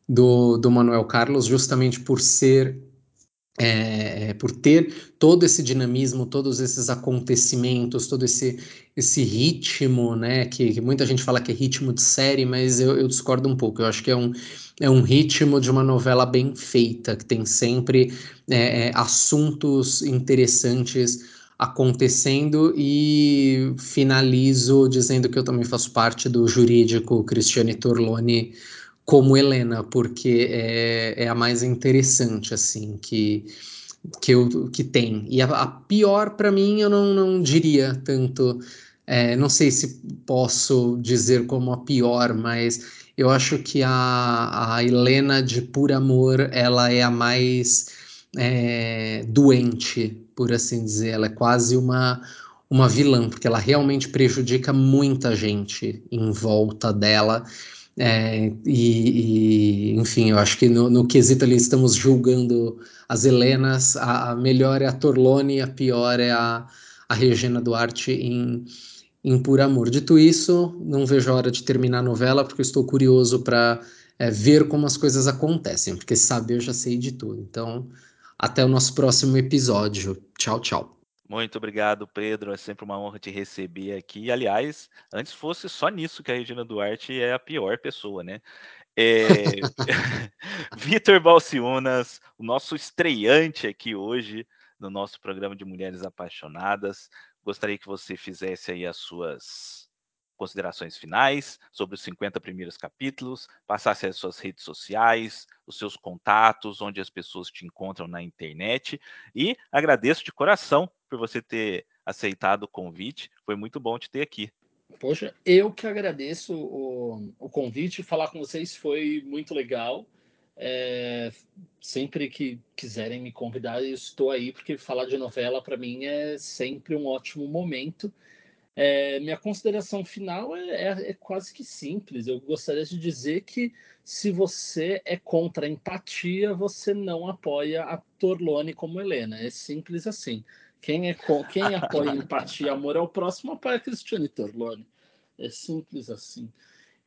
do, do Manuel Carlos, justamente por ser é, por ter todo esse dinamismo, todos esses acontecimentos, todo esse, esse ritmo, né? Que, que muita gente fala que é ritmo de série, mas eu, eu, discordo um pouco. Eu acho que é um, é um ritmo de uma novela bem feita, que tem sempre é, é, assuntos interessantes acontecendo e finalizo dizendo que eu também faço parte do jurídico Cristiane Torloni como Helena, porque é, é a mais interessante, assim, que, que, eu, que tem. E a, a pior, para mim, eu não, não diria tanto. É, não sei se posso dizer como a pior, mas eu acho que a, a Helena de Por Amor, ela é a mais é, doente, por assim dizer. Ela é quase uma, uma vilã, porque ela realmente prejudica muita gente em volta dela. É, e, e, enfim, eu acho que no, no quesito ali estamos julgando as Helenas, a, a, melhor é a Torlone, a pior é a, a Regina Duarte em, em Por Amor. Dito isso, não vejo a hora de terminar a novela, porque estou curioso para é, ver como as coisas acontecem, porque saber eu já sei de tudo. Então, até o nosso próximo episódio. Tchau, tchau. Muito obrigado, Pedro. É sempre uma honra te receber aqui. Aliás, antes fosse só nisso que a Regina Duarte é a pior pessoa, né? É... Vitor Balciunas, o nosso estreante aqui hoje no nosso programa de Mulheres Apaixonadas. Gostaria que você fizesse aí as suas considerações finais sobre os 50 primeiros capítulos, passasse as suas redes sociais, os seus contatos, onde as pessoas te encontram na internet. E agradeço de coração por você ter aceitado o convite. Foi muito bom te ter aqui. Poxa, eu que agradeço o, o convite. Falar com vocês foi muito legal. É, sempre que quiserem me convidar, eu estou aí, porque falar de novela para mim é sempre um ótimo momento. É, minha consideração final é, é, é, quase que simples. Eu gostaria de dizer que se você é contra a empatia, você não apoia a Torlone como Helena. É simples assim. Quem, é, quem apoia empatia e amor ao próximo apoia Cristiane Torlone. É simples assim.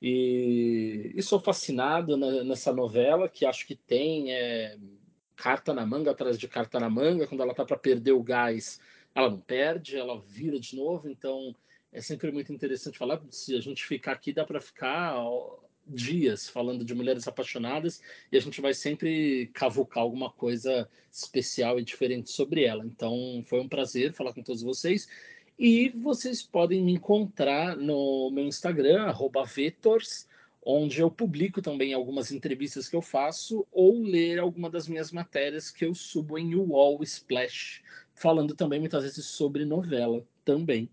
E, e sou fascinado nessa novela, que acho que tem é, carta na manga atrás de carta na manga. Quando ela tá para perder o gás, ela não perde, ela vira de novo, então é sempre muito interessante falar. Se a gente ficar aqui, dá para ficar dias falando de mulheres apaixonadas e a gente vai sempre cavucar alguma coisa especial e diferente sobre ela. Então, foi um prazer falar com todos vocês. E vocês podem me encontrar no meu Instagram, Vetors, onde eu publico também algumas entrevistas que eu faço ou ler alguma das minhas matérias que eu subo em UOL Splash falando também muitas vezes sobre novela também.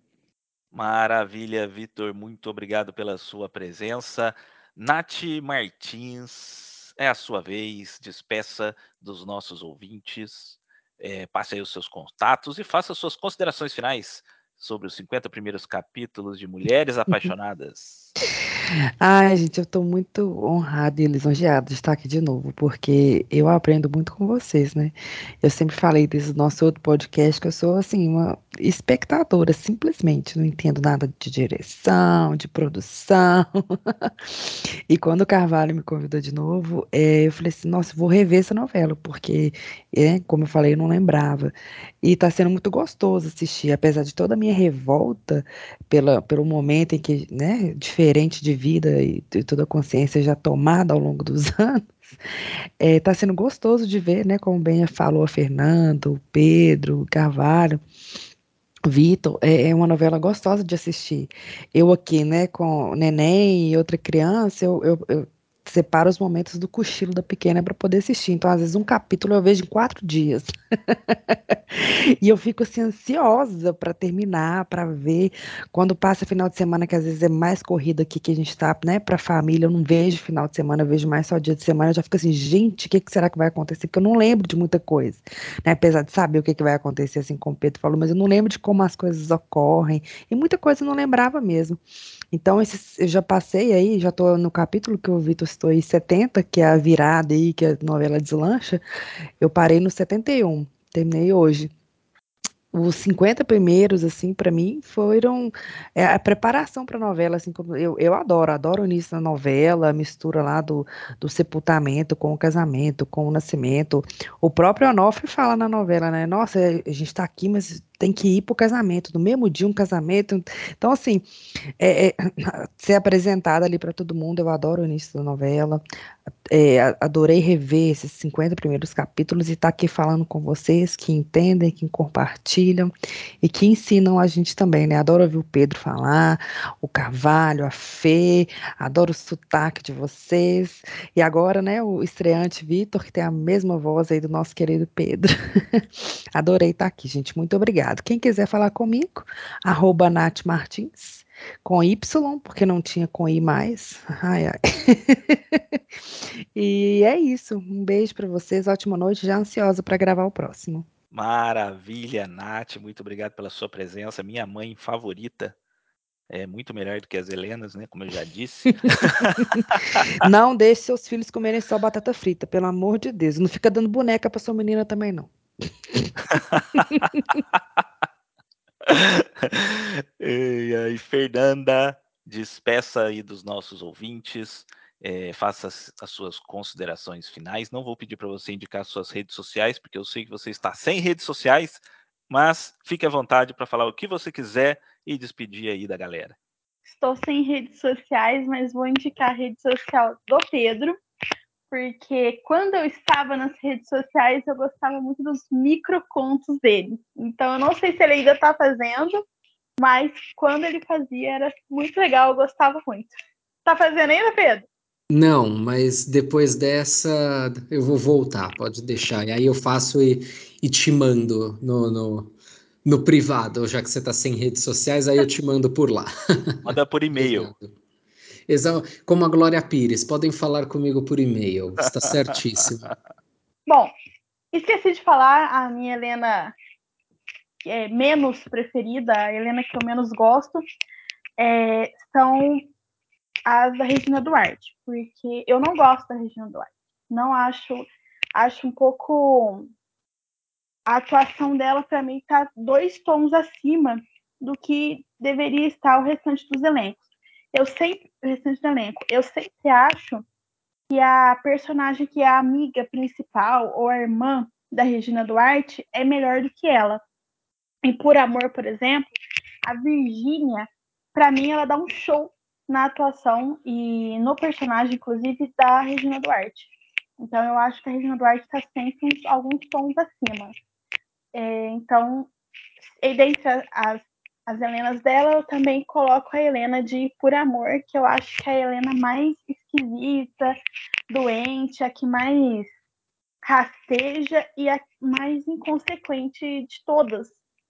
Maravilha, Vitor. Muito obrigado pela sua presença. Nath Martins, é a sua vez. Despeça dos nossos ouvintes. É, passe aí os seus contatos e faça suas considerações finais sobre os 50 primeiros capítulos de Mulheres Apaixonadas. Ai, gente, eu estou muito honrada e lisonjeada de estar aqui de novo, porque eu aprendo muito com vocês, né? Eu sempre falei desse nosso outro podcast que eu sou, assim, uma espectadora, simplesmente. Não entendo nada de direção, de produção. e quando o Carvalho me convidou de novo, é, eu falei assim: nossa, vou rever essa novela, porque, é, como eu falei, eu não lembrava. E está sendo muito gostoso assistir, apesar de toda a minha revolta pela, pelo momento em que, né, diferente de vida e, e toda a consciência já tomada ao longo dos anos, está é, tá sendo gostoso de ver, né, como bem falou a Fernando, Pedro, Carvalho, Vitor, é, é, uma novela gostosa de assistir. Eu aqui, né, com neném e outra criança, eu, eu, eu separo os momentos do cochilo da pequena para poder assistir. Então, às vezes, um capítulo eu vejo em quatro dias. e eu fico assim, ansiosa para terminar, para ver. Quando passa final de semana, que às vezes é mais corrida aqui que a gente tá, né, para família, eu não vejo final de semana, eu vejo mais só dia de semana, eu já fico assim, gente, o que, que será que vai acontecer? Porque eu não lembro de muita coisa. Né? Apesar de saber o que, que vai acontecer, assim, como o Pedro falou, mas eu não lembro de como as coisas ocorrem. E muita coisa eu não lembrava mesmo. Então, esses, eu já passei aí, já estou no capítulo que o Vitor citou aí, 70, que é a virada aí, que a novela deslancha. Eu parei no 71, terminei hoje os 50 primeiros, assim, para mim, foram é, a preparação para a novela, assim, como eu, eu adoro, adoro o início da novela, a mistura lá do, do sepultamento com o casamento, com o nascimento. O próprio Onofre fala na novela, né? Nossa, a gente está aqui, mas tem que ir para o casamento, no mesmo dia um casamento. Então, assim, é, é, ser apresentada ali para todo mundo, eu adoro o início da novela. É, adorei rever esses 50 primeiros capítulos e estar tá aqui falando com vocês que entendem, que compartilham e que ensinam a gente também, né? Adoro ouvir o Pedro falar, o Carvalho, a Fê, adoro o sotaque de vocês. E agora, né, o estreante Vitor, que tem a mesma voz aí do nosso querido Pedro. Adorei estar tá aqui, gente. Muito obrigado. Quem quiser falar comigo, arroba Nath Martins com Y, porque não tinha com I mais. Ai, ai. e é isso. Um beijo para vocês, ótima noite, já ansiosa para gravar o próximo. Maravilha, Nath, muito obrigado pela sua presença. Minha mãe favorita. É muito melhor do que as Helenas, né? Como eu já disse. não deixe seus filhos comerem só batata frita, pelo amor de Deus. Não fica dando boneca para sua menina também, não. E aí, Fernanda, despeça aí dos nossos ouvintes, é, faça as, as, suas considerações finais. Não vou pedir para você indicar suas redes sociais, porque eu sei que você está sem redes sociais, mas fique à vontade para falar o que você quiser e despedir aí da galera. Estou sem redes sociais, mas vou indicar a rede social do Pedro, porque quando eu estava nas redes sociais, eu gostava muito dos microcontos dele. Então, eu não sei se ele ainda está fazendo, mas quando ele fazia era muito legal, eu gostava muito. Tá fazendo ainda, Pedro? Não, mas depois dessa eu vou voltar, pode deixar. E aí eu faço e, e te mando no, no, no privado, já que você está sem redes sociais, aí eu te mando por lá. Manda por e-mail. Como a Glória Pires, podem falar comigo por e-mail, está certíssimo. Bom, esqueci de falar, a minha Helena é, menos preferida, a Helena que eu menos gosto, é, são as da Regina Duarte, porque eu não gosto da Regina Duarte. Não acho, acho um pouco a atuação dela para mim está dois tons acima do que deveria estar o restante dos elencos. Eu sempre, restante do elenco, eu sempre acho que a personagem que é a amiga principal ou a irmã da Regina Duarte é melhor do que ela. Em Por Amor, por exemplo, a Virgínia, para mim, ela dá um show na atuação e no personagem, inclusive, da Regina Duarte. Então, eu acho que a Regina Duarte está sempre uns, alguns tons acima. É, então, e dentre as, as Helenas dela, eu também coloco a Helena de Por Amor, que eu acho que é a Helena mais esquisita, doente, a que mais rasteja e a mais inconsequente de todas,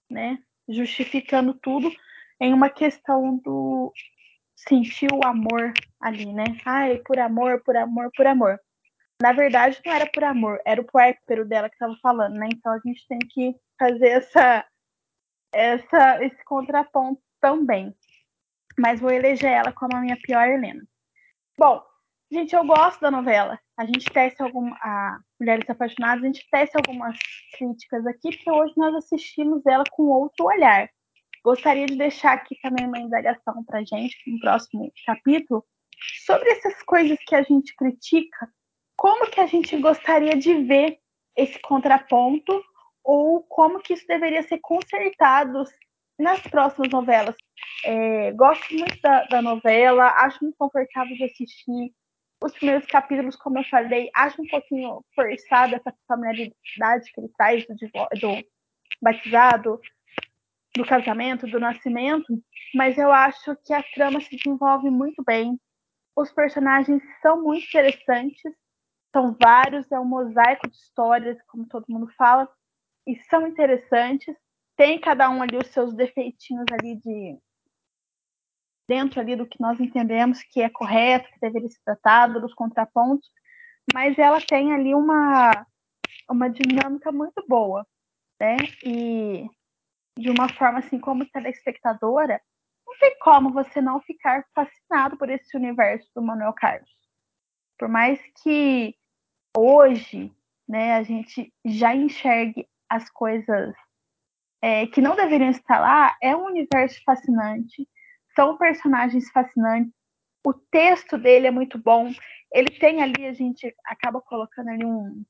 né? Justificando tudo em uma questão do sentir o amor ali, né? Ai, por amor, por amor, por amor. Na verdade, não era por amor, era o puérpero dela que estava falando, né? Então a gente tem que fazer essa, essa, esse contraponto também. Mas vou eleger ela como a minha pior Helena. Bom, gente, eu gosto da novela. A gente testa alguma. A Mulheres Apaixonadas, a gente testa algumas críticas aqui, porque hoje nós assistimos ela com outro olhar. Gostaria de deixar aqui também uma indagação para gente, no próximo capítulo, sobre essas coisas que a gente critica, como que a gente gostaria de ver esse contraponto ou como que isso deveria ser consertado nas próximas novelas. É, gosto muito da, da, novela, acho muito confortável de assistir. Os primeiros capítulos, como eu falei, acho um pouquinho forçada essa familiaridade que ele traz do, do batizado, do casamento, do nascimento, mas eu acho que a trama se desenvolve muito bem. os personagens são muito interessantes, são vários, é um mosaico de histórias, como todo mundo fala, e são interessantes. Tem cada um ali os seus defeitinhos ali de dentro ali do que nós entendemos que é correto, que deveria ser tratado, dos contrapontos, mas ela tem ali uma uma dinâmica muito boa, né? E de uma forma assim, como telespectadora, não tem como você não ficar fascinado por esse universo do Manuel Carlos. Por mais que hoje, né, a gente já enxergue as coisas é, que não deveriam estar lá, é um universo fascinante, são personagens fascinantes, o texto dele é muito bom, ele tem ali, a gente acaba colocando ali um,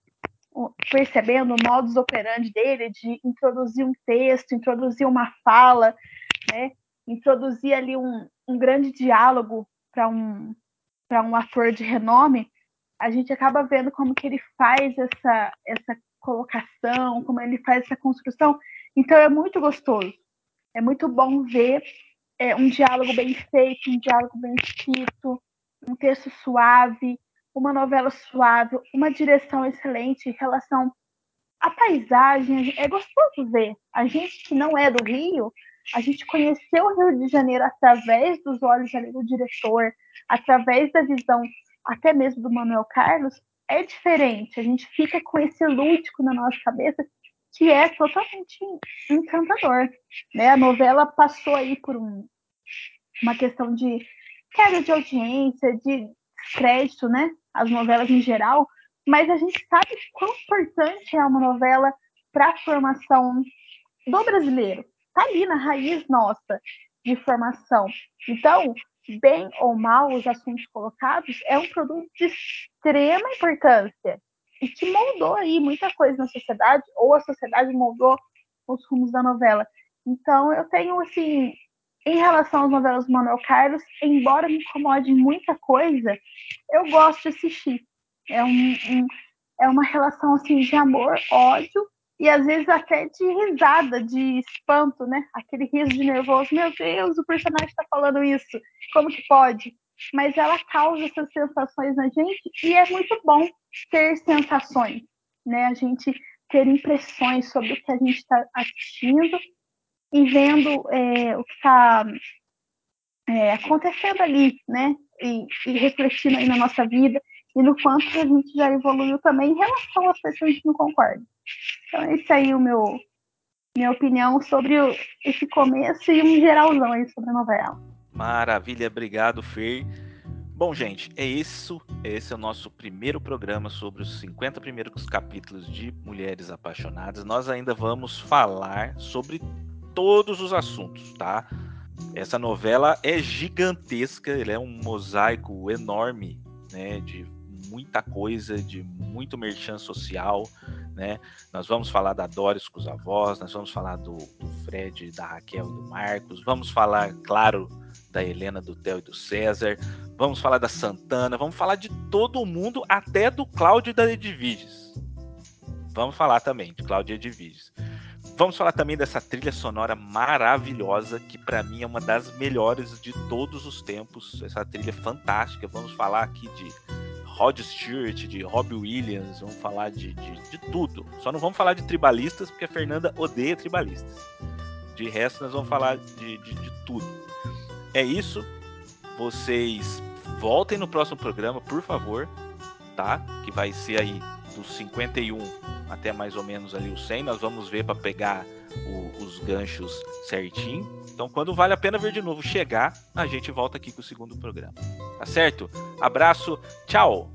um percebendo o modus operandi dele de introduzir um texto, introduzir uma fala, né, introduzir ali um, um grande diálogo para um, um ator de renome, a gente acaba vendo como que ele faz essa, essa colocação, como ele faz essa construção. Então é muito gostoso. É muito bom ver é, um diálogo bem feito, um diálogo bem escrito, um texto suave, uma novela suave, uma direção excelente em relação à paisagem. É gostoso ver. A gente que não é do Rio, a gente conheceu o Rio de Janeiro através dos olhos ali do diretor, através da visão até mesmo do Manuel Carlos, é diferente. A gente fica com esse lúdico na nossa cabeça que é totalmente encantador. Né? A novela passou aí por um, uma questão de queda de audiência, de crédito, né? As novelas em geral, mas a gente sabe quão importante é uma novela para a formação do brasileiro está ali na raiz nossa de formação. Então, bem ou mal os assuntos colocados, é um produto de extrema importância e que moldou aí muita coisa na sociedade, ou a sociedade moldou os rumos da novela. Então, eu tenho, assim, em relação às novelas do Manuel Carlos, embora me incomode muita coisa, eu gosto de assistir. É, um, um é uma relação, assim, de amor, ódio, e às vezes até de risada, de espanto, né? Aquele riso de nervoso, meu Deus, o personagem está falando isso, como que pode? Mas ela causa essas sensações na gente e é muito bom ter sensações, né? A gente ter impressões sobre o que a gente está assistindo e vendo é, o que está é, acontecendo ali, né? E, e refletindo aí na nossa vida e no quanto a gente já evoluiu também em relação às pessoas que não concordam. Então, esse aí é o meu minha opinião sobre o, esse começo e um geralzão aí sobre a novela. Maravilha, obrigado, Fer. Bom, gente, é isso. Esse é o nosso primeiro programa sobre os 50 primeiros capítulos de Mulheres Apaixonadas. Nós ainda vamos falar sobre todos os assuntos, tá? Essa novela é gigantesca, ele é um mosaico enorme, né, de muita coisa, de muito merchan social, né? Nós vamos falar da Doris com os avós, nós vamos falar do, do Fred, da Raquel e do Marcos, vamos falar, claro, da Helena, do Theo e do César, vamos falar da Santana, vamos falar de todo mundo, até do Cláudio e da Edviges. Vamos falar também de Cláudio e Edviges. Vamos falar também dessa trilha sonora maravilhosa, que para mim é uma das melhores de todos os tempos. Essa trilha fantástica. Vamos falar aqui de Rod Stewart, de Robbie Williams, vamos falar de, de, de, tudo. Só não vamos falar de tribalistas, porque a Fernanda odeia tribalistas. De resto, nós vamos falar de, de, de tudo. É isso. Vocês voltem no próximo programa, por favor, tá? Que vai ser aí dos 51 até mais ou menos ali o 100. Nós vamos ver para pegar o, os ganchos certinho. Então, quando vale a pena ver de novo chegar, a gente volta aqui com o segundo programa. Tá certo? Abraço, tchau!